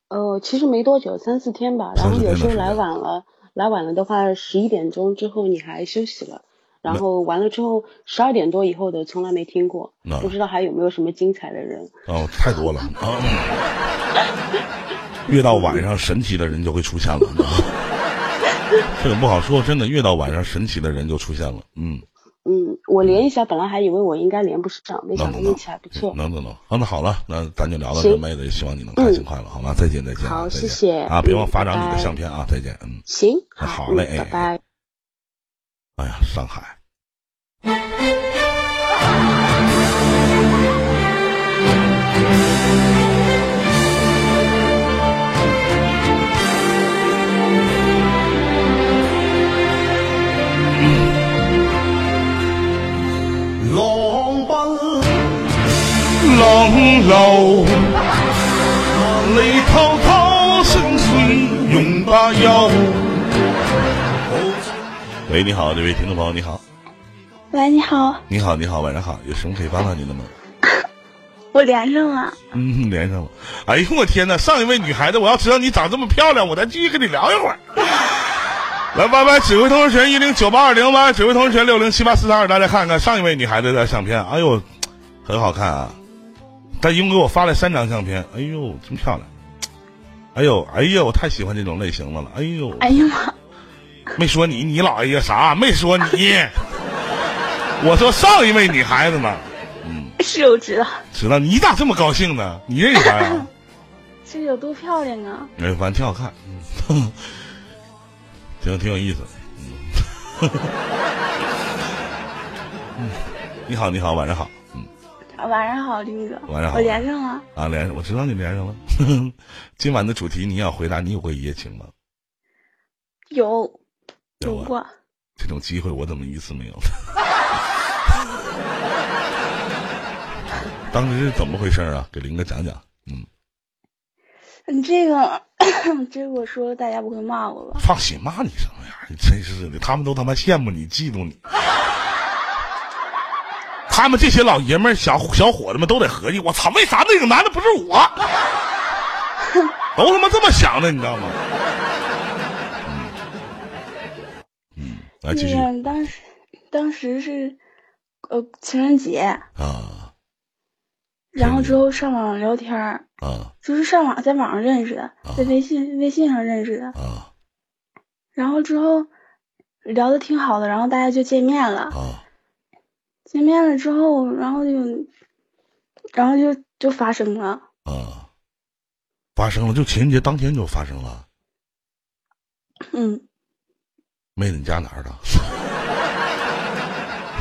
呃，其实没多久，三四天吧。然后有时候来晚了，来晚了的话，十一点钟之后你还休息了，然后完了之后十二点多以后的从来没听过，不知道还有没有什么精彩的人。哦，太多了啊！越到晚上，神奇的人就会出现了。啊 [laughs] 这个不好说，真的，越到晚上，神奇的人就出现了。嗯，嗯，我连一下，本来还以为我应该连不上，没想到运气还不错。能能能，啊，那好了，那咱就聊到这，妹子，也希望你能开心快乐，好吗？再见再见啊，好谢谢啊！别忘嗯发张你的相片啊！再见，嗯，行，嗯好嘞，拜拜。哎呀，上海。浪流，萬里滔滔聲水永不休。喂，你好，这位听众朋友，你好，喂，你好，你好，你好，晚上好，有什么可以帮到您的吗？[laughs] 我连上了。嗯，连上了。哎呦我天哪！上一位女孩子，我要知道你长这么漂亮，我再继续跟你聊一会儿。[laughs] 来，歪歪指挥通知权一零九八二零歪，指挥通知权六零七八四三二，大家看看上一位女孩子的相片，哎呦，很好看啊！她一共给我发了三张相片，哎呦，真漂亮！哎呦，哎呦，我太喜欢这种类型的了，哎呦，哎呀妈，没说你，你老哎呀啥？没说你，[laughs] 我说上一位女孩子呢，是我知道，知道你咋这么高兴呢？你认识她呀？[laughs] 这有多漂亮啊！哎，反正挺好看，[laughs] 嗯，挺挺有意思。嗯，嗯你好，你好，晚上好。晚上好，林哥，晚上好我连上了。啊，连我知道你连上了。[laughs] 今晚的主题你要回答，你有过一夜情吗？有有过，这种机会我怎么一次没有？[laughs] 当时是怎么回事啊？给林哥讲讲。嗯，你这个 [coughs] 这个我说了，大家不会骂我吧？放心，骂你什么呀？你真是的，他们都他妈羡慕你，嫉妒你。他们这些老爷们儿、小小伙子们都得合计，我操，为啥那个男的不是我？都他妈这么想的，你知道吗？嗯，嗯，来继续。那个当时当时是呃情人节，啊。然后之后上网聊天儿，啊。就是上网在网上认识的，在微信微信上认识的，啊。然后之后聊的挺好的，然后大家就见面了。啊见面了之后，然后就，然后就就发生了。啊！发生了，就情人节当天就发生了。嗯，妹子，你家哪儿的？[laughs]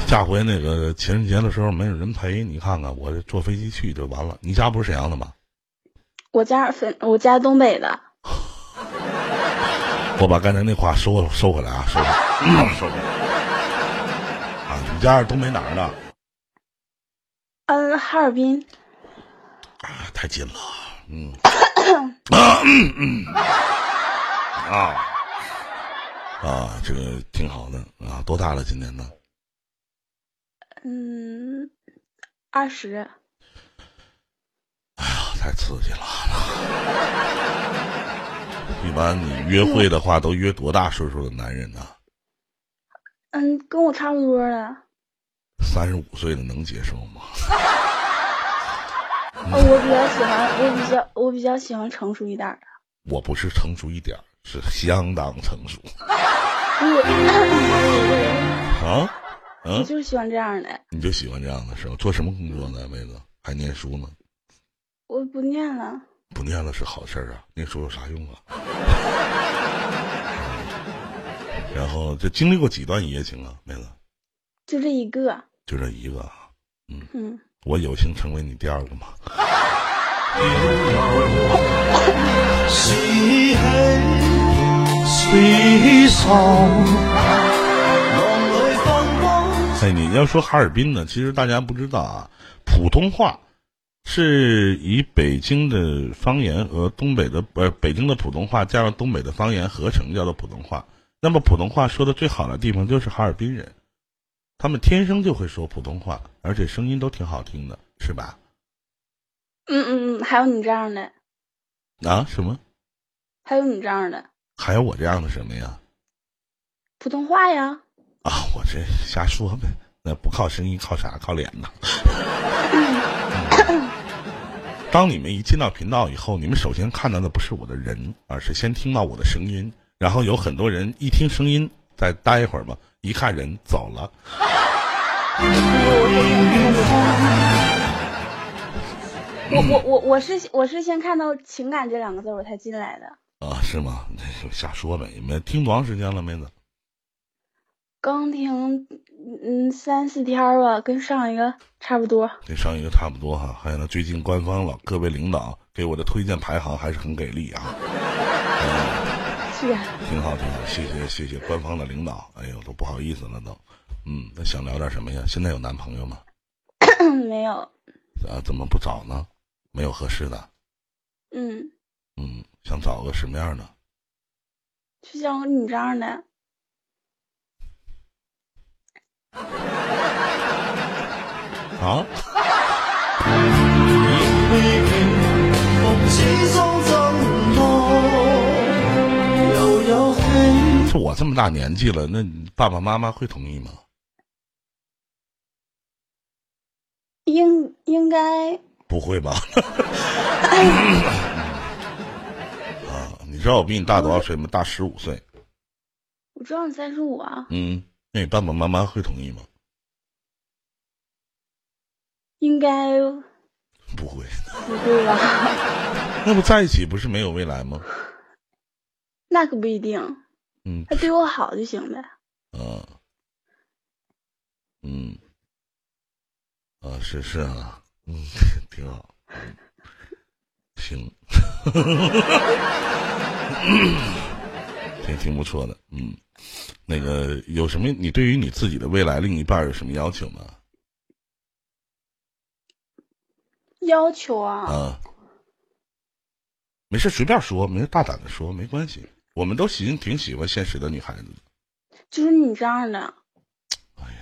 下回那个情人节的时候没有人陪，你看看我坐飞机去就完了。你家不是沈阳的吗？我家分我家东北的，[laughs] 我把刚才那话收收回来啊，收回来，嗯 [laughs] 收回来。家是东北哪儿的？嗯，哈尔滨。啊，太近了，嗯，[coughs] 啊嗯嗯啊啊，这个挺好的啊，多大了？今年呢？嗯，二十。哎呀太刺激了。一般你约会的话，都约多大岁数的男人呢？嗯，跟我差不多的。三十五岁的能接受吗？呃 [laughs] 我比较喜欢，我比较我比较喜欢成熟一点的。我不是成熟一点，是相当成熟我啊！我嗯，就是喜欢这样的。你就喜欢这样的是吧？做什么工作呢，妹子？还念书呢？我不念了，不念了是好事儿啊，念书有啥用啊？[laughs] 然后这经历过几段一夜情啊，妹子？就这一个。就这一个啊。嗯，我有幸成为你第二个吗？哎，你要说哈尔滨呢，其实大家不知道啊，普通话是以北京的方言和东北的呃北京的普通话加上东北的方言合成叫做普通话。那么普通话说的最好的地方就是哈尔滨人，他们天生就会说普通话，而且声音都挺好听的，是吧？嗯嗯嗯，还有你这样的，啊，什么？还有你这样的，还有我这样的什么呀？普通话呀。啊，我这瞎说呗，那不靠声音，靠啥？靠脸呐。当你们一进到频道以后，你们首先看到的不是我的人，而是先听到我的声音。然后有很多人一听声音，再待一会儿吧，一看人走了。我我我我是我是先看到情感这两个字我才进来的。啊，是吗？那就瞎说呗。你们听多长时间了，妹子？刚听嗯三四天吧，跟上一个差不多。跟上一个差不多哈。还有呢，最近官方老，各位领导给我的推荐排行还是很给力啊。挺好，挺好，谢谢谢谢官方的领导。哎呦，都不好意思了都。嗯，那想聊点什么呀？现在有男朋友吗？[coughs] 没有。啊，怎么不找呢？没有合适的。嗯。嗯，想找个什么样的？就像你这样的。啊？[laughs] 就我这么大年纪了，那你爸爸妈妈会同意吗？应应该不会吧？[coughs] 啊，你知道我比你大多少岁吗？大十五岁。我知道你三十五啊。嗯，那你爸爸妈妈会同意吗？应该不会。不会吧？[laughs] 那不在一起不是没有未来吗？那可不一定。嗯。他对我好就行呗。嗯。嗯。啊，是是啊，嗯，挺好，行，[coughs] 挺挺不错的，嗯，那个有什么？你对于你自己的未来另一半有什么要求吗？要求啊？啊，没事，随便说，没事，大胆的说，没关系。我们都喜挺喜欢现实的女孩子。就是你这样的。哎呀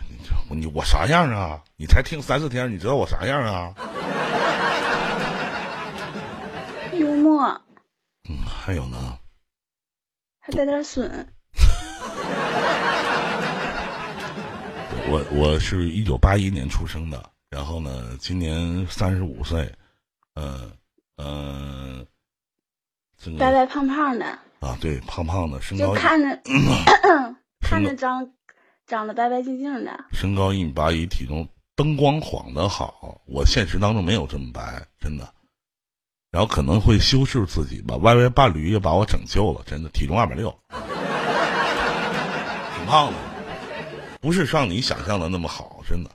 你我啥样啊？你才听三四天，你知道我啥样啊？幽默。嗯，还有呢。还带点损。我我是一九八一年出生的，然后呢，今年三十五岁，嗯嗯，白白胖胖的。啊，对，胖胖的，身高就看着 [clears throat] 看着长。长得白白净净的，身高一米八一，体重灯光晃的好，我现实当中没有这么白，真的。然后可能会修饰自己吧，Y Y 伴侣也把我拯救了，真的，体重二百六，挺胖的，不是像你想象的那么好，真的。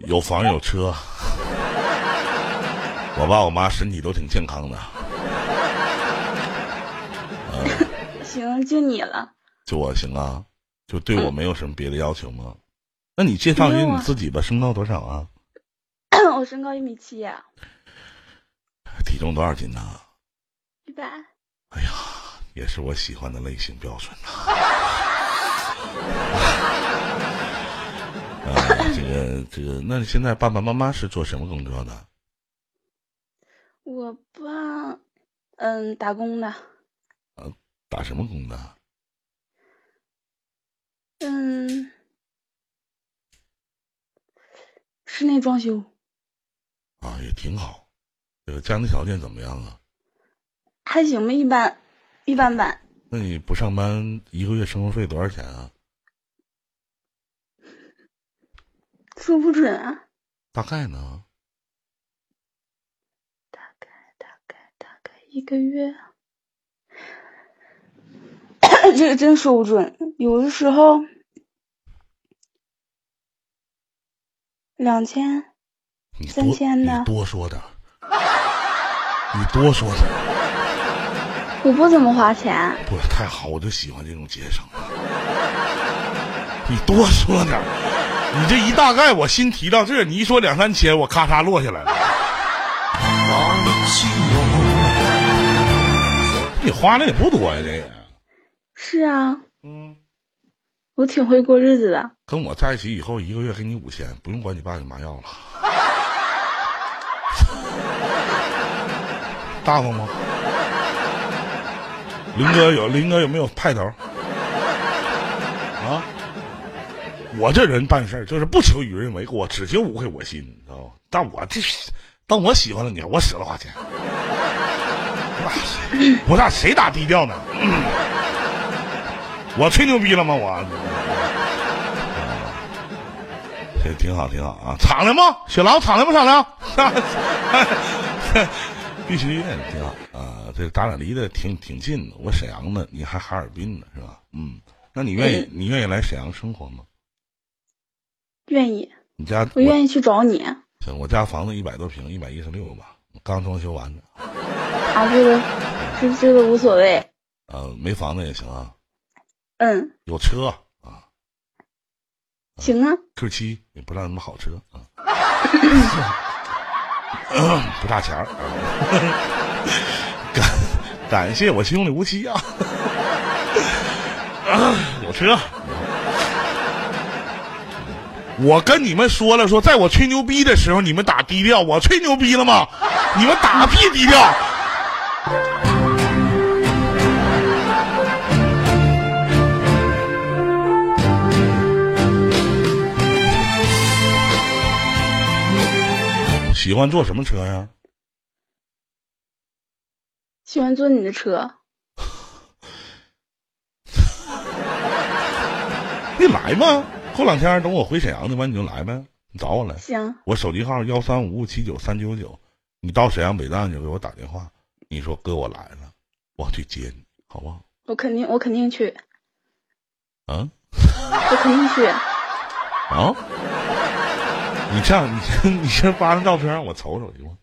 有房有车，我爸我妈身体都挺健康的。[laughs] 行，就你了。就我行啊，就对我没有什么别的要求吗？那你介绍一下你自己吧，身高多少啊？[clears throat] 我身高一米七。体重多少斤呢？一百。哎呀，也是我喜欢的类型标准呐。[laughs] 啊，这个这个，那你现在爸爸妈妈是做什么工作的？我爸，嗯，打工的。打什么工的？嗯，室内装修。啊，也挺好。这个家庭条件怎么样啊？还行吧，一般，一般般。那你不上班，一个月生活费多少钱啊？说不准啊。大概呢？大概，大概，大概一个月。[coughs] 这个真说不准，有的时候两千、三千的。多说点，你多说点。我不怎么花钱。不是太好，我就喜欢这种节省。你多说点，你这一大概，我心提到这，你一说两三千，我咔嚓落下来了。你花的也不多呀，这个。是啊，嗯，我挺会过日子的。跟我在一起以后，一个月给你五千，不用管你爸你妈要了，[laughs] 大方吗？林哥有林哥有没有派头？啊，我这人办事儿就是不求与人为，过只求无愧我心，你知道吧？但我这，当我喜欢了你，我舍得花钱。不咋谁打低调呢？我吹牛逼了吗？我，这挺好，挺好啊！敞亮吗？雪狼敞亮不敞亮？[laughs] 必须的，挺好啊！这咱俩离得挺挺近的，我沈阳的，你还哈尔滨呢，是吧？嗯，那你愿意你愿意来沈阳生活吗？愿意，你家我愿意去找你。行，我家房子一百多平，一百一十六吧，刚装修完的。啊，这个这这个无所谓。呃，没房子也行啊。嗯，有车啊，行啊。Q 七也不知道什么好车啊，[laughs] 不差钱儿。[laughs] 感感谢我兄弟无期啊，[laughs] 有车。我跟你们说了，说在我吹牛逼的时候，你们打低调，我吹牛逼了吗？你们打屁低调！喜欢坐什么车呀？喜欢坐你的车。[laughs] 你来吗？过两天等我回沈阳的完你就来呗，你找我来。行。我手机号幺三五五七九三九九，你到沈阳北站就给我打电话，你说哥我来了，我去接你，好不好？我肯定，我肯定去。啊？我肯定去。啊？你这样，你先 [laughs] 你先发张照片，我瞅瞅行吗？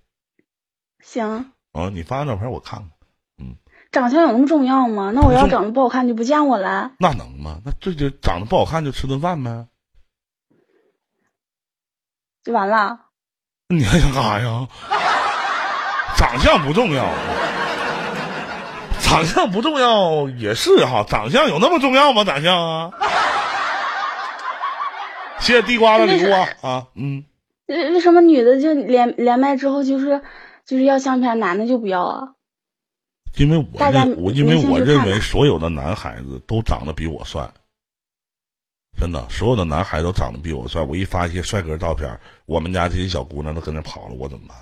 行。啊，你发张照片我看看。嗯。长相有那么重要吗？那我要长得不好看就不见我了？那能吗？那这就长得不好看就吃顿饭呗？就完了？你还想干啥呀？长相不重要，长相不重要也是哈，长相有那么重要吗？长相啊？谢谢地瓜的礼物啊啊嗯。为为什么女的就连连麦之后就是就是要相片，男的就不要啊？因为我认我因为我认为所有的男孩子都长得比我帅，真的，所有的男孩子都长得比我帅。我一发一些帅哥照片，我们家这些小姑娘都跟着跑了，我怎么办？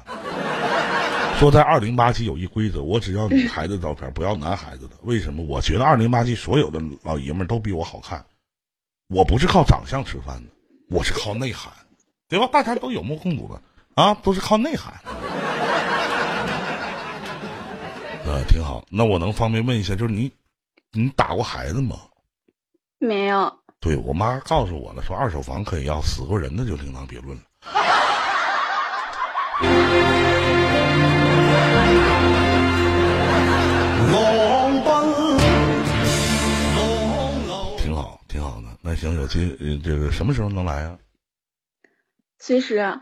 说在二零八七有一规则，我只要女孩子照片，不要男孩子的。为什么？我觉得二零八七所有的老爷们都比我好看。我不是靠长相吃饭的，我是靠内涵，对吧？大家都有目共睹的啊，都是靠内涵。[laughs] 呃，挺好。那我能方便问一下，就是你，你打过孩子吗？没有。对我妈告诉我了，说二手房可以要，死过人的就另当别论了。那行，有机呃这个什么时候能来啊？随时。啊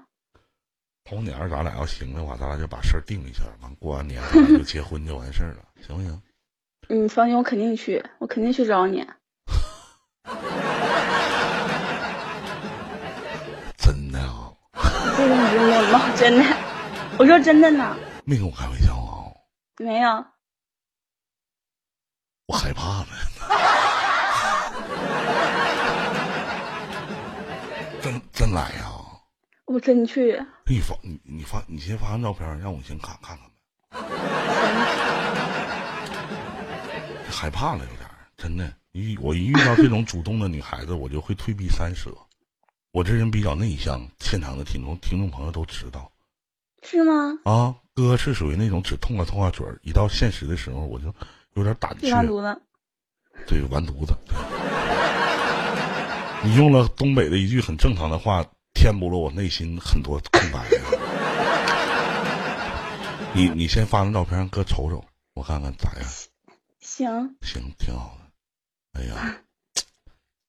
头年咱俩要行的话，咱俩就把事儿定一下，完过完年咱俩就结婚就完事儿了，行不行？[laughs] 嗯放心，我肯定去，我肯定去找你。[laughs] 真的 [laughs] 啊？这个你不用跟我，真的，我说真的呢。没跟我开玩笑啊？没有。我害怕了。真真来呀？我真去。你发你你发你先发张照片，让我先看看看呗。[laughs] 害怕了有点，真的。一我一遇到这种主动的女孩子，我就会退避三舍。我这人比较内向，现场的听众听众朋友都知道。是吗？啊，哥是属于那种只痛快痛快嘴儿，一到现实的时候我就有点胆怯。完犊子。对，完犊子。你用了东北的一句很正常的话。填补了我内心很多空白。[laughs] 你你先发张照片让哥瞅瞅，我看看咋样。行行，挺好的。哎呀，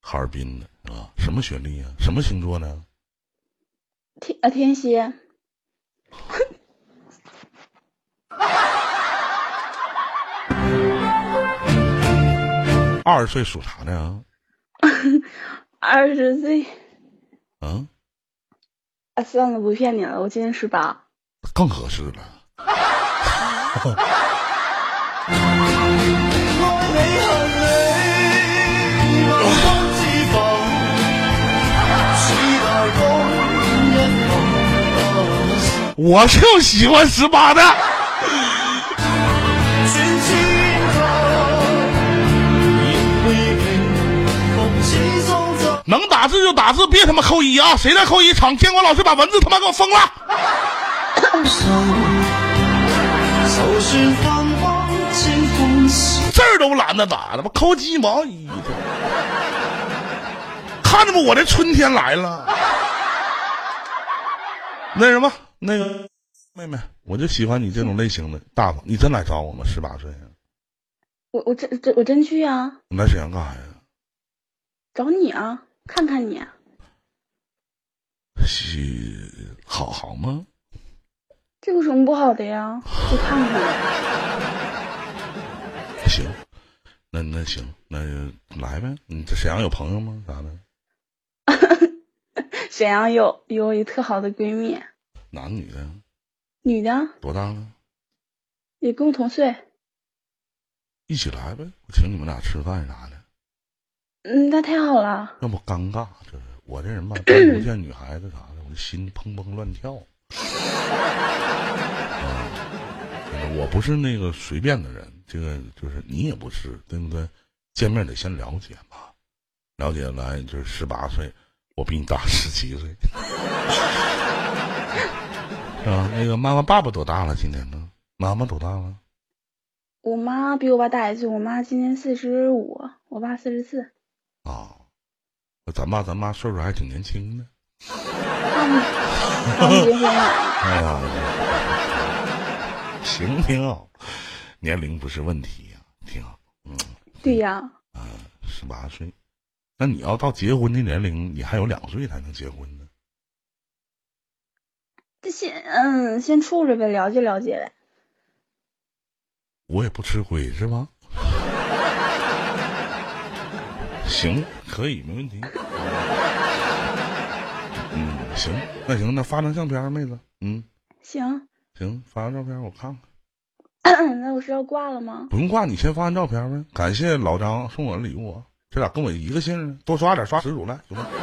哈尔滨的是吧？什么学历啊？什么星座呢？天啊，天蝎。[laughs] 二十岁属啥呢？二十岁。啊？啊算了不骗你了我今年十八。更合适了。[laughs] 我就喜欢十八的。打字就打字，别他妈扣一啊！谁再扣一，场监管老师把文字他妈给我封了。字儿都懒得打，他妈扣鸡毛一的。看着不，我的春天来了。那什么，那个妹妹，我就喜欢你这种类型的大方。你真来找我吗？十八岁，我我真真我真去啊，你来沈阳干啥呀？找你啊，看看你。是好好吗？这有什么不好的呀？就看看。行，那那行，那就来呗。你这沈阳有朋友吗？啥的？[laughs] 沈阳有有一特好的闺蜜，男女的？女的多大了？也跟我同岁。一起来呗，我请你们俩吃饭啥的。嗯，那太好了。那不尴尬，这是我这人吧，单独见女孩子啥的，我的心砰砰乱跳。啊，[laughs] 我不是那个随便的人，这个就是你也不是，对不对？见面得先了解嘛，了解来就是十八岁，我比你大十七岁，是 [laughs] 吧？那个妈妈爸爸多大了？今年呢？妈妈多大了？我妈比我爸大一岁，我妈今年四十五，我爸四十四。啊，咱爸咱妈岁数还挺年轻的。哎呀，行，挺好，年龄不是问题呀、挺好。嗯，对呀，十八岁，那你要到结婚的年龄，你还有两岁才能结婚呢。这先嗯先处着呗，了解了解呗。我也不吃亏是吧？行，可以，没问题。嗯，行，那行，那发张相片，妹子。嗯，行，行，发张照片我看看。[clears throat] 那我是要挂了吗？不用挂，你先发张照片呗。感谢老张送我的礼物啊，这俩跟我一个姓呢，多刷点，刷十组来，行吗？[laughs]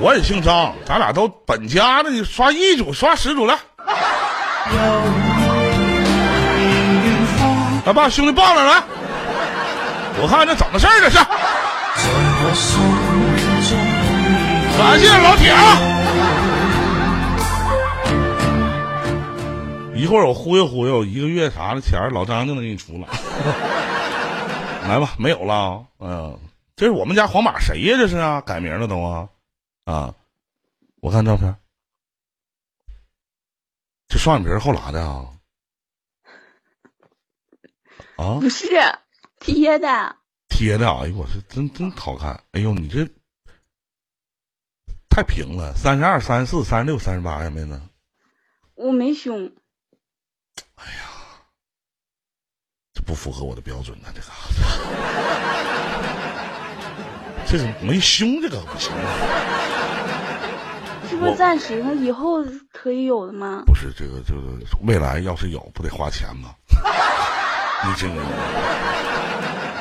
我也姓张，咱俩都本家的，你刷一组，刷十组来。来，把兄弟抱了，来，我看这怎么事儿这是。感谢老铁啊！一会儿我忽悠忽悠，一个月啥的钱儿老张就能给你出了。[laughs] 来吧，没有了啊，嗯，这是我们家黄马谁呀？这是啊，改名了都啊，啊，我看照片，这双眼皮儿后拉的啊，啊，不是贴的，贴的，哎呦，我是真真好看，哎呦，你这太平了，三十二、三十四、三十六、三十八呀，妹子，我没胸。哎呀这不符合我的标准呢、这个，[laughs] 这个没胸，这个不行。是不是暂时的？以后可以有的吗？不是这个，这个未来要是有，不得花钱吗？[laughs] 你这个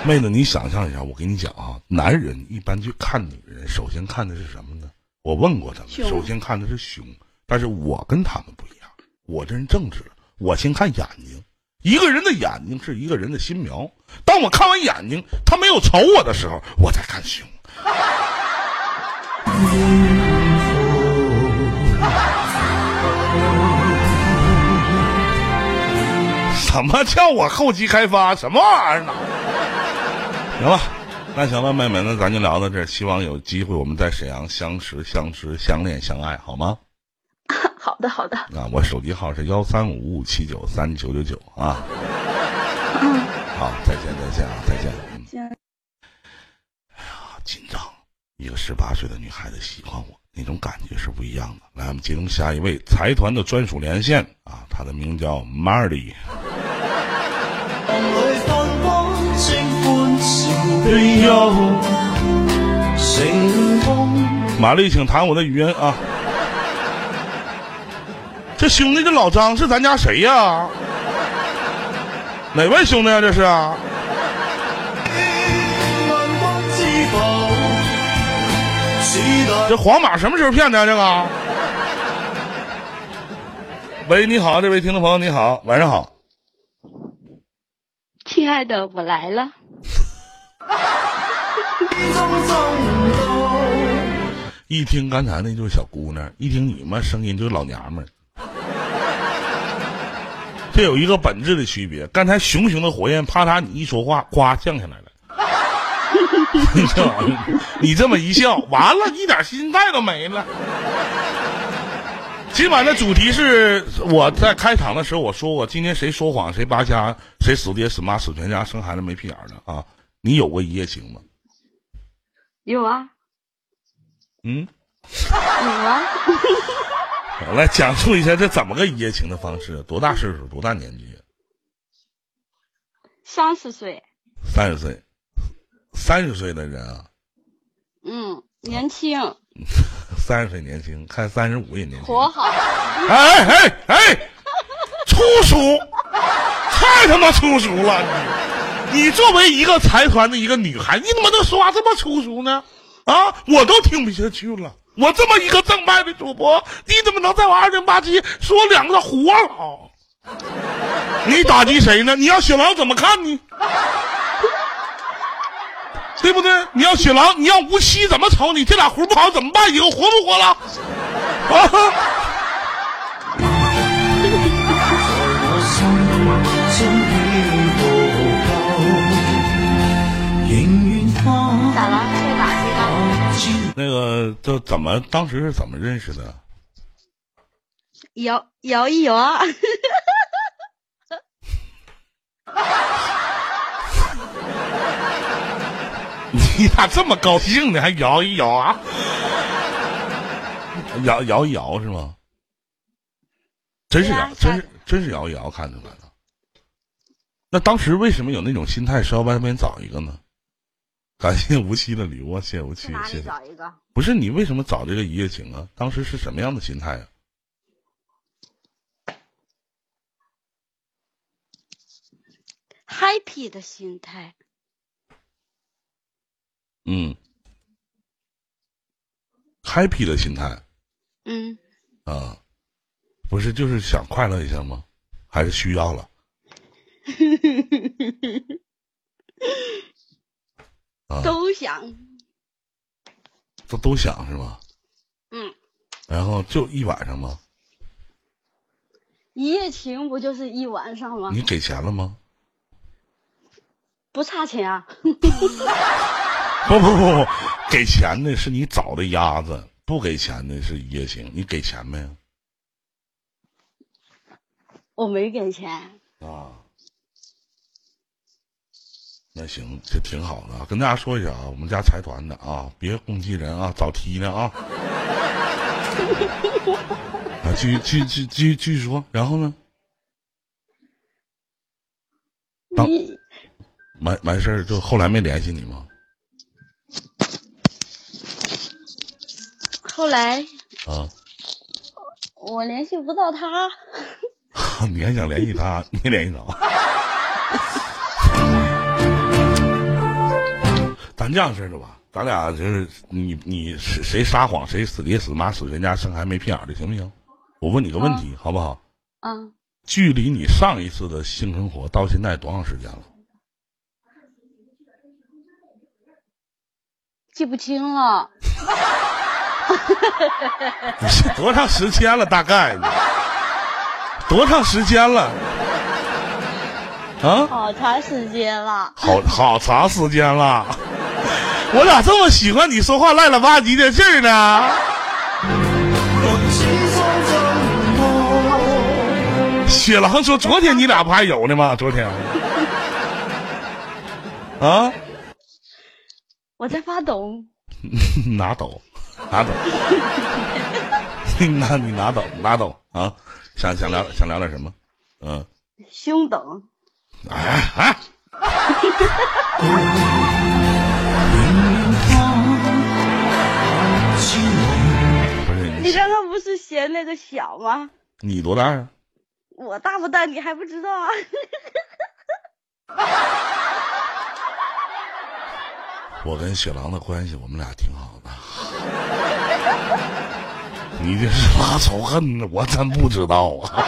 妹子，你想象一下，我跟你讲啊，男人一般去看女人，首先看的是什么呢？我问过他们，首先看的是胸，但是我跟他们不一样，我这人正直，我先看眼睛。一个人的眼睛是一个人的心苗，当我看完眼睛，他没有瞅我的时候，我再看胸。[laughs] 什么叫我后期开发？什么玩意儿呢？行了，那行了，妹妹，那咱就聊到这儿。希望有机会我们在沈阳相识、相知、相恋、相爱，好吗？[laughs] 好的，好的。那，我手机号是幺三五五七九三九九九啊。嗯好，再见，再见啊，再见。嗯哎呀，紧张，一个十八岁的女孩子喜欢我，那种感觉是不一样的。来，我们接通下一位财团的专属连线啊，她的名叫 Marley。玛丽，请弹我的语音啊！这兄弟，这老张是咱家谁呀、哪位兄弟啊？这是这皇马什么时候骗的、这个？喂，你好，这位听众朋友，你好，晚上好。亲爱的，我来了。[laughs] 一听刚才那就是小姑娘，一听你们声音就是老娘们儿。这有一个本质的区别，刚才熊熊的火焰，啪嚓，你一说话，咵降下来了。你这玩意儿，你这么一笑，完了，一点心态都没了。今晚的主题是我在开场的时候我说过，今天谁说谎谁扒瞎，谁死爹死妈死全家，生孩子没屁眼儿的啊！你有过一夜情吗？有啊，嗯，有啊。来讲述一下这怎么个一夜情的方式？多大岁数？多大年纪？三十岁，三十岁，三十岁的人啊，嗯，年轻，[laughs] 三十岁年轻，看三十五也年轻。活好。哎哎哎，粗俗，太他妈粗俗了！你你作为一个财团的一个女孩，你怎么能说话这么粗俗呢？啊，我都听不下去了。我这么一个正派的主播，你怎么能在我二零八七说两个活好？你打击谁呢？你要雪狼怎么看你？对不对？你要雪狼，你要无锡怎么瞅你？这俩活不好怎么办？以后活不活了？啊！那个，就怎么当时是怎么认识的？摇摇一摇啊！[laughs] 你咋这么高兴呢？还摇一摇啊？摇摇一摇是吗？真是摇，真是真是摇一摇，看出来了。那当时为什么有那种心态是要外面找一个呢？感谢无期的礼物，谢谢无期，谢谢。找一个？不是你为什么找这个一夜情啊？当时是什么样的心态啊？happy 的心态。嗯，happy 的心态嗯，啊，不是就是想快乐一下吗？还是需要了？[laughs] 啊，都想。都都想是吧？嗯，然后就一晚上吗？一夜情不就是一晚上吗？你给钱了吗？不差钱啊。不 [laughs] 不不不，给钱的是你找的鸭子，不给钱的是一夜情。你给钱没有？我没给钱。啊，那行，这挺好的啊。跟大家说一下啊，我们家财团的啊，别攻击人啊，早踢呢啊。啊，继续继续继续继续继续说，然后呢？当你完完事儿就后来没联系你吗？后来啊，我联系不到他。[laughs] 你还想联系他，没联系着。咱这样式的吧，咱俩就是你你谁谁撒谎谁死爹死妈死全家生孩子没屁眼儿的行不行？我问你个问题，好不好？嗯，距离你上一次的性生活到现在多长时间了？记不清了。[laughs] 不是多长时间了？大概多长时间了？啊？好长时间了。好好长时间了，我咋这么喜欢你说话赖了吧唧的劲儿呢？雪狼说：“昨天你俩不还有呢吗？昨天啊，我在发抖。[laughs] 拿抖，拿抖，[laughs] 你拿你拿抖拿抖啊！想想聊想聊点什么？嗯，胸抖。哎哎，[laughs] 你刚刚不是嫌那个小吗？你多大啊？我大不大你还不知道啊？[laughs] 我跟雪狼的关系，我们俩挺好的。你这是拉仇恨呢？我真不知道啊，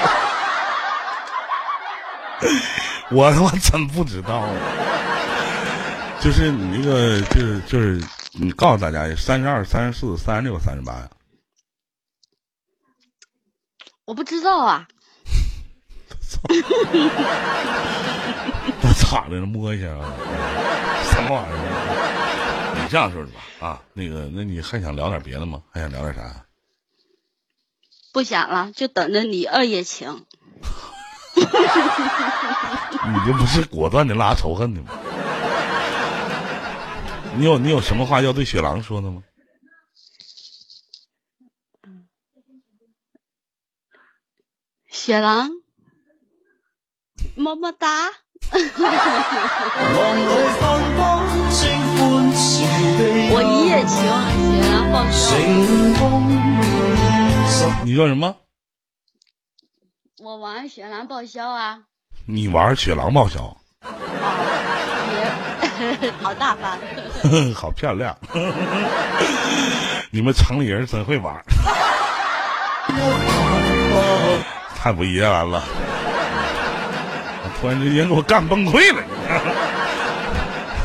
[laughs] 我他妈真不知道啊。就是你那个，就是就是，你告诉大家，三十二、三十四、三十六、三十八呀。我不知道啊。[laughs] 那咋的了？摸一下啊？什么玩意儿？你这样说的吧？啊，那个，那你还想聊点别的吗？还想聊点啥？不想了，就等着你二爷请。[laughs] 你这不是果断的拉仇恨的吗？你有你有什么话要对雪狼说的吗？雪狼，么么哒。我一夜情，雪狼报销。你说什么？我玩雪狼报销啊！你玩雪狼报销？[laughs] 好大方。[laughs] 好漂亮！[laughs] 你们城里人真会玩，太不野完了！突然之间给我干崩溃了！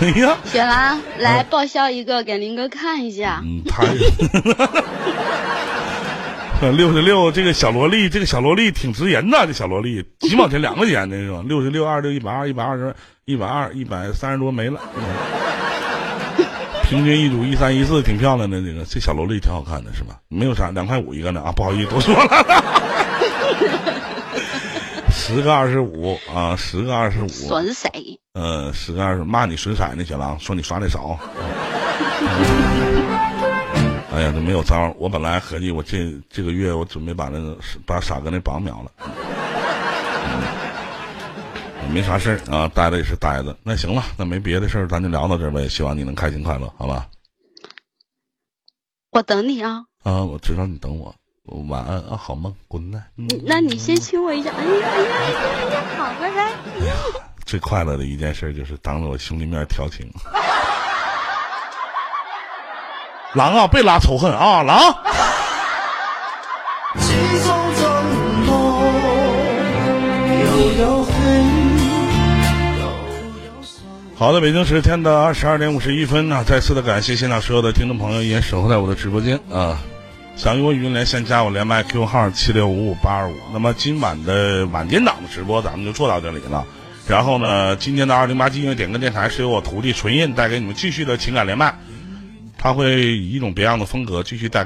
哎呀，雪兰，来报销一个给林哥看一下。嗯，他六十六，这个小萝莉，这个小萝莉挺值钱的，这小萝莉几毛钱，两块钱的是吧？[laughs] 六十六、二六、一百二、一百二十、一百二、一百三十多没了。嗯平均一组一三一四，挺漂亮的。这个这小萝莉挺好看的，是吧？没有啥，两块五一个呢啊！不好意思，多说了。十个二十五啊，十个二十五。损谁？呃，十个二十，骂你损色呢，小狼，说你刷的少。[laughs] 哎呀，这没有招儿。我本来合计，我这这个月我准备把那个把傻哥那榜秒了。嗯、没啥事儿啊，呆着也是呆着。那行了，那没别的事儿，咱就聊到这儿呗。希望你能开心快乐，好吧？我等你啊。啊，我知道你等我。晚安啊，好梦，good night。嗯、那你先亲我一下。哎呀哎呀哎呀哎呀，好了来。最快乐的一件事就是当着我兄弟面调情。[laughs] 狼啊，别拉仇恨啊，狼！好的，北京时间的二十二点五十一分呢、再次的感谢现场所有的听众朋友依然守候在我的直播间啊。想与我语音连线，加我连麦 Q 号七六五五八二五。那么今晚的晚间档的直播咱们就做到这里了。然后呢，今天的二零八七音乐点歌电台是由我徒弟纯印带给你们继续的情感连麦，他会以一种别样的风格继续带。